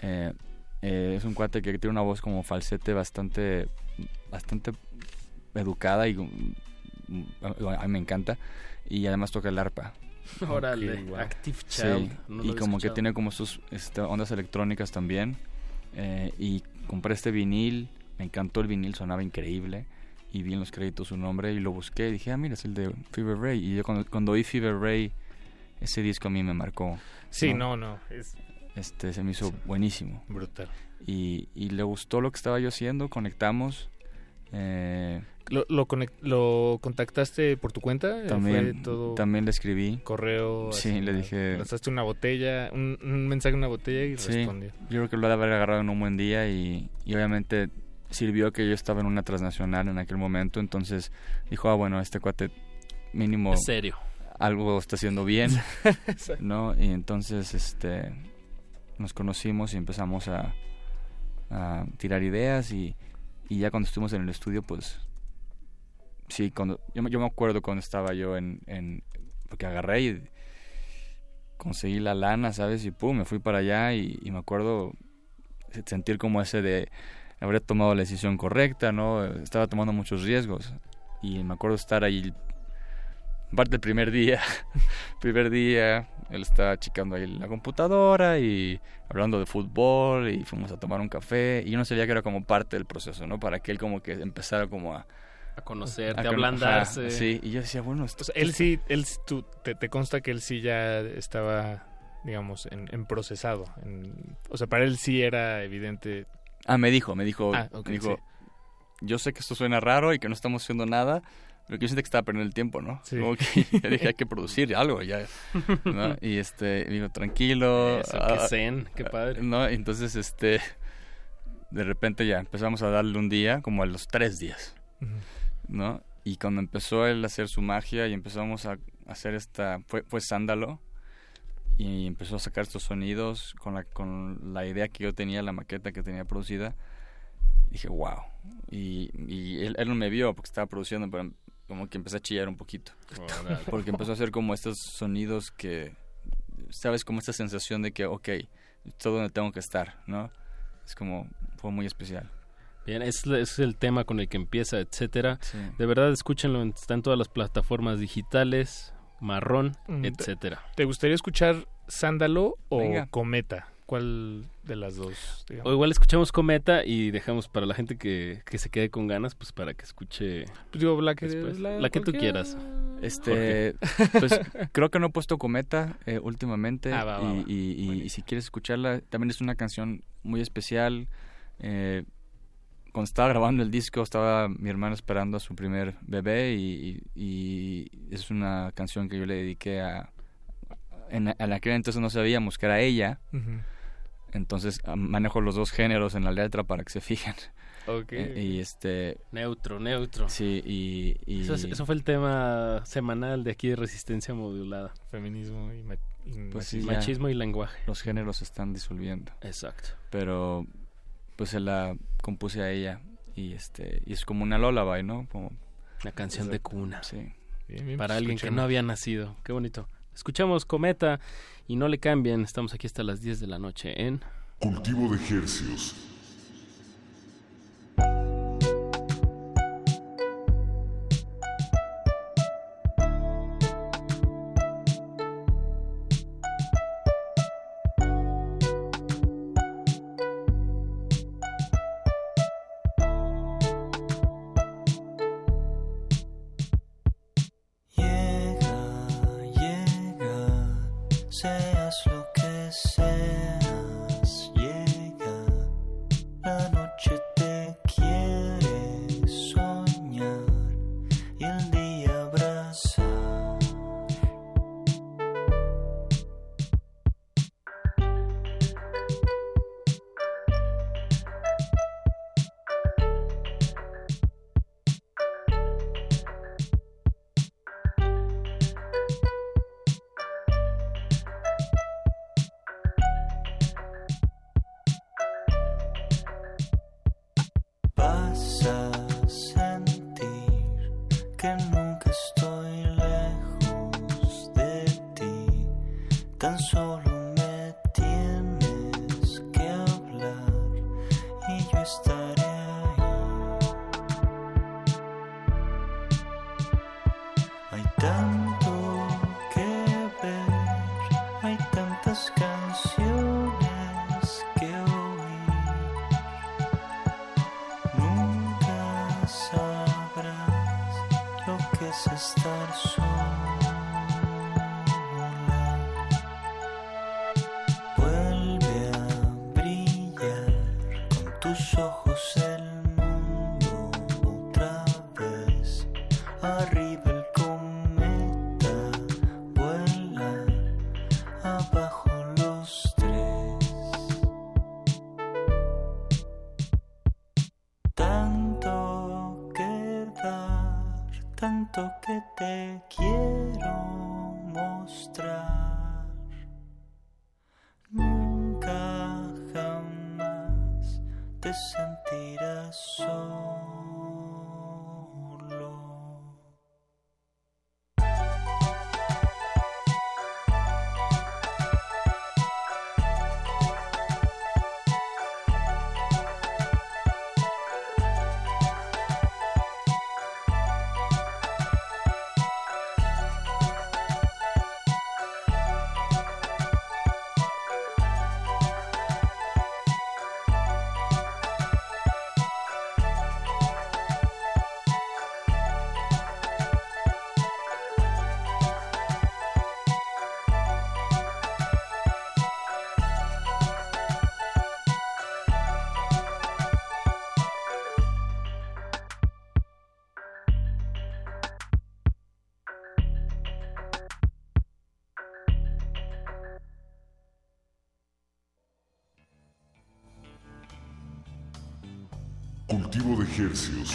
Eh, eh, es un cuate que tiene una voz como falsete bastante, bastante educada y mm, a, mí me encanta. Y además toca el arpa. Órale, wow. Active Sí, Child. no y como que tiene como sus este, ondas electrónicas también. Eh, y compré este vinil, me encantó el vinil, sonaba increíble. Y vi en los créditos su nombre y lo busqué y dije, ah, mira, es el de Fever Ray. Y yo cuando, cuando oí Fever Ray, ese disco a mí me marcó. Sí, no, no, es- Este, se me hizo buenísimo. Brutal. Y, y le gustó lo que estaba yo haciendo, conectamos. Eh, ¿Lo, lo, conec- lo contactaste por tu cuenta? También- ¿Fue todo también le escribí. correo? Sí, le dije- Lanzaste una botella, un, un mensaje en una botella y Sí, respondió. yo creo que lo ha de haber agarrado en un buen día y, y obviamente sirvió que yo estaba en una transnacional en aquel momento, entonces dijo, ah, bueno, este cuate mínimo... Es serio. Algo está haciendo bien. ¿no? Y entonces, este, nos conocimos y empezamos a, a tirar ideas y, y ya cuando estuvimos en el estudio, pues, sí, cuando, yo, me- yo me acuerdo cuando estaba yo en, en porque agarré y conseguí la lana, ¿sabes? Y pum, me fui para allá y, y me acuerdo sentir como ese de habría tomado la decisión correcta, ¿no? Estaba tomando muchos riesgos. Y me acuerdo estar ahí, parte del primer día, primer día, él estaba checando ahí la computadora y hablando de fútbol y fuimos a tomar un café y yo no sabía que era como parte del proceso, ¿no? Para que él como que empezara como a... A conocerte, a, con- ablandarse. ajá, sí, y yo decía, bueno, esto, O sea, él sí, él, tú, te, te consta que él sí ya estaba, digamos, en, en procesado. en- o sea, para él sí era evidente. Ah, me dijo, me dijo, Ah, me dijo, sí. yo sé que esto suena raro y que no estamos haciendo nada, pero que yo siento que estaba perdiendo el tiempo, ¿no? Sí. Como que ya dije, hay que producir algo ya, ¿no? Y este, me dijo, tranquilo. Eso, qué zen, qué padre. ¿No? Entonces, este, de repente ya empezamos a darle un día, como a los tres días, ¿no? Y cuando empezó él a hacer su magia y empezamos a hacer esta, fue, fue sándalo, y empezó a sacar estos sonidos con la, con la idea que yo tenía, la maqueta que tenía producida. Dije, wow. Y, y él, él no me vio porque estaba produciendo, pero como que empecé a chillar un poquito. Porque empezó a hacer como estos sonidos que, ¿sabes? Como esta sensación de que, ok, todo donde tengo que estar, ¿no? Es como, fue muy especial. Bien, es, es el tema con el que empieza, etcétera. Sí. De verdad, escúchenlo, está en todas las plataformas digitales, marrón, Mm, te- etcétera. ¿Te gustaría escuchar Sándalo o Venga. Cometa? ¿Cuál de las dos? digamos? O igual escuchamos Cometa y dejamos para la gente que, que se quede con ganas, pues para que escuche. Pues digo, la que, después. la- La que tú quieras. Este, pues creo que no he puesto Cometa eh, últimamente Ah, va, va, y, va. y- y- y si quieres escucharla, también es una canción muy especial. Eh, cuando estaba grabando el disco estaba mi hermano esperando a su primer bebé y, y- y es una canción que yo le dediqué a... En, en aquel entonces no sabíamos que era ella, entonces ah, manejo los dos géneros en la letra para que se fijen. Ok. Eh, y este... Neutro, neutro. Sí, y... y- Eso, es- eso fue el tema semanal de aquí de Resistencia Modulada. Feminismo y, ma- y Pues sí, Machismo y lenguaje. Los géneros se están disolviendo. Exacto. Pero pues se la compuse a ella y este y es como una lullaby, ¿no? Como Una canción de cuna. Sí. Bien, bien, Para pues, alguien que no había nacido. Qué bonito. Escuchamos Cometa y no le cambien. Estamos aquí hasta las 10 de la noche en... Cultivo de ejercios. Tanto Hercios.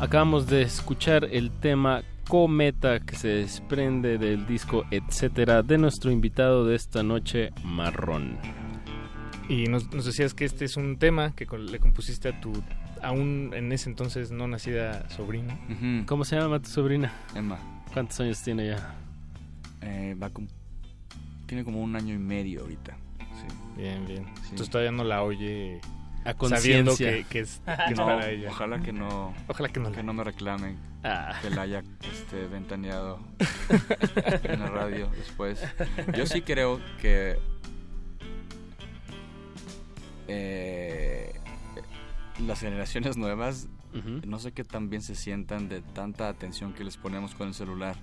Acabamos de escuchar el tema Cometa que se desprende del disco Etcétera de nuestro invitado de esta noche, Marrón. Y nos, nos decías que este es un tema que le compusiste a tu aún en ese entonces no nacida sobrina. ¿Cómo se llama tu sobrina? Emma. ¿Cuántos años tiene ya? Eh, va cum- tiene como un año y medio ahorita. Sí. Bien, bien. Sí. Entonces todavía no la oye A sabiendo que, que es, que es No, para ella. Ojalá que no. Ojalá que no. me reclamen. Ah. Que la haya este, ventaneado en la radio después. Yo sí creo que. eh, las generaciones nuevas. Ujú. No sé qué tan bien se sientan de tanta atención que les ponemos con el celular.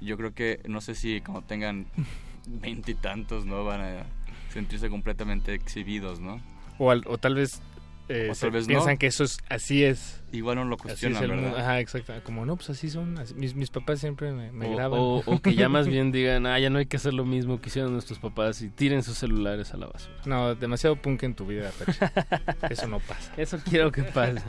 Yo creo que, no sé si cuando tengan veintitantos, ¿no? Van a sentirse completamente exhibidos, ¿no? O, al- o tal vez, eh, O se tal vez piensan no. que eso es así es. Igual no lo cuestionan, es el ¿verdad? Ajá, exacto. Como no, pues así son. así- mis, mis papás siempre me, me o, graban. o- o que ya más bien digan, ah, ya no hay que hacer lo mismo que hicieron nuestros papás y tiren sus celulares a la basura. No, demasiado punk en tu vida, Pachi. Eso no pasa. Eso quiero que pase.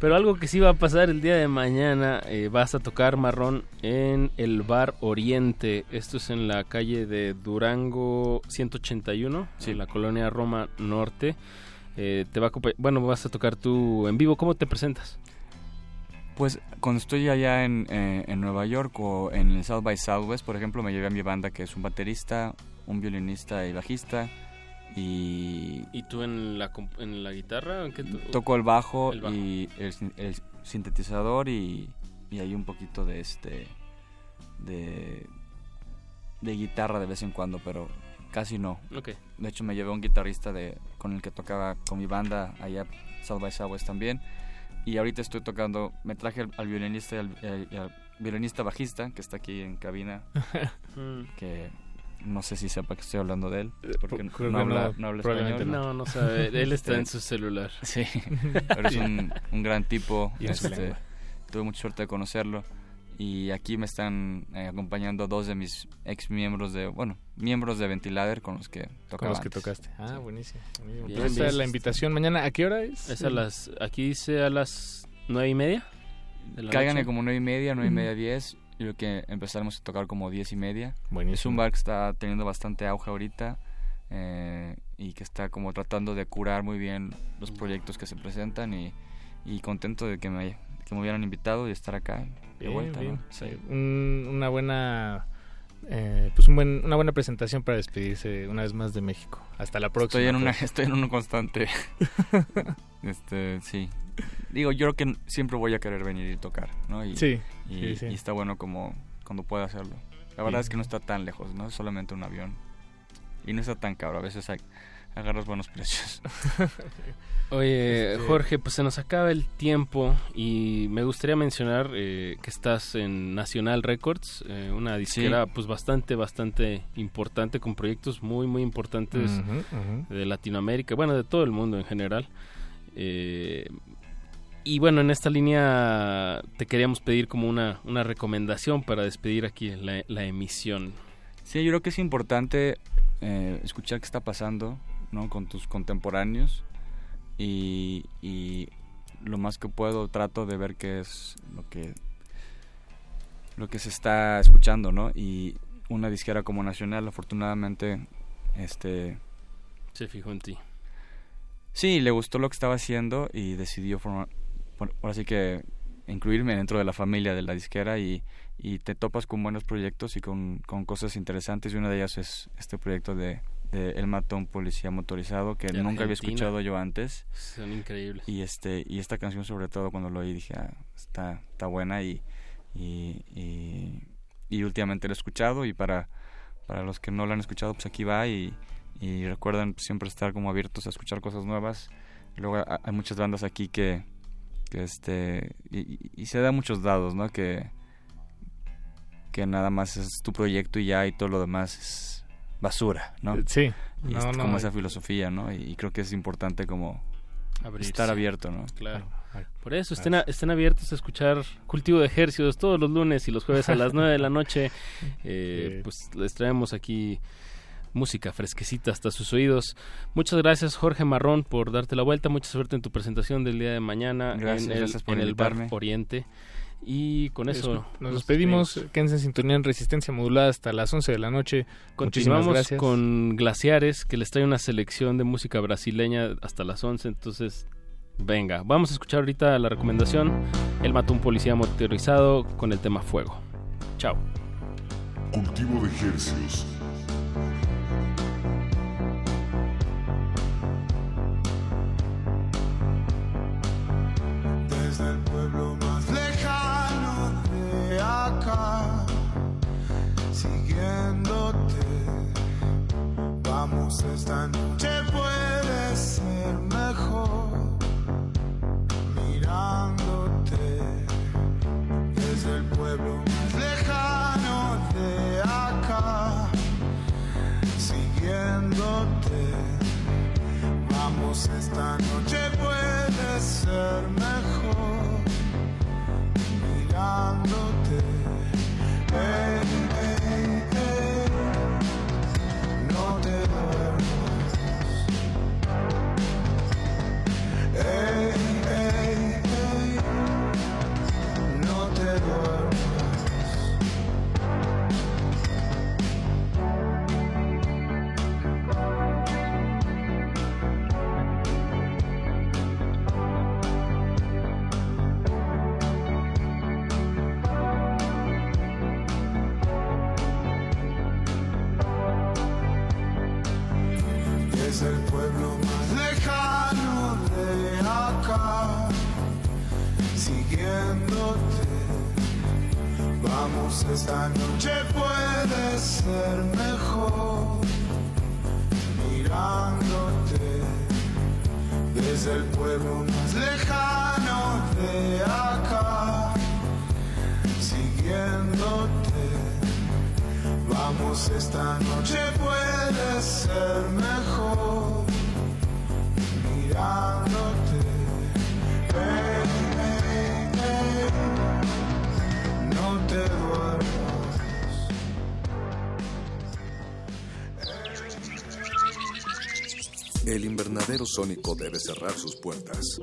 Pero algo que sí va a pasar el día de mañana, eh, vas a tocar marrón en el Bar Oriente. Esto es en la calle de Durango 181, en la colonia Roma Norte. Eh, te va a bueno, vas a tocar tú en vivo. ¿Cómo te presentas? Pues cuando estoy allá en, eh, en Nueva York o en el South by Southwest, por ejemplo, me llevé a mi banda que es un baterista, un violinista y bajista. Y ¿Y tú en la, en la guitarra? ¿En qué to- toco el bajo, El bajo. y el, el sintetizador y, y hay un poquito de este de, de guitarra de vez en cuando, pero casi no. De hecho me llevé a un guitarrista de con el que tocaba con mi banda allá South by Southwest también. Y ahorita estoy tocando, me traje al, al violinista y al, y al- violinista bajista que está aquí en cabina, Mm. que no sé si sepa que estoy hablando de él, porque creo no, que habla, no, no habla español. no. No, no sabe, él está en su celular. Sí, pero es un, un gran tipo. Y este, tuve mucha suerte de conocerlo. Y aquí me están eh, acompañando dos de mis ex miembros de, bueno, miembros de Ventilader con los que tocaba Con los que antes. tocaste. Ah, buenísimo. buenísimo. Bien, Pues esa bien. es la invitación mañana. ¿A qué hora es? Es a las, aquí dice a las nueve y media. de la Cáiganle como nueve y media, nueve y media, diez. Yo creo que empezaremos a tocar como diez y media. Buenísimo. Es un bar que está teniendo bastante auge ahorita eh, y que está como tratando de curar muy bien los proyectos que se presentan y, y contento de que me, que me hubieran invitado y estar acá de Bien, vuelta. bien. ¿no? Sí. Un- una buena eh, pues un buen, una buena presentación para despedirse una vez más de México. Hasta la próxima. Estoy en una, pues. estoy en uno constante. este, sí. Digo, yo creo que siempre voy a querer venir y tocar, ¿no? Y, Sí, y, sí, sí. y está bueno como cuando pueda hacerlo. La verdad es que no está tan lejos, ¿no? Es solamente un avión. Y no está tan caro, a veces hay, agarras buenos precios. Oye, Este- Jorge, pues se nos acaba el tiempo y me gustaría mencionar eh, que estás en Nacional Records, eh, una disquera pues bastante, bastante importante con proyectos muy, muy importantes de Latinoamérica, bueno, de todo el mundo en general. Eh, y bueno, en esta línea te queríamos pedir como una, una recomendación para despedir aquí la, la emisión. Sí, yo creo que es importante eh, escuchar qué está pasando, ¿no? Con tus contemporáneos y, y lo más que puedo trato de ver qué es lo que lo que se está escuchando, ¿no? Y una disquera como Nacional, afortunadamente, este, Se fijó en ti. sí, le gustó lo que estaba haciendo y decidió formar, ahora sí que incluirme dentro de la familia de la disquera y, y te topas con buenos proyectos y con, con cosas interesantes y una de ellas es este proyecto de, de El Matón Policía Motorizado que nunca había escuchado yo antes. Son increíbles. y este y esta canción sobre todo cuando lo oí dije ah, está está buena y y, y y últimamente la he escuchado y para para los que no la han escuchado pues aquí va y, y recuerden siempre estar como abiertos a escuchar cosas nuevas. Luego ha- hay muchas bandas aquí que que este y se da muchos dados no que que nada más es tu proyecto y ya y todo lo demás es basura no Eh, sí. y No, es no, como esa filosofía no y, y creo que es importante como Abrirse. estar abierto no Claro. Por eso, estén, a- estén abiertos a escuchar Cultivo de Ejercicios todos los lunes y los jueves a las 9 de la noche. Eh, Pues les traemos aquí música fresquecita hasta sus oídos. Muchas gracias Jorge Marrón por darte la vuelta. Mucha suerte en tu presentación del día de mañana Gracias, en el, gracias por en el Bar. Oriente. Y con eso nos despedimos. Quédense en sintonía en Resistencia Modulada hasta las 11 de la noche. Muchísimas Continuamos gracias. con Glaciares, que les trae una selección de música brasileña hasta las 11. Entonces, venga, vamos a escuchar ahorita la recomendación. Él mató a un policía motorizado con el tema fuego. Chao. Cultivo de ejercicios. Siguiéndote. Vamos, esta noche puede ser mejor, mirándote desde el pueblo más lejano de acá, siguiéndote. Vamos, esta noche puede ser mejor mirándote. Debe cerrar sus puertas.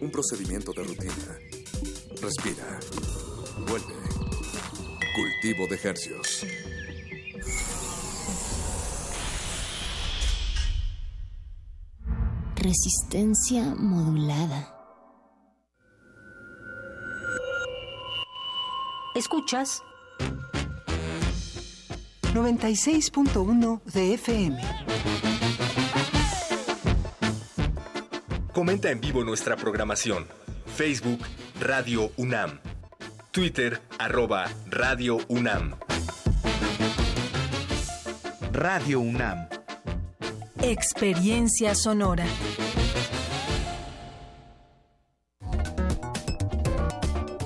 Un procedimiento de rutina. Respira. Vuelve. Cultivo de hercios. Resistencia modulada. Escuchas 96.1 de FM. Comenta en vivo nuestra programación. Facebook Radio UNAM. Twitter arroba Radio UNAM. Radio UNAM. Experiencia sonora.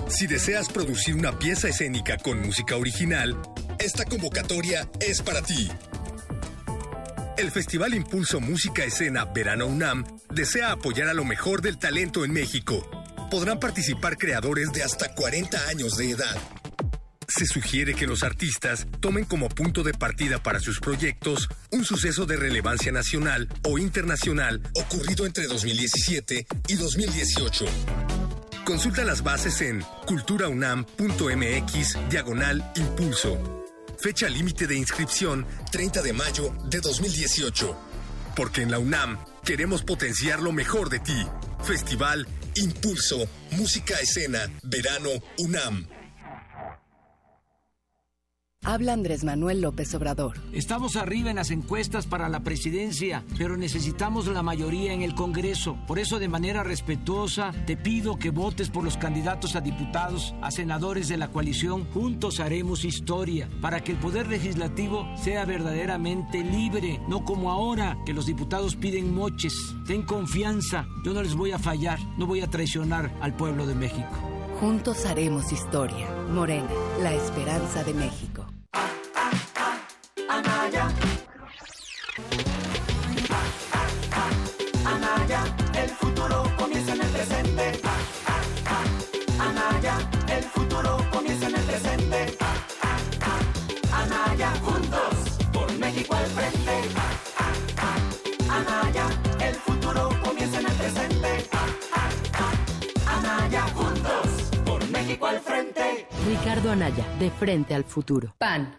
Si deseas producir una pieza escénica con música original, esta convocatoria es para ti. El Festival Impulso Música Escena Verano UNAM desea apoyar a lo mejor del talento en México. Podrán participar creadores de hasta 40 años de edad. Se sugiere que los artistas tomen como punto de partida para sus proyectos un suceso de relevancia nacional o internacional ocurrido entre 2017 y 2018. Consulta las bases en culturaunam.mx diagonal impulso. Fecha límite de inscripción 30 de mayo de 2018. Porque en la UNAM queremos potenciar lo mejor de ti. Festival Impulso Música Escena Verano UNAM. Habla Andrés Manuel López Obrador. Estamos arriba en las encuestas para la presidencia, pero necesitamos la mayoría en el Congreso. Por eso, de manera respetuosa, te pido que votes por los candidatos a diputados, a senadores de la coalición. Juntos haremos historia para que el Poder Legislativo sea verdaderamente libre, no como ahora que los diputados piden moches. Ten confianza, yo no les voy a fallar, no voy a traicionar al pueblo de México. Juntos haremos historia. Morena, la esperanza de México. Anaya. Anaya, el futuro comienza en el presente. Anaya, el futuro comienza en el presente. Anaya, juntos, por México al frente. Anaya, el futuro comienza en el presente. Anaya, juntos, por México al frente. Ricardo Anaya, de frente al futuro. PAN.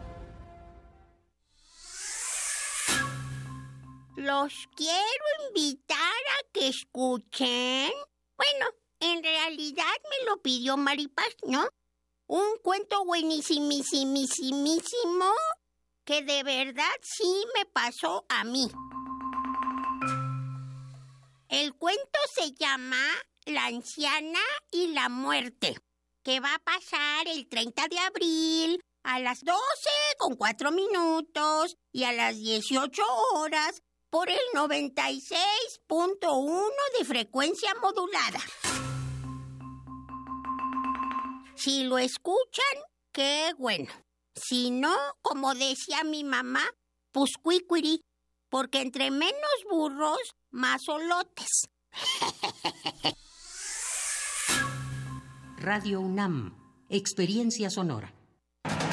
Los quiero invitar a que escuchen. Bueno, en realidad me lo pidió Maripaz, ¿no? Un cuento buenísimísimísimo que de verdad sí me pasó a mí. El cuento se llama La anciana y la muerte, que va a pasar el 30 de abril a las 12 con 4 minutos y a las 18 horas por el 96.1 de frecuencia modulada. Si lo escuchan, qué bueno. Si no, como decía mi mamá, pues porque entre menos burros, más olotes. Radio UNAM, experiencia sonora.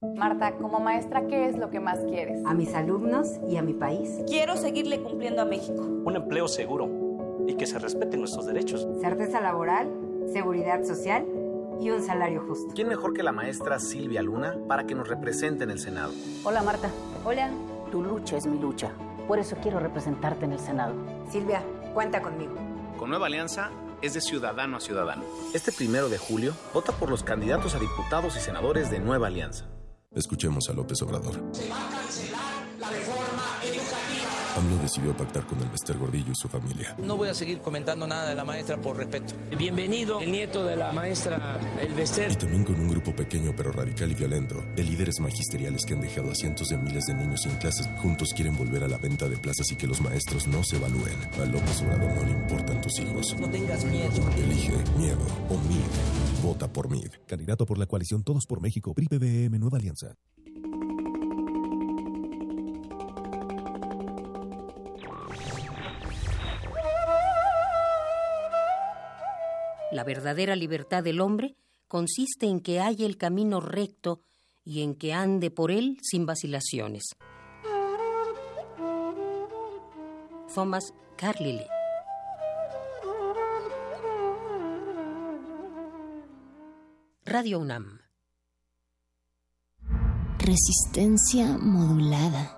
Marta, como maestra, ¿qué es lo que más quieres? A mis alumnos y a mi país. Quiero seguirle cumpliendo a México. Un empleo seguro y que se respeten nuestros derechos. Certeza laboral, seguridad social y un salario justo. ¿Quién mejor que la maestra Silvia Luna para que nos represente en el Senado? Hola Marta. Hola. Tu lucha es mi lucha. Por eso quiero representarte en el Senado. Silvia, cuenta conmigo. Con Nueva Alianza es de ciudadano a ciudadano. Este primero de julio, vota por los candidatos a diputados y senadores de Nueva Alianza. Escuchemos a López Obrador. Se va a cancelar la reforma educativa. AMLO decidió pactar con el Bester Gordillo y su familia. No voy a seguir comentando nada de la maestra por respeto. Bienvenido, el nieto de la maestra El Bester. Y también con un grupo pequeño pero radical y violento de líderes magisteriales que han dejado a cientos de miles de niños sin clases. Juntos quieren volver a la venta de plazas y que los maestros no se evalúen. A López Obrador no le importan tus hijos. No tengas miedo. Elige miedo o MID. Vota por MID. Candidato por la coalición Todos por México. PRI PBM Nueva Alianza. La verdadera libertad del hombre consiste en que haya el camino recto y en que ande por él sin vacilaciones. Thomas Carlyle Radio UNAM Resistencia modulada.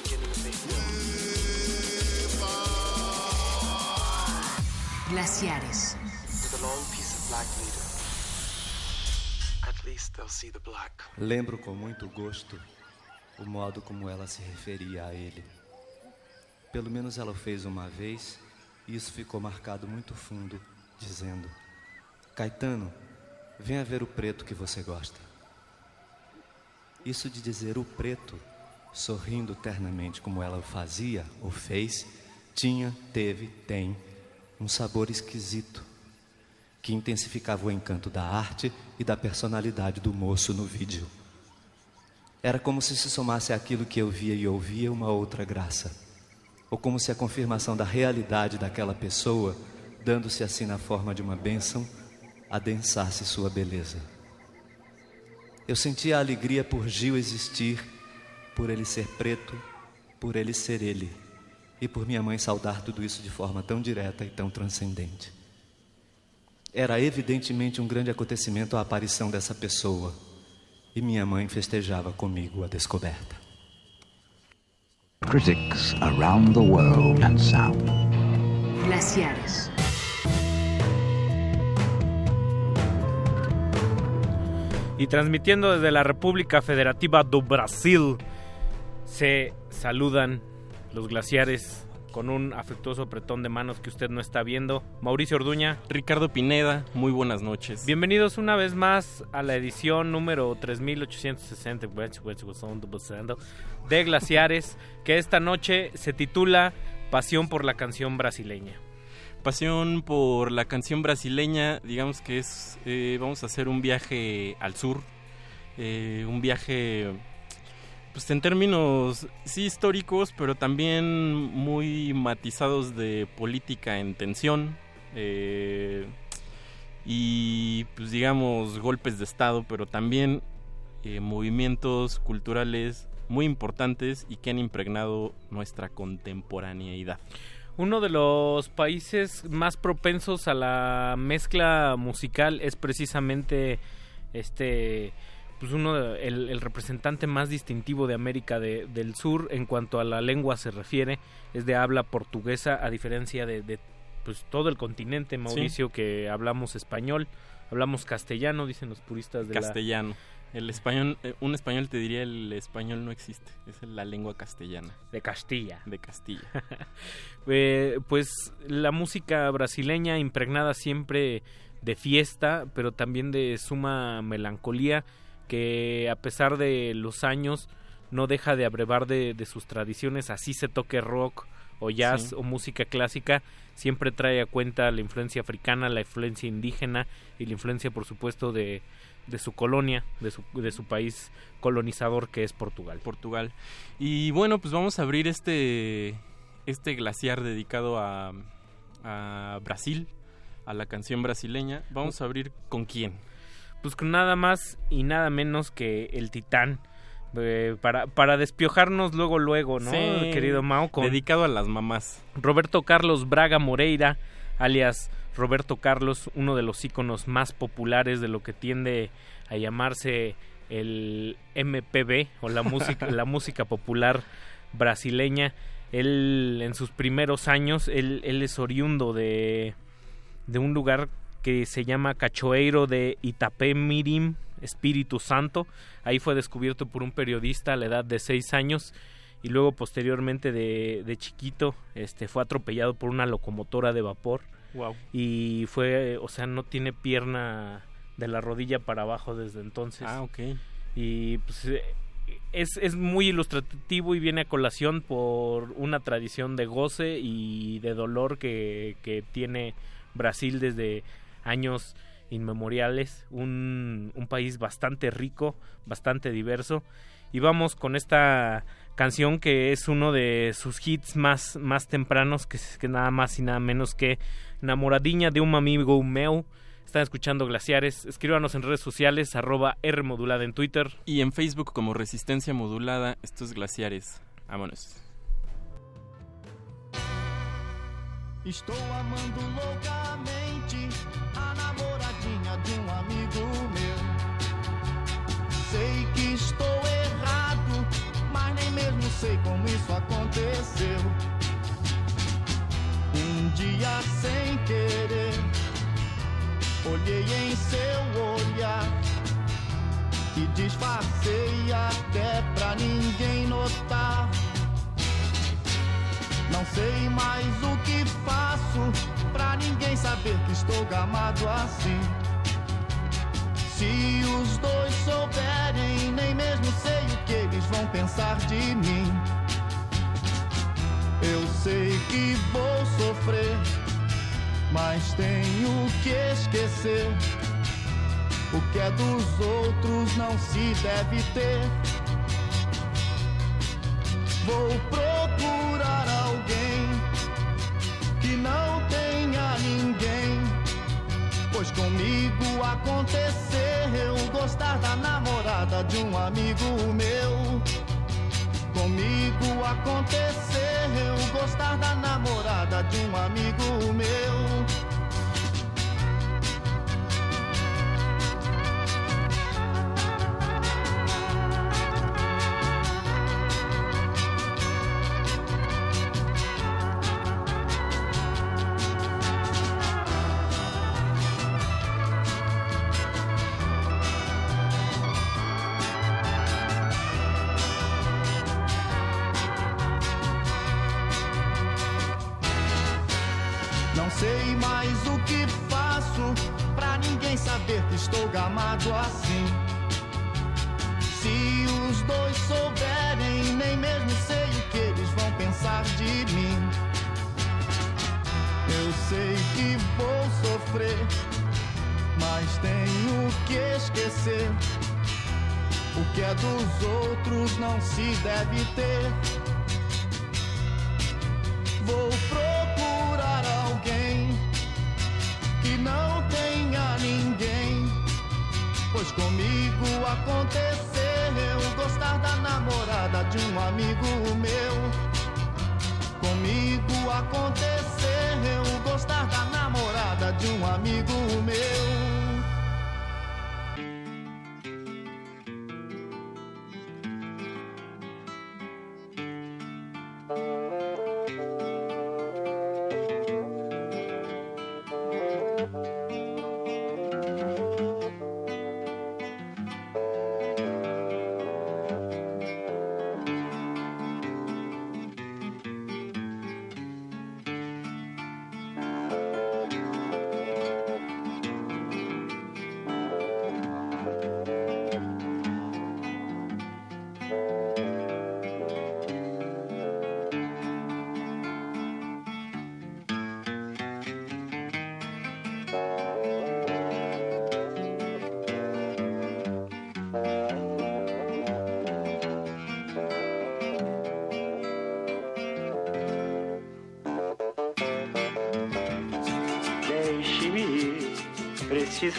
black. Lembro com muito gosto o modo como ela se referia a ele. Pelo menos ela o fez uma vez e isso ficou marcado muito fundo, dizendo: Caetano, venha ver o preto que você gosta. Isso de dizer o preto, sorrindo ternamente como ela o fazia ou fez, tinha, teve, tem um sabor esquisito que intensificava o encanto da arte e da personalidade do moço no vídeo. Era como se se somasse àquilo que eu via e ouvia uma outra graça, ou como se a confirmação da realidade daquela pessoa, dando-se assim na forma de uma bênção, adensasse sua beleza. Eu sentia a alegria por Gil existir, por ele ser preto, por ele ser ele, e por minha mãe saudar tudo isso de forma tão direta e tão transcendente. Era evidentemente um grande acontecimento a aparição dessa pessoa, e minha mãe festejava comigo a descoberta. Critics around the world and sound. Glaciares. Y transmitiendo desde la República Federativa do Brasil, se saludan los glaciares con un afectuoso apretón de manos que usted no está viendo. Mauricio Orduña. Ricardo Pineda, muy buenas noches. Bienvenidos una vez más a la edición número 3860 de Glaciares, que esta noche se titula Pasión por la canción brasileña. Pasión por la canción brasileña, digamos que es, eh, vamos a hacer un viaje al sur, eh, un viaje pues en términos sí históricos, pero también muy matizados de política en tensión. eh, y pues digamos golpes de estado, pero también eh, movimientos culturales muy importantes y que han impregnado nuestra contemporaneidad. Uno de los países más propensos a la mezcla musical es precisamente este pues uno de- el, el representante más distintivo de América de- del Sur en cuanto a la lengua se refiere es de habla portuguesa a diferencia de, de, pues todo el continente Mauricio que hablamos español hablamos castellano dicen los puristas de la Castellano. El español, eh, un español te diría el español no existe, es la lengua castellana. De Castilla. De Castilla. Eh, pues la música brasileña impregnada siempre de fiesta, pero también de suma melancolía, que a pesar de los años no deja de abrevar de, de sus tradiciones, así se toque rock o jazz Sí. o música clásica, siempre trae a cuenta la influencia africana, la influencia indígena y la influencia, por supuesto, de, de su colonia, de su, de su país colonizador que es Portugal. Portugal. Y bueno, pues vamos a abrir este, este glaciar dedicado a, a Brasil, a la canción brasileña. Vamos a abrir con quién. Pues con nada más y nada menos que el Titán. eh, para, para despiojarnos luego, luego, ¿no? Sí, Querido Mao, con Dedicado a las mamás. Roberto Carlos Braga Moreira, alias Roberto Carlos, uno de los íconos más populares de lo que tiende a llamarse el MPB o la música, la música popular brasileña. Él en sus primeros años, él, él es oriundo de, de un lugar que se llama Cachoeiro de Itapemirim, Espíritu Santo. Ahí fue descubierto por un periodista a la edad de seis años y luego posteriormente de, de chiquito este fue atropellado por una locomotora de vapor Wow. y fue o sea no tiene pierna de la rodilla para abajo desde entonces Ah, ok. y pues eh, es, es muy ilustrativo y viene a colación por una tradición de goce y de dolor que, que tiene Brasil desde años inmemoriales, un, un país bastante rico, bastante diverso. Y vamos con esta canción que es uno de sus hits más, más tempranos, que es que nada más y nada menos que Namoradiña de un amigo meu. Están escuchando Glaciares. Escríbanos en redes sociales, arroba R modulada en Twitter. Y en Facebook como Resistencia Modulada, estos glaciares. Vámonos. Estou amando loucamente sei como isso aconteceu. Um dia sem querer, olhei em seu olhar e disfarcei até pra ninguém notar. Não sei mais o que faço pra ninguém saber que estou gamado assim. Se os dois souberem, nem mesmo sei que eles vão pensar de mim. Eu sei que vou sofrer, mas tenho que esquecer. O que é dos outros não se deve ter. Vou procurar alguém que não pois comigo aconteceu gostar da namorada de um amigo meu. Comigo aconteceu gostar da namorada de um amigo meu. Sofrer, mas tenho que esquecer. O que é dos outros não se deve ter. Vou procurar alguém que não tenha ninguém. Pois comigo aconteceu gostar da namorada de um amigo meu. Comigo aconteceu gostar da namorada de um amigo meu.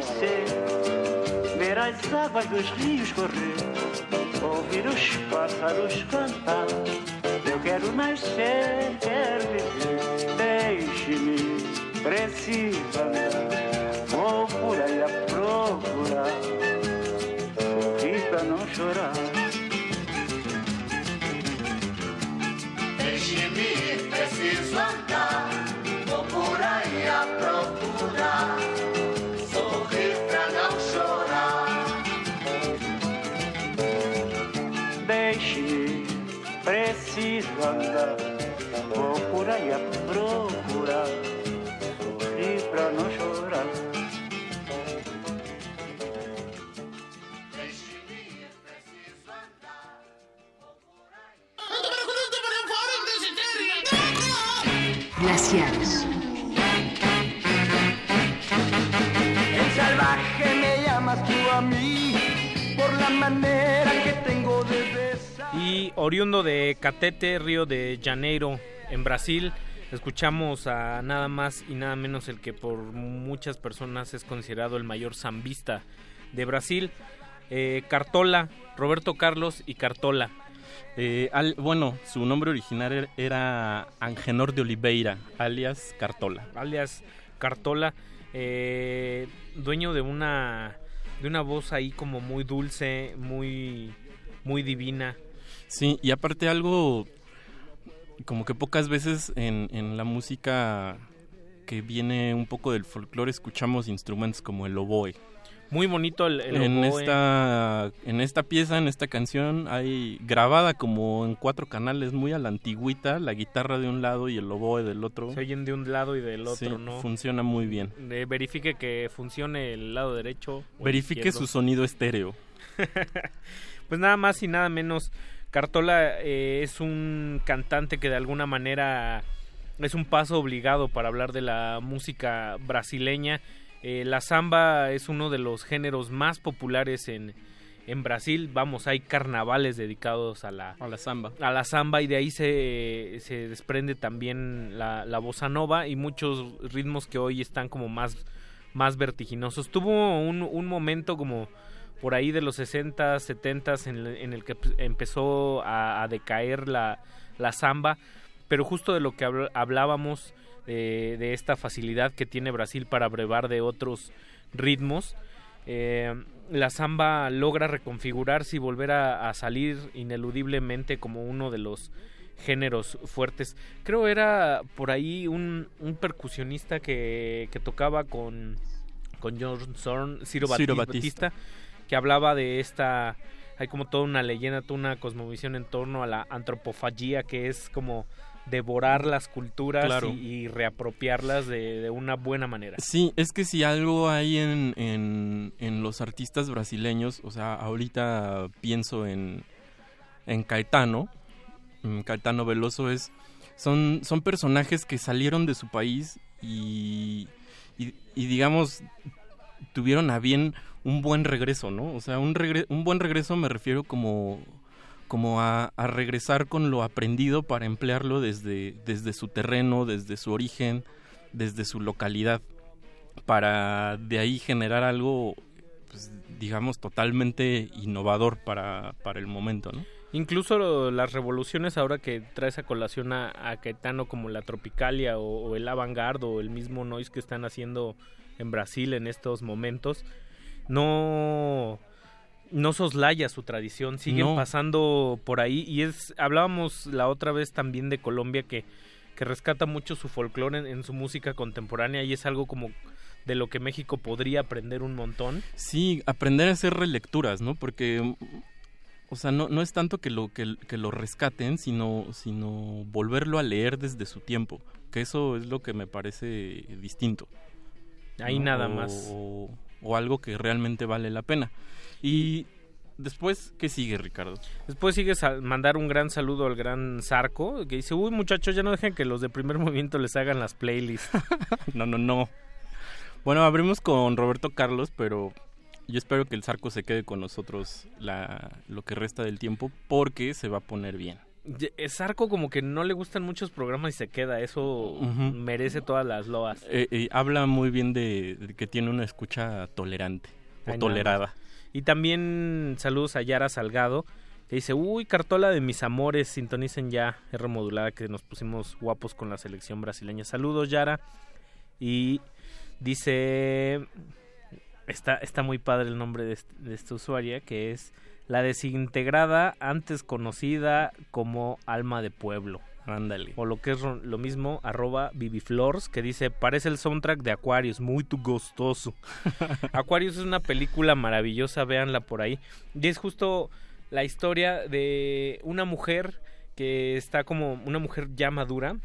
nascer, ver as águas dos rios correr, ouvir os pássaros cantar. Eu quero nascer, quero viver, deixe-me, preciso andar. Oriundo de Catete, Río de Janeiro, en Brasil, escuchamos a nada más y nada menos el que por muchas personas es considerado el mayor zambista de Brasil, eh, Cartola, Roberto Carlos y Cartola. Eh, al- bueno, su nombre original er- era Angenor de Oliveira, alias Cartola. alias Cartola. eh, dueño de una de una voz ahí como muy dulce, muy muy divina. Sí, y aparte algo como que pocas veces en, en la música que viene un poco del folclore escuchamos instrumentos como el oboe. Muy bonito el, el en oboe. esta en esta pieza, en esta canción hay grabada como en cuatro canales muy a la antigüita, la guitarra de un lado y el oboe del otro. Se oyen de un lado y del otro, Sí, ¿no? funciona muy bien. Eh, verifique que funcione el lado derecho. o Verifique su sonido estéreo. Pues nada más y nada menos, Cartola eh, es un cantante que de alguna manera es un paso obligado para hablar de la música brasileña. Eh, la samba es uno de los géneros más populares en, en Brasil. Vamos, hay carnavales dedicados a la, A la samba. a la samba y de ahí se, se desprende también la, la bossa nova y muchos ritmos que hoy están como más, más vertiginosos. Tuvo un, un momento como por ahí de los 60, 70 en, en el que p- empezó a, decaer la, la samba, pero justo de lo que habl- hablábamos de, de esta facilidad que tiene Brasil para brevar de otros ritmos. eh, la samba logra reconfigurarse y volver a, salir ineludiblemente como uno de los géneros fuertes. Creo era por ahí un, un percusionista que, tocaba con, con John Zorn, Ciro, Ciro. Batista. Que hablaba de esta, hay como toda una leyenda, toda una cosmovisión en torno a la antropofagía, que es como devorar las culturas Claro. y, y reapropiarlas de, de una buena manera. Sí, es que si algo hay en, en, en los artistas brasileños, o sea, ahorita pienso en, en Caetano, Caetano Veloso es, son, son personajes que salieron de su país y, y, y, digamos, tuvieron a bien un buen regreso, ¿no? O sea, un, un buen regreso me refiero como como a, a regresar con lo aprendido para emplearlo desde, desde su terreno, desde su origen, desde su localidad, para de ahí generar algo, pues, digamos, totalmente innovador para, para el momento, ¿no? Incluso las revoluciones ahora que traes a colación a, a Caetano como la Tropicalia o, o el Avantgarde o el mismo noise que están haciendo en Brasil en estos momentos, no no soslaya su tradición, siguen No. pasando por ahí y es hablábamos la otra vez también de Colombia que que rescata mucho su folclore en, en su música contemporánea y es algo como de lo que México podría aprender un montón. Sí, aprender a hacer relecturas, ¿no? Porque, o sea, no, no es tanto que lo, que, que lo rescaten, sino, sino volverlo a leer desde su tiempo, que eso es lo que me parece distinto. Ahí ¿no? nada más. O, o algo que realmente vale la pena. Y después, ¿qué sigue, Ricardo? Después sigue mandar un gran saludo al gran Zarco, que dice, uy muchachos, ya no dejen que los de primer movimiento les hagan las playlists. no, no, no. Bueno, abrimos con Roberto Carlos, pero yo espero que el Zarco se quede con nosotros la, lo que resta del tiempo porque se va a poner bien. Eh, Zarco como que no le gustan muchos programas y se queda, eso merece todas las loas. Eh, eh, habla muy bien de, de que tiene una escucha tolerante o Ay, tolerada. Y también saludos a Yara Salgado, que dice, uy, cartola de mis amores, sintonicen ya, R modulada, que nos pusimos guapos con la selección brasileña. Saludos, Yara. Y dice, está, está muy padre el nombre de, este- de esta usuaria, que es la desintegrada, antes conocida como alma de pueblo. Ándale. O lo que es lo mismo, arroba Viviflores, que dice, parece el soundtrack de Aquarius, muy tu gustoso. Aquarius es una película maravillosa, véanla por ahí. Y es justo la historia de una mujer que está como una mujer ya madura,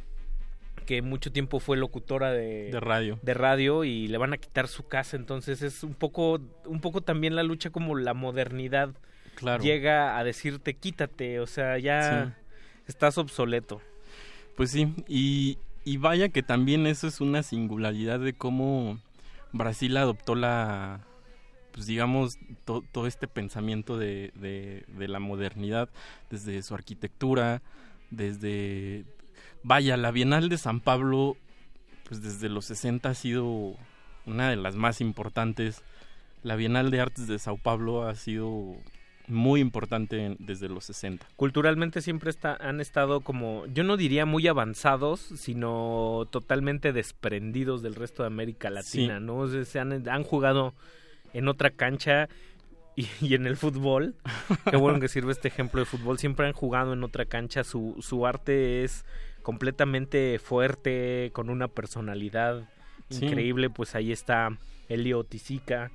que mucho tiempo fue locutora de, De radio. de radio y le van a quitar su casa, entonces es un poco, un poco también la lucha como la modernidad Claro. llega a decirte quítate, o sea, ya Sí. estás obsoleto. Pues sí, y, y vaya que también eso es una singularidad de cómo Brasil adoptó la, pues digamos, to- todo este pensamiento de, de, de la modernidad, desde su arquitectura, desde, vaya, la Bienal de San Pablo, pues desde los 60 ha sido una de las más importantes. La Bienal de Artes de Sao Paulo ha sido muy importante en- desde los 60. culturalmente siempre está, han estado como, yo no diría muy avanzados, sino totalmente desprendidos del resto de América Latina, Sí. ¿no? O sea, se han, han jugado en otra cancha y, y en el fútbol. Qué bueno que sirve este ejemplo de fútbol. Siempre han jugado en otra cancha. Su, su arte es completamente fuerte, con una personalidad Sí. increíble. Pues ahí está Elio Tizica,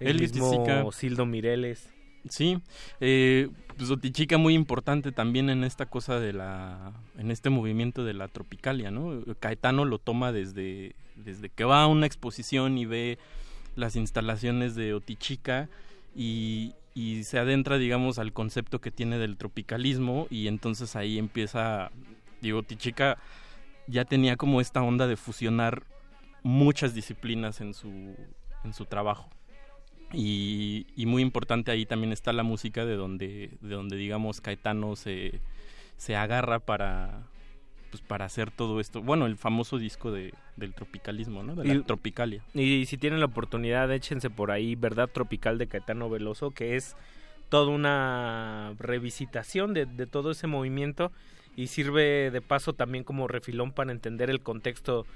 el Elio mismo Tizica. Sildo Mireles. Sí, eh, pues Otichica muy importante también en esta cosa de la, en este movimiento de la tropicalia, ¿no? Caetano lo toma desde, desde que va a una exposición y ve las instalaciones de Otichica y, y se adentra, digamos, al concepto que tiene del tropicalismo y entonces ahí empieza, digo, Otichica ya tenía como esta onda de fusionar muchas disciplinas en su, en su trabajo. Y, y muy importante ahí también está la música de donde, de donde digamos Caetano se, se agarra para pues para hacer todo esto. Bueno, el famoso disco de, del tropicalismo, ¿no? De la Y- tropicalia. Y si tienen la oportunidad, échense por ahí Verdad Tropical de Caetano Veloso, que es toda una revisitación de, de todo ese movimiento y sirve de paso también como refilón para entender el contexto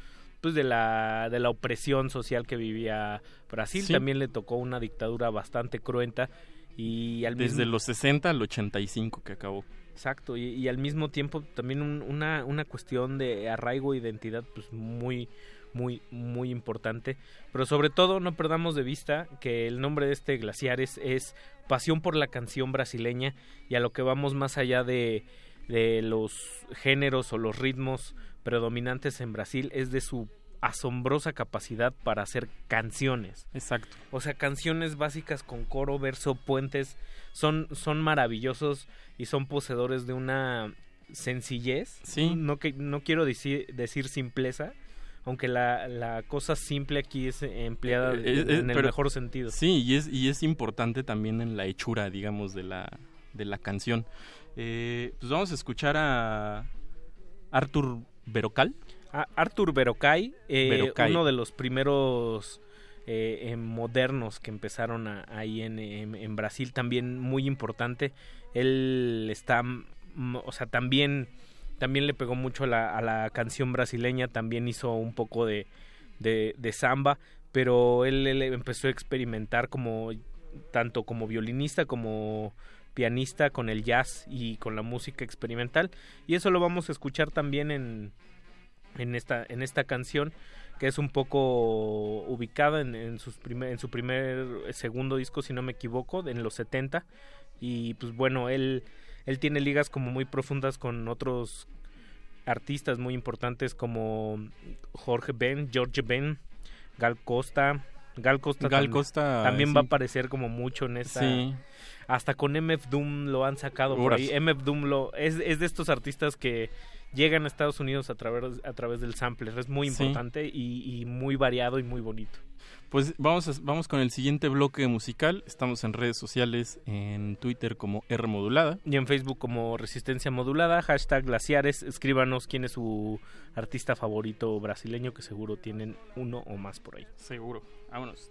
pues de la de la opresión social que vivía Brasil Sí. también le tocó una dictadura bastante cruenta y al Desde mismo los 60 al 85 que acabó. Exacto, y, y al mismo tiempo también un- una, una cuestión de arraigo e identidad pues muy, muy, muy importante. Pero sobre todo no perdamos de vista que el nombre de este Glaciares es Pasión por la canción brasileña y a lo que vamos más allá de, de los géneros o los ritmos predominantes en Brasil es de su asombrosa capacidad para hacer canciones. Exacto. O sea, canciones básicas con coro, verso, puentes, son, son maravillosos y son poseedores de una sencillez. Sí. No, que, no quiero decir, decir simpleza, aunque la, la cosa simple aquí es empleada Eh, eh, en el pero- mejor sentido. Sí, y es, y es importante también en la hechura, digamos, de la, de la canción. Eh, pues vamos a escuchar a Arthur Berocal. A- Arthur Berocay, eh, Berocay. uno de los primeros eh, modernos que empezaron a- ahí en, en- en Brasil, también muy importante. Él está, o sea, también, también le pegó mucho a la, a la canción brasileña, también hizo un poco de, de, de samba, pero él, él empezó a experimentar como tanto como violinista como pianista con el jazz y con la música experimental y eso lo vamos a escuchar también en, en esta en esta canción que es un poco ubicada en, en sus primer, en su primer eh, segundo disco si no me equivoco en los 70 y pues bueno él él tiene ligas como muy profundas con otros artistas muy importantes como Jorge Ben George Ben Gal Costa Gal Costa, Gal tam- Costa, también sí. va a aparecer como mucho en esta Sí. Hasta con MF Doom lo han sacado por ahí. MF Doom lo, es, es de estos artistas que llegan a Estados Unidos a través, a través del sampler. Es muy Sí. importante y, y muy variado y muy bonito. Pues vamos, a- vamos con el siguiente bloque musical. Estamos en redes sociales, en Twitter como R Modulada. Y en Facebook como Resistencia Modulada, hashtag Glaciares. Escríbanos quién es su artista favorito brasileño, que seguro tienen uno o más por ahí. Seguro. Vámonos.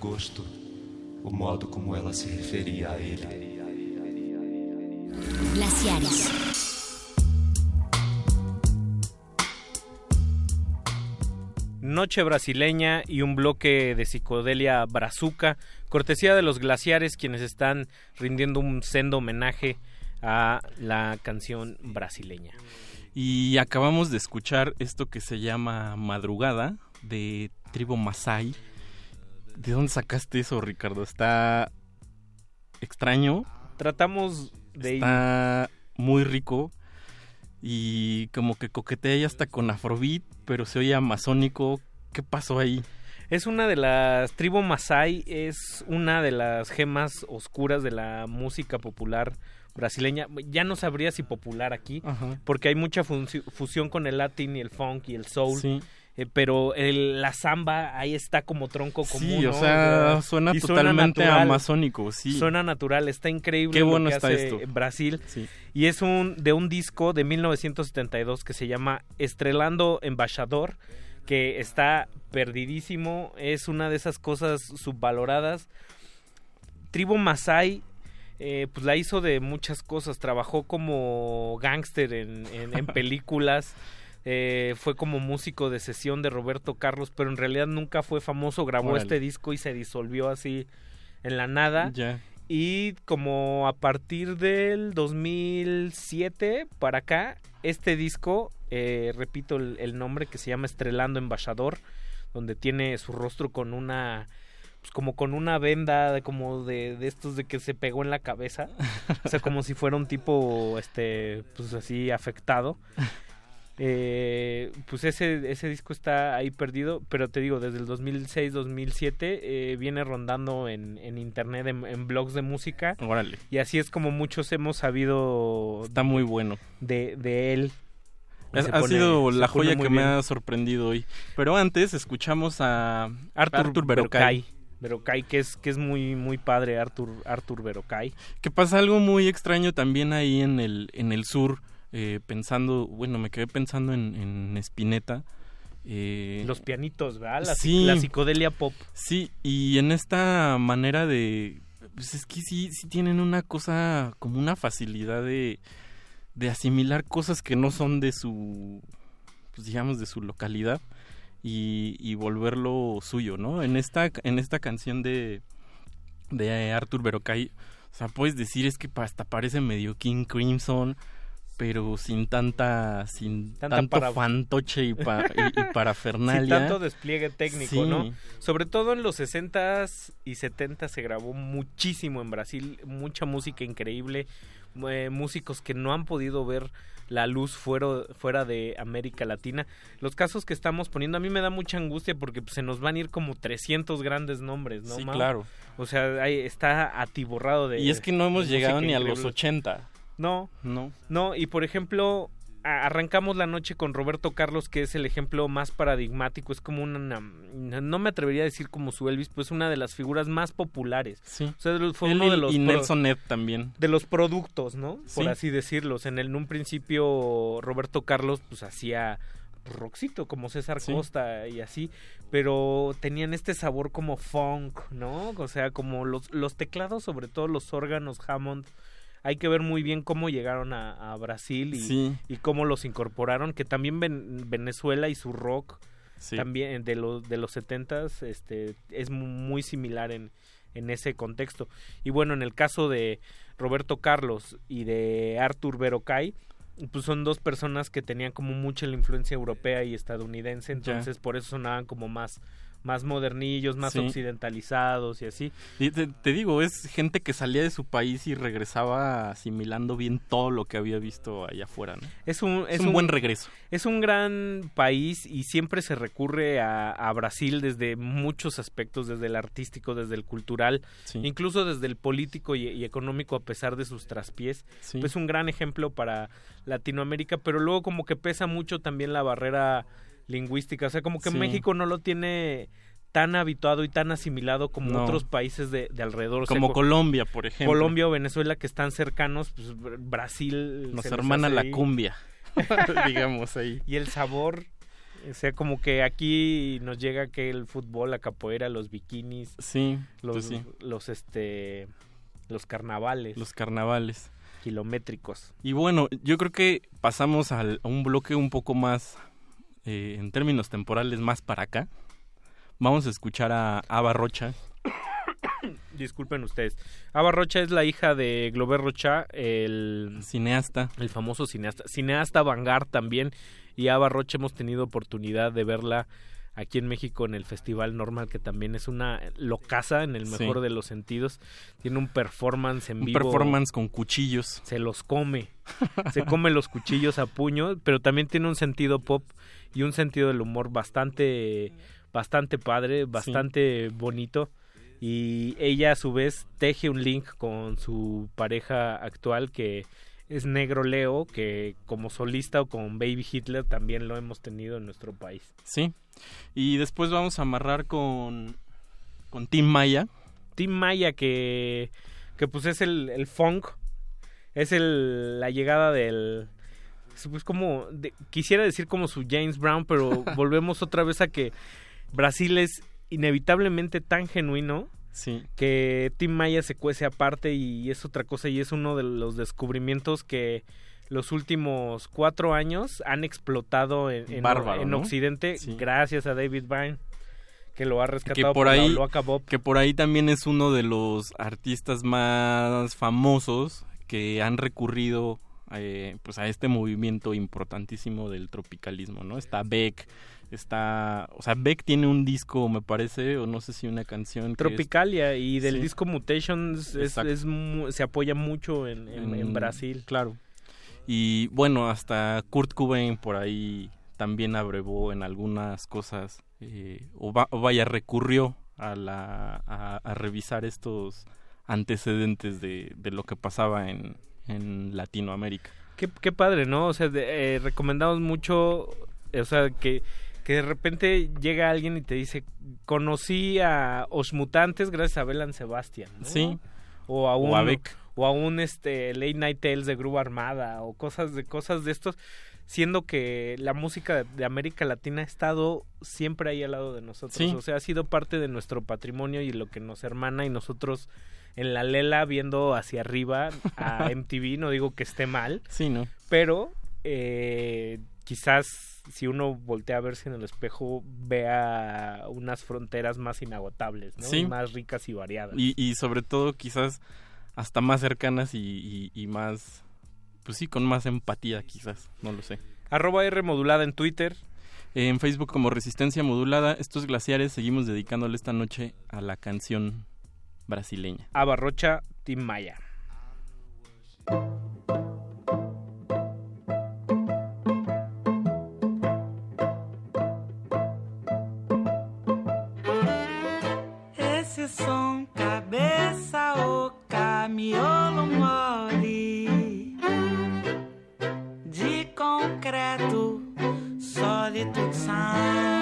Gosto o modo como ela se referia a ele. Glaciares. Noche brasileña y un bloque de psicodelia brazuca, cortesía de los glaciares quienes están rindiendo un sendo homenaje a la canción brasileña. Y acabamos de escuchar esto que se llama Madrugada de Tribu Masai. ¿De dónde sacaste eso, Ricardo? Está extraño. Tratamos de Está muy rico y como que coquetea ya hasta con Afrobeat, pero se oye amazónico. ¿Qué pasó ahí? Es una de las tribu Masai, es una de las gemas oscuras de la música popular brasileña. Ya no sabría si popular aquí, Ajá. porque hay mucha fusión con el latin y el funk y el soul. Sí. Eh, pero el- la samba ahí está como tronco común. Sí, o ¿no? sea, suena Y totalmente amazónico, sí. Suena natural, está increíble. Qué lo bueno que está hace esto. Brasil. Sí. Y es un de un disco de 1972 que se llama Estrelando Embajador, que está perdidísimo. Es una de esas cosas subvaloradas. Tribu Masai. eh, pues la hizo de muchas cosas. Trabajó como gángster en, en- en películas. Eh, fue como músico de sesión de Roberto Carlos, pero en realidad nunca fue famoso. Grabó este disco y se disolvió así en la nada. Y como a partir del 2007 para acá, este disco, eh, repito el, el nombre que se llama Estrelando Embajador, donde tiene su rostro con una, pues como con una venda, de, como de, de estos de que se pegó en la cabeza, o sea, como si fuera un tipo, este, pues así afectado. Eh, pues ese, ese disco está ahí perdido, pero te digo, desde el 2006-2007 eh, viene rondando en, en internet, en, en blogs de música. Órale. Y así es como muchos hemos sabido Está muy bueno. de, de él. Ha, pone- sido la joya que me ha sorprendido hoy. Pero antes escuchamos a Arthur, Arthur. Verocay. Verocay, que es, que es muy, muy padre Arthur, Arthur. Que pasa algo muy extraño también ahí en el, en el sur. Eh, pensando, bueno, me quedé pensando en, en Spinetta. eh, Los pianitos, ¿verdad? La, Sí. la psicodelia pop. Sí, y en esta manera de... Pues es que sí, sí tienen una cosa, como una facilidad de, de asimilar cosas que no son de su, pues digamos, de su localidad y, y volverlo suyo, ¿no? En esta, en esta canción de, de Arthur Verocay, o sea, puedes decir es que hasta parece medio King Crimson, pero sin tanta, sin Tanta tanto para- fantoche y, pa- y, y parafernalia. Sin tanto despliegue técnico, Sí. ¿no? Sobre todo en los 60s y 70s se grabó muchísimo en Brasil, mucha música increíble, eh, músicos que no han podido ver la luz fuera, fuera de América Latina. Los casos que estamos poniendo a mí me da mucha angustia porque pues, se nos van a ir como 300 grandes nombres, ¿no? Sí, Mau? claro. O sea, ahí está atiborrado de... Y es que no hemos llegado ni a los increíble. 80. No, No. no, y por ejemplo, arrancamos la noche con Roberto Carlos, que es el ejemplo más paradigmático, es como una, no me atrevería a decir como su Elvis, pues una de las figuras más populares. Sí. O sea, fue Él uno de los y Nelson Ned también. de los productos, ¿no? Por Sí. así decirlos. En el en un principio Roberto Carlos pues hacía rockcito como César Sí. Costa y así, pero tenían este sabor como funk, ¿no? O sea, como los los teclados, sobre todo los órganos Hammond hay que ver muy bien cómo llegaron a, a Brasil y, Sí. y cómo los incorporaron, que también Ven- Venezuela y su rock Sí. también de los de los setentas este es mu- muy similar en en ese contexto y bueno en el caso de Roberto Carlos y de Arthur Verocay pues son dos personas que tenían como mucha la influencia europea y estadounidense entonces por eso sonaban como más más modernillos más Sí. occidentalizados y así Y te, te digo, es gente que salía de su país y regresaba asimilando bien todo lo que había visto allá afuera, ¿no? Es un, Es un buen regreso. Es un gran país y siempre se recurre a, a Brasil desde muchos aspectos, desde el artístico, desde el cultural, Sí. incluso desde el político y, y económico a pesar de sus traspiés. Sí. Es un gran ejemplo para Latinoamérica, pero luego como que pesa mucho también la barrera lingüística, o sea, como que Sí. México no lo tiene tan habituado y tan asimilado como No. otros países de, de alrededor. o sea, Como co- Colombia, por ejemplo. Colombia o Venezuela que están cercanos, pues Br- Brasil Nos hermana la ahí. cumbia, digamos ahí. Y el sabor, o sea, como que aquí nos llega que el fútbol, la capoeira, los bikinis, Sí, los, pues sí. los este, los carnavales, Los carnavales. kilométricos. Y bueno, yo creo que pasamos al- a un bloque un poco más, eh, en términos temporales, más para acá. Vamos a escuchar a Ava Rocha. Disculpen ustedes. Ava Rocha es la hija de Glover Rocha, el cineasta, el famoso cineasta, cineasta vanguard también. Y Ava Rocha hemos tenido oportunidad de verla aquí en México en el Festival Normal, que también es una locaza en el Sí. mejor de los sentidos. Tiene un performance en Un vivo. performance con cuchillos. se los come. Se come los cuchillos a puño, pero también tiene un sentido pop y un sentido del humor bastante bastante padre, bastante bonito y ella a su vez teje un link con su pareja actual que es Negro Leo, que como solista o con Baby Hitler también lo hemos tenido en nuestro país. Sí. Y después vamos a amarrar con, con Tim Maya. Tim Maya que que pues es el, el funk, es el la llegada del pues como de- quisiera decir como su James Brown, pero volvemos otra vez a que Brasil es inevitablemente tan genuino Sí. que Tim Maya se cuece aparte y es otra cosa y es uno de los descubrimientos que los últimos cuatro años han explotado en, en- Bárbaro, en ¿no? Occidente Sí. gracias a David Byrne que lo ha que rescatado por ahí Loaca Bob. que por ahí también es uno de los artistas más famosos que han recurrido eh, pues a este movimiento importantísimo del tropicalismo no está Beck está o sea Beck tiene un disco me parece o no sé si una canción que es- Tropicalia y del Sí. disco Mutations es, es se apoya mucho en, en- en en- Brasil. claro y bueno hasta Kurt Cobain por ahí también abrevó en algunas cosas eh, o, va- o vaya recurrió a la a, a revisar estos antecedentes de, de lo que pasaba en, en Latinoamérica Qué, qué padre, ¿no? O sea, de- eh, recomendamos mucho, o sea, que, que de repente llega alguien y te dice, conocí a Os Mutantes gracias a Belan Sebastián, ¿no? Sí. O a, O un, a Beck. o a un este Late Night Tales de Grupo Armada o cosas de cosas de estos siendo que la música de América Latina ha estado siempre ahí al lado de nosotros, Sí. o sea, ha sido parte de nuestro patrimonio y lo que nos hermana y nosotros en la lela viendo hacia arriba a MTV, no digo que esté mal, Sí, ¿no? pero eh, quizás si uno voltea a verse en el espejo vea unas fronteras más inagotables, ¿no? Sí. Más ricas y variadas. Y, y sobre todo quizás hasta más cercanas y, y- y más, pues sí, con más empatía quizás, no lo sé. Arroba R modulada en Twitter. En Facebook como Resistencia Modulada, estos glaciares seguimos dedicándole esta noche a la canción brasileña. A Barrocha Tim Maya. Esse som, cabeça oca, miolo mole De concreto, sólido sound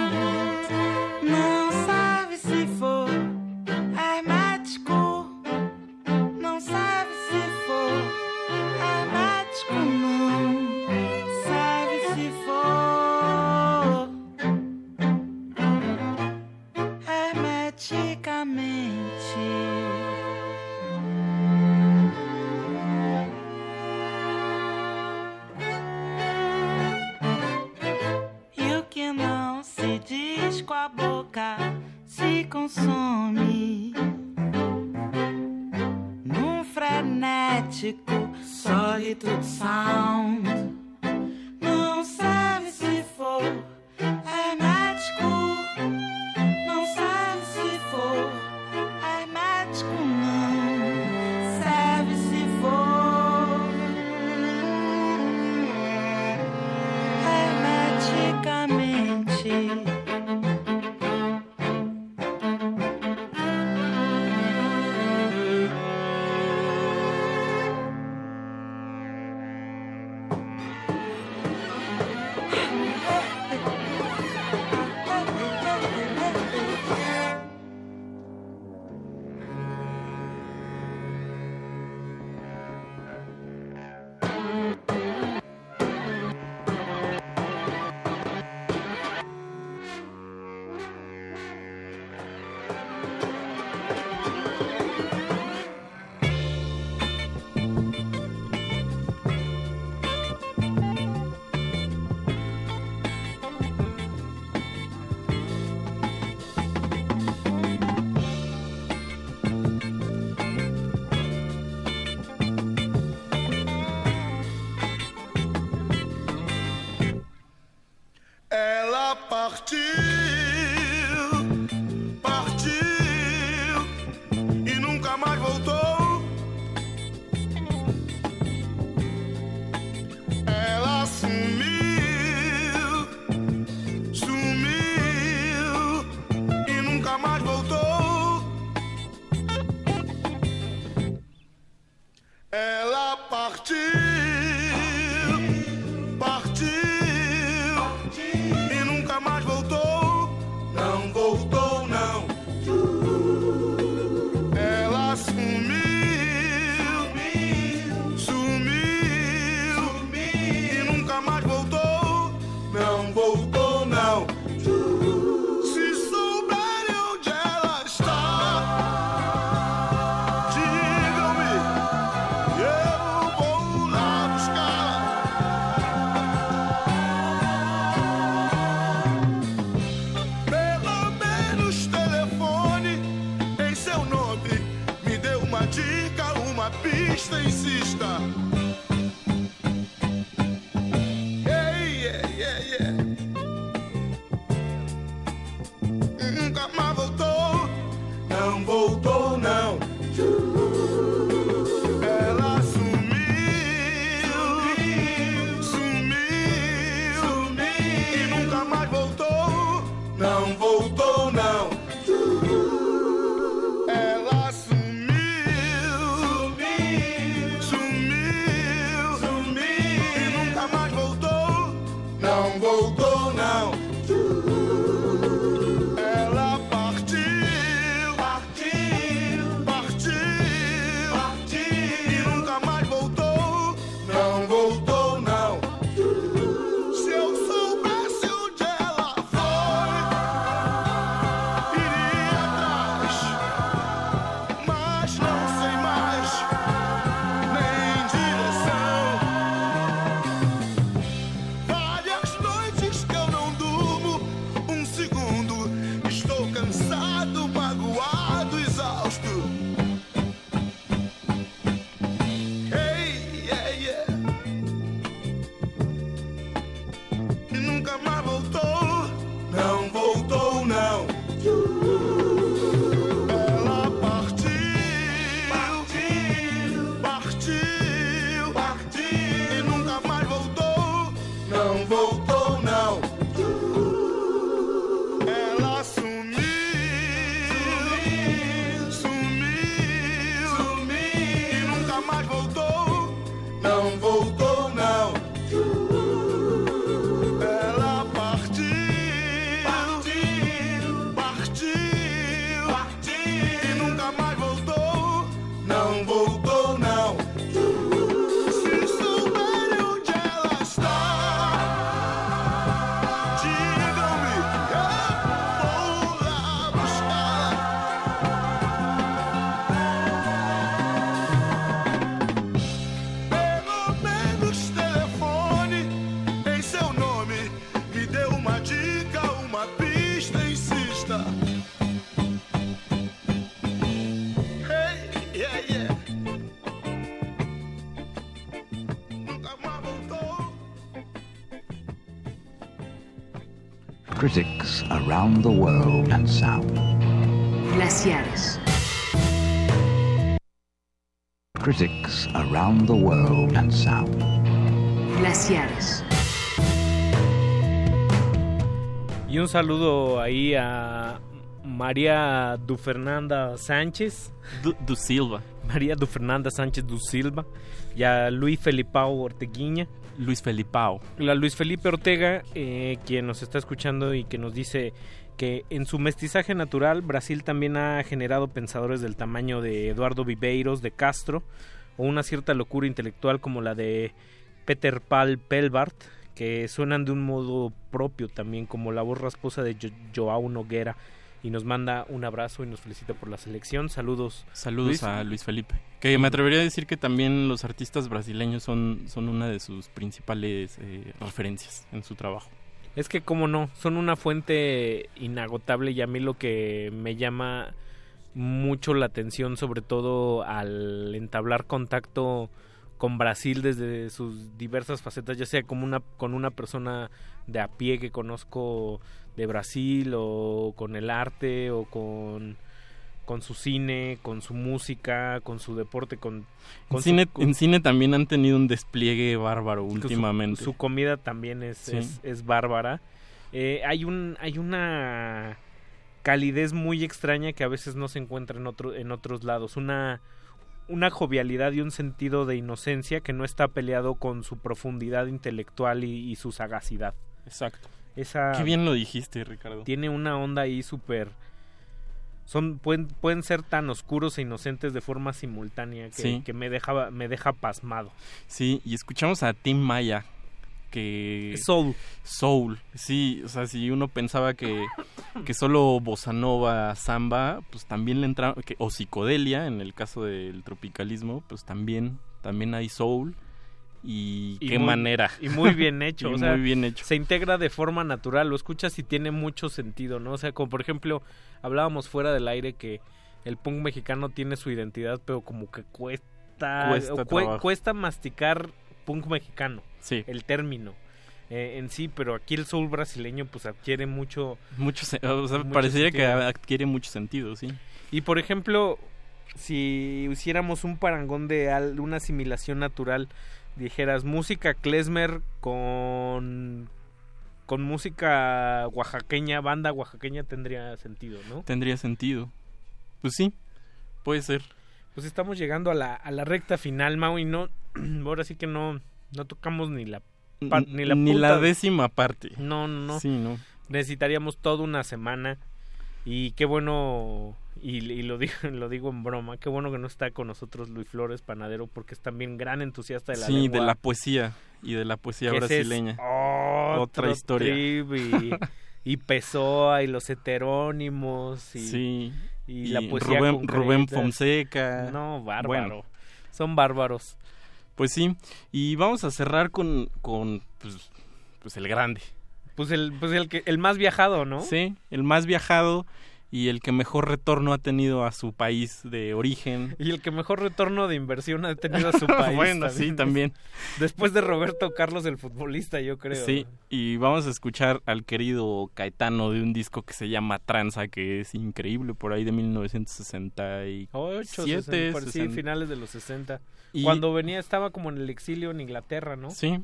consome num frenético solitude sound. Around the world and sound. Glaciares. Critics around the world and sound. Glaciares. Y un saludo ahí a María Du Fernanda Sánchez. Du, Silva. María Du Fernanda Sánchez Du Silva. Y a Luis Felipao Orteguiña. Luis Felipao. La Luis Felipe Ortega, eh, quien nos está escuchando y que nos dice que en su mestizaje natural Brasil también ha generado pensadores del tamaño de Eduardo Viveiros de Castro o una cierta locura intelectual como la de Peter Paul Pelbart que suenan de un modo propio también como la voz rasposa de jo Joao Noguera y nos manda un abrazo y nos felicita por la selección. Saludos. Saludos Luis. a Luis Felipe. Que me atrevería a decir que también los artistas brasileños son, son una de sus principales eh, referencias en su trabajo. Es que, como no, son una fuente inagotable y a mí lo que me llama mucho la atención, sobre todo al entablar contacto con Brasil desde sus diversas facetas, ya sea como una, con una persona de a pie que conozco de Brasil o con el arte o con con su cine, con su música, con su deporte, con, con En cine, en cine también han tenido un despliegue bárbaro su- últimamente. Su, comida también es, Sí. es, es bárbara. Eh, hay un hay una calidez muy extraña que a veces no se encuentra en otro en otros lados. Una una jovialidad y un sentido de inocencia que no está peleado con su profundidad intelectual y, y su sagacidad. Exacto. Esa Qué bien lo dijiste, Ricardo. tiene una onda ahí súper son pueden pueden ser tan oscuros e inocentes de forma simultánea que, Sí. que me deja me deja pasmado. Sí, y escuchamos a Tim Maya, que... Soul. Soul, sí, o sea, si uno pensaba que, que solo bossa nova, samba, pues también le entra, que, o psicodelia, en el caso del tropicalismo, pues también, también hay soul, y, Y qué muy- manera. Y muy bien hecho. O sea, muy bien hecho. Se integra de forma natural, lo escuchas y tiene mucho sentido, ¿no? O sea, como por ejemplo, hablábamos fuera del aire que el punk mexicano tiene su identidad, pero como que cuesta, Cuesta masticar punk mexicano, Sí. el término. eh, en sí, pero aquí el soul brasileño pues adquiere mucho Mucho, o sea, mucho parecería que adquiere mucho sentido, sí. Y por ejemplo, si hiciéramos un parangón de al- una asimilación natural, dijeras música klezmer con con música oaxaqueña, banda oaxaqueña tendría sentido, ¿no? Tendría sentido. Pues sí, puede ser. Pues estamos llegando a la, a la recta final, Mau, y no ahora sí que no no tocamos ni la ni la Ni punta la décima parte. No, no, no. Sí, no. necesitaríamos toda una semana y qué bueno y, y lo digo lo digo en broma qué bueno que no está con nosotros Luis Flores Panadero porque es también gran entusiasta de la sí, lengua de la poesía y de la poesía es brasileña. Otra historia. y, y Pessoa y los heterónimos y, Sí. y, Y la poesía Rubén- concreta. Rubén Fonseca. no bárbaro Bueno. son bárbaros Pues sí, y vamos a cerrar con, con pues, pues el grande. pues el pues el que el más viajado no Sí, el más viajado, y el que mejor retorno ha tenido a su país de origen. Y el que mejor retorno de inversión ha tenido a su país. bueno, sí, también. Después de Roberto Carlos, el futbolista, yo creo. Sí, y vamos a escuchar al querido Caetano de un disco que se llama Tranza, que es increíble, por ahí de 1967. 8, 60, sí, 60. finales de los 60. Y- Cuando venía, estaba como en el exilio en Inglaterra, ¿no? Sí,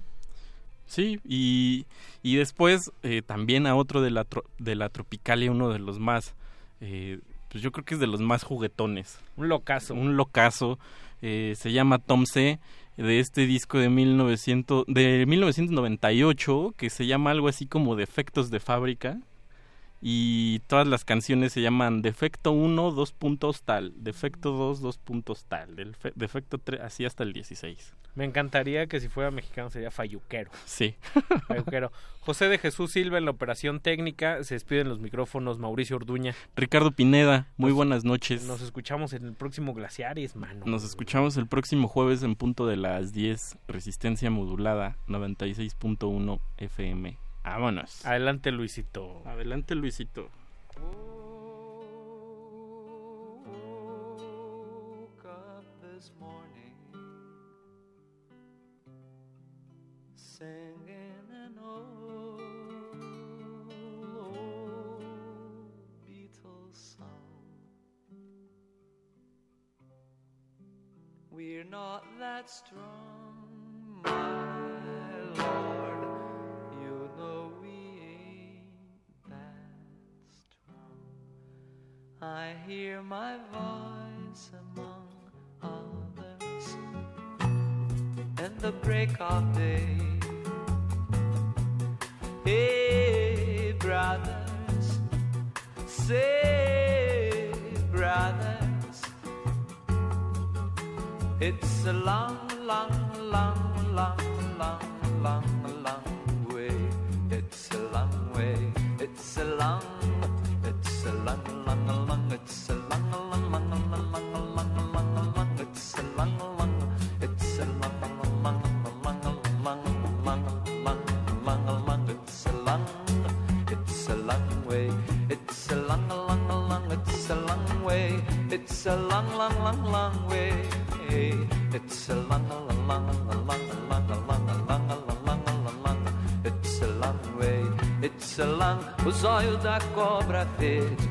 sí, y, y después eh, también a otro de la, tro- de la Tropicalia, uno de los más, eh, pues yo creo que es de los más juguetones. Un locazo. Un locazo, eh, se llama Tom C. de este disco de 1900, de 1998 que se llama algo así como Defectos de Fábrica y todas las canciones se llaman Defecto 1, dos puntos tal, Defecto 2, dos puntos tal, fe- Defecto 3, así hasta el 16. Me encantaría que si fuera mexicano sería Fayuquero. Sí. Fayuquero. José de Jesús Silva en la operación técnica. Se despiden los micrófonos Mauricio Orduña. Ricardo Pineda, muy buenas noches. Nos escuchamos en el próximo Glaciares, mano. Nos escuchamos el próximo jueves en punto de las 10, resistencia modulada 96.1 FM. Vámonos. Adelante, Luisito. Adelante, Luisito. We're not that strong. I hear my voice among others. In the break of day. Hey, brothers, say, brothers, it's a long, long, long, long, long, long, zóio da cobra verde.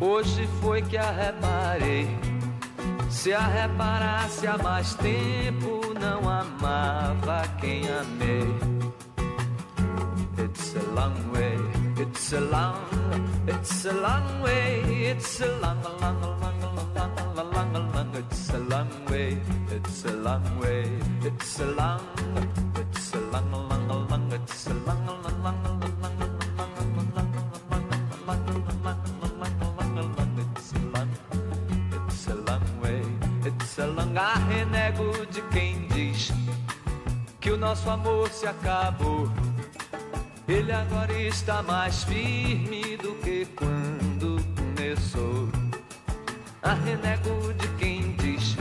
Hoje foi que a reparei. Se a reparasse há mais tempo, não amava quem amei. It's a long way, it's a long, it's a long way, it's a long, long, long, long, long, long, long, it's a long way, it's a long way. Nosso amor se acabou. Ele agora está mais firme do que quando começou. A renego de quem diz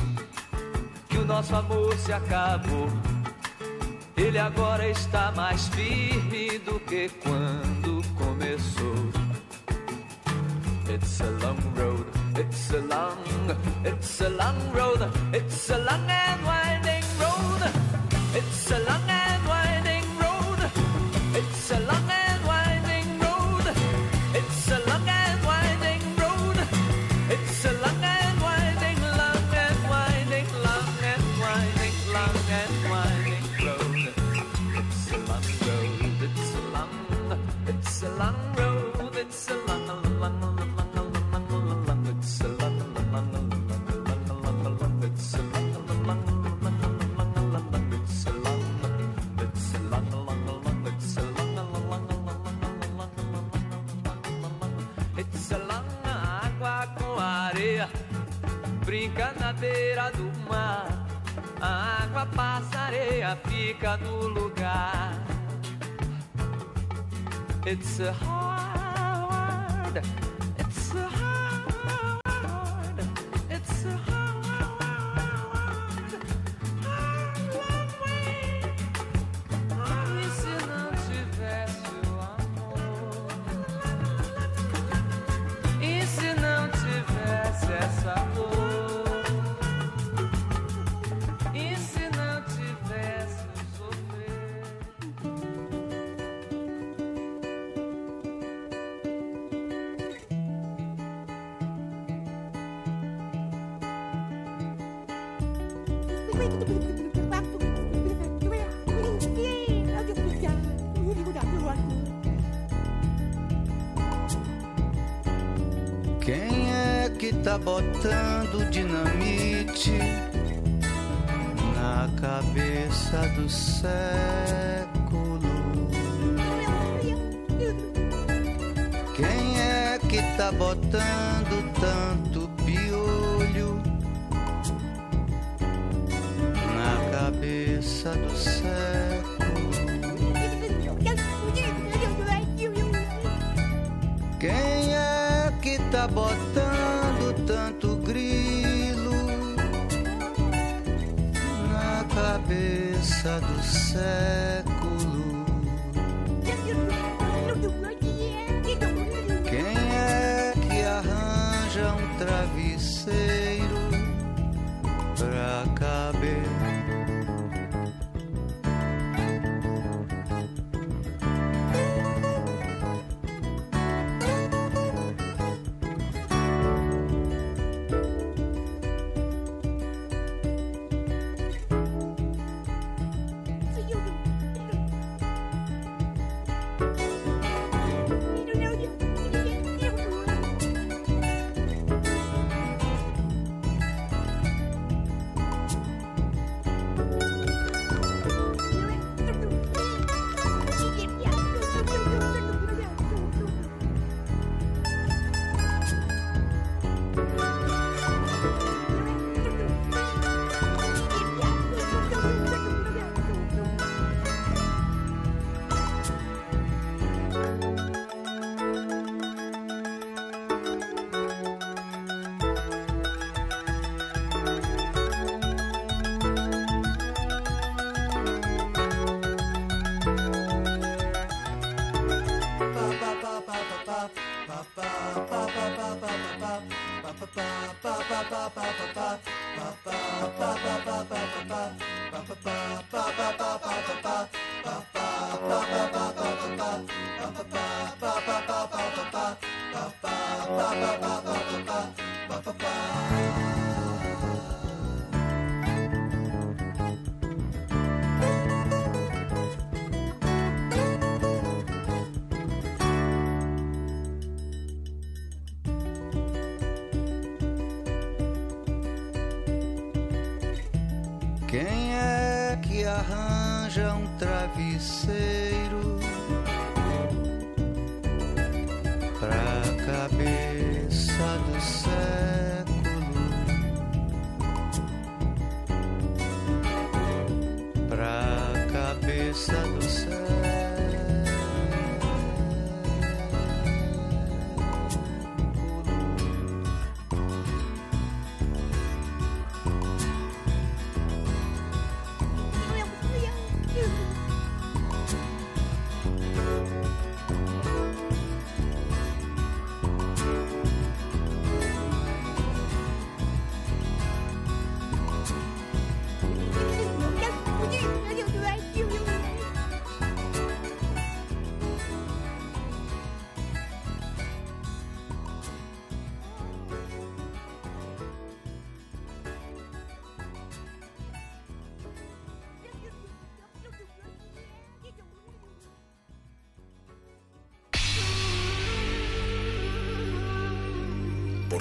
que o nosso amor se acabou. Ele agora está mais firme do que quando começou. It's a long road, it's a long, it's a long road, it's a long and winding It's a hard, tá botando dinamite na cabeça do século? Quem é que tá botando cabeça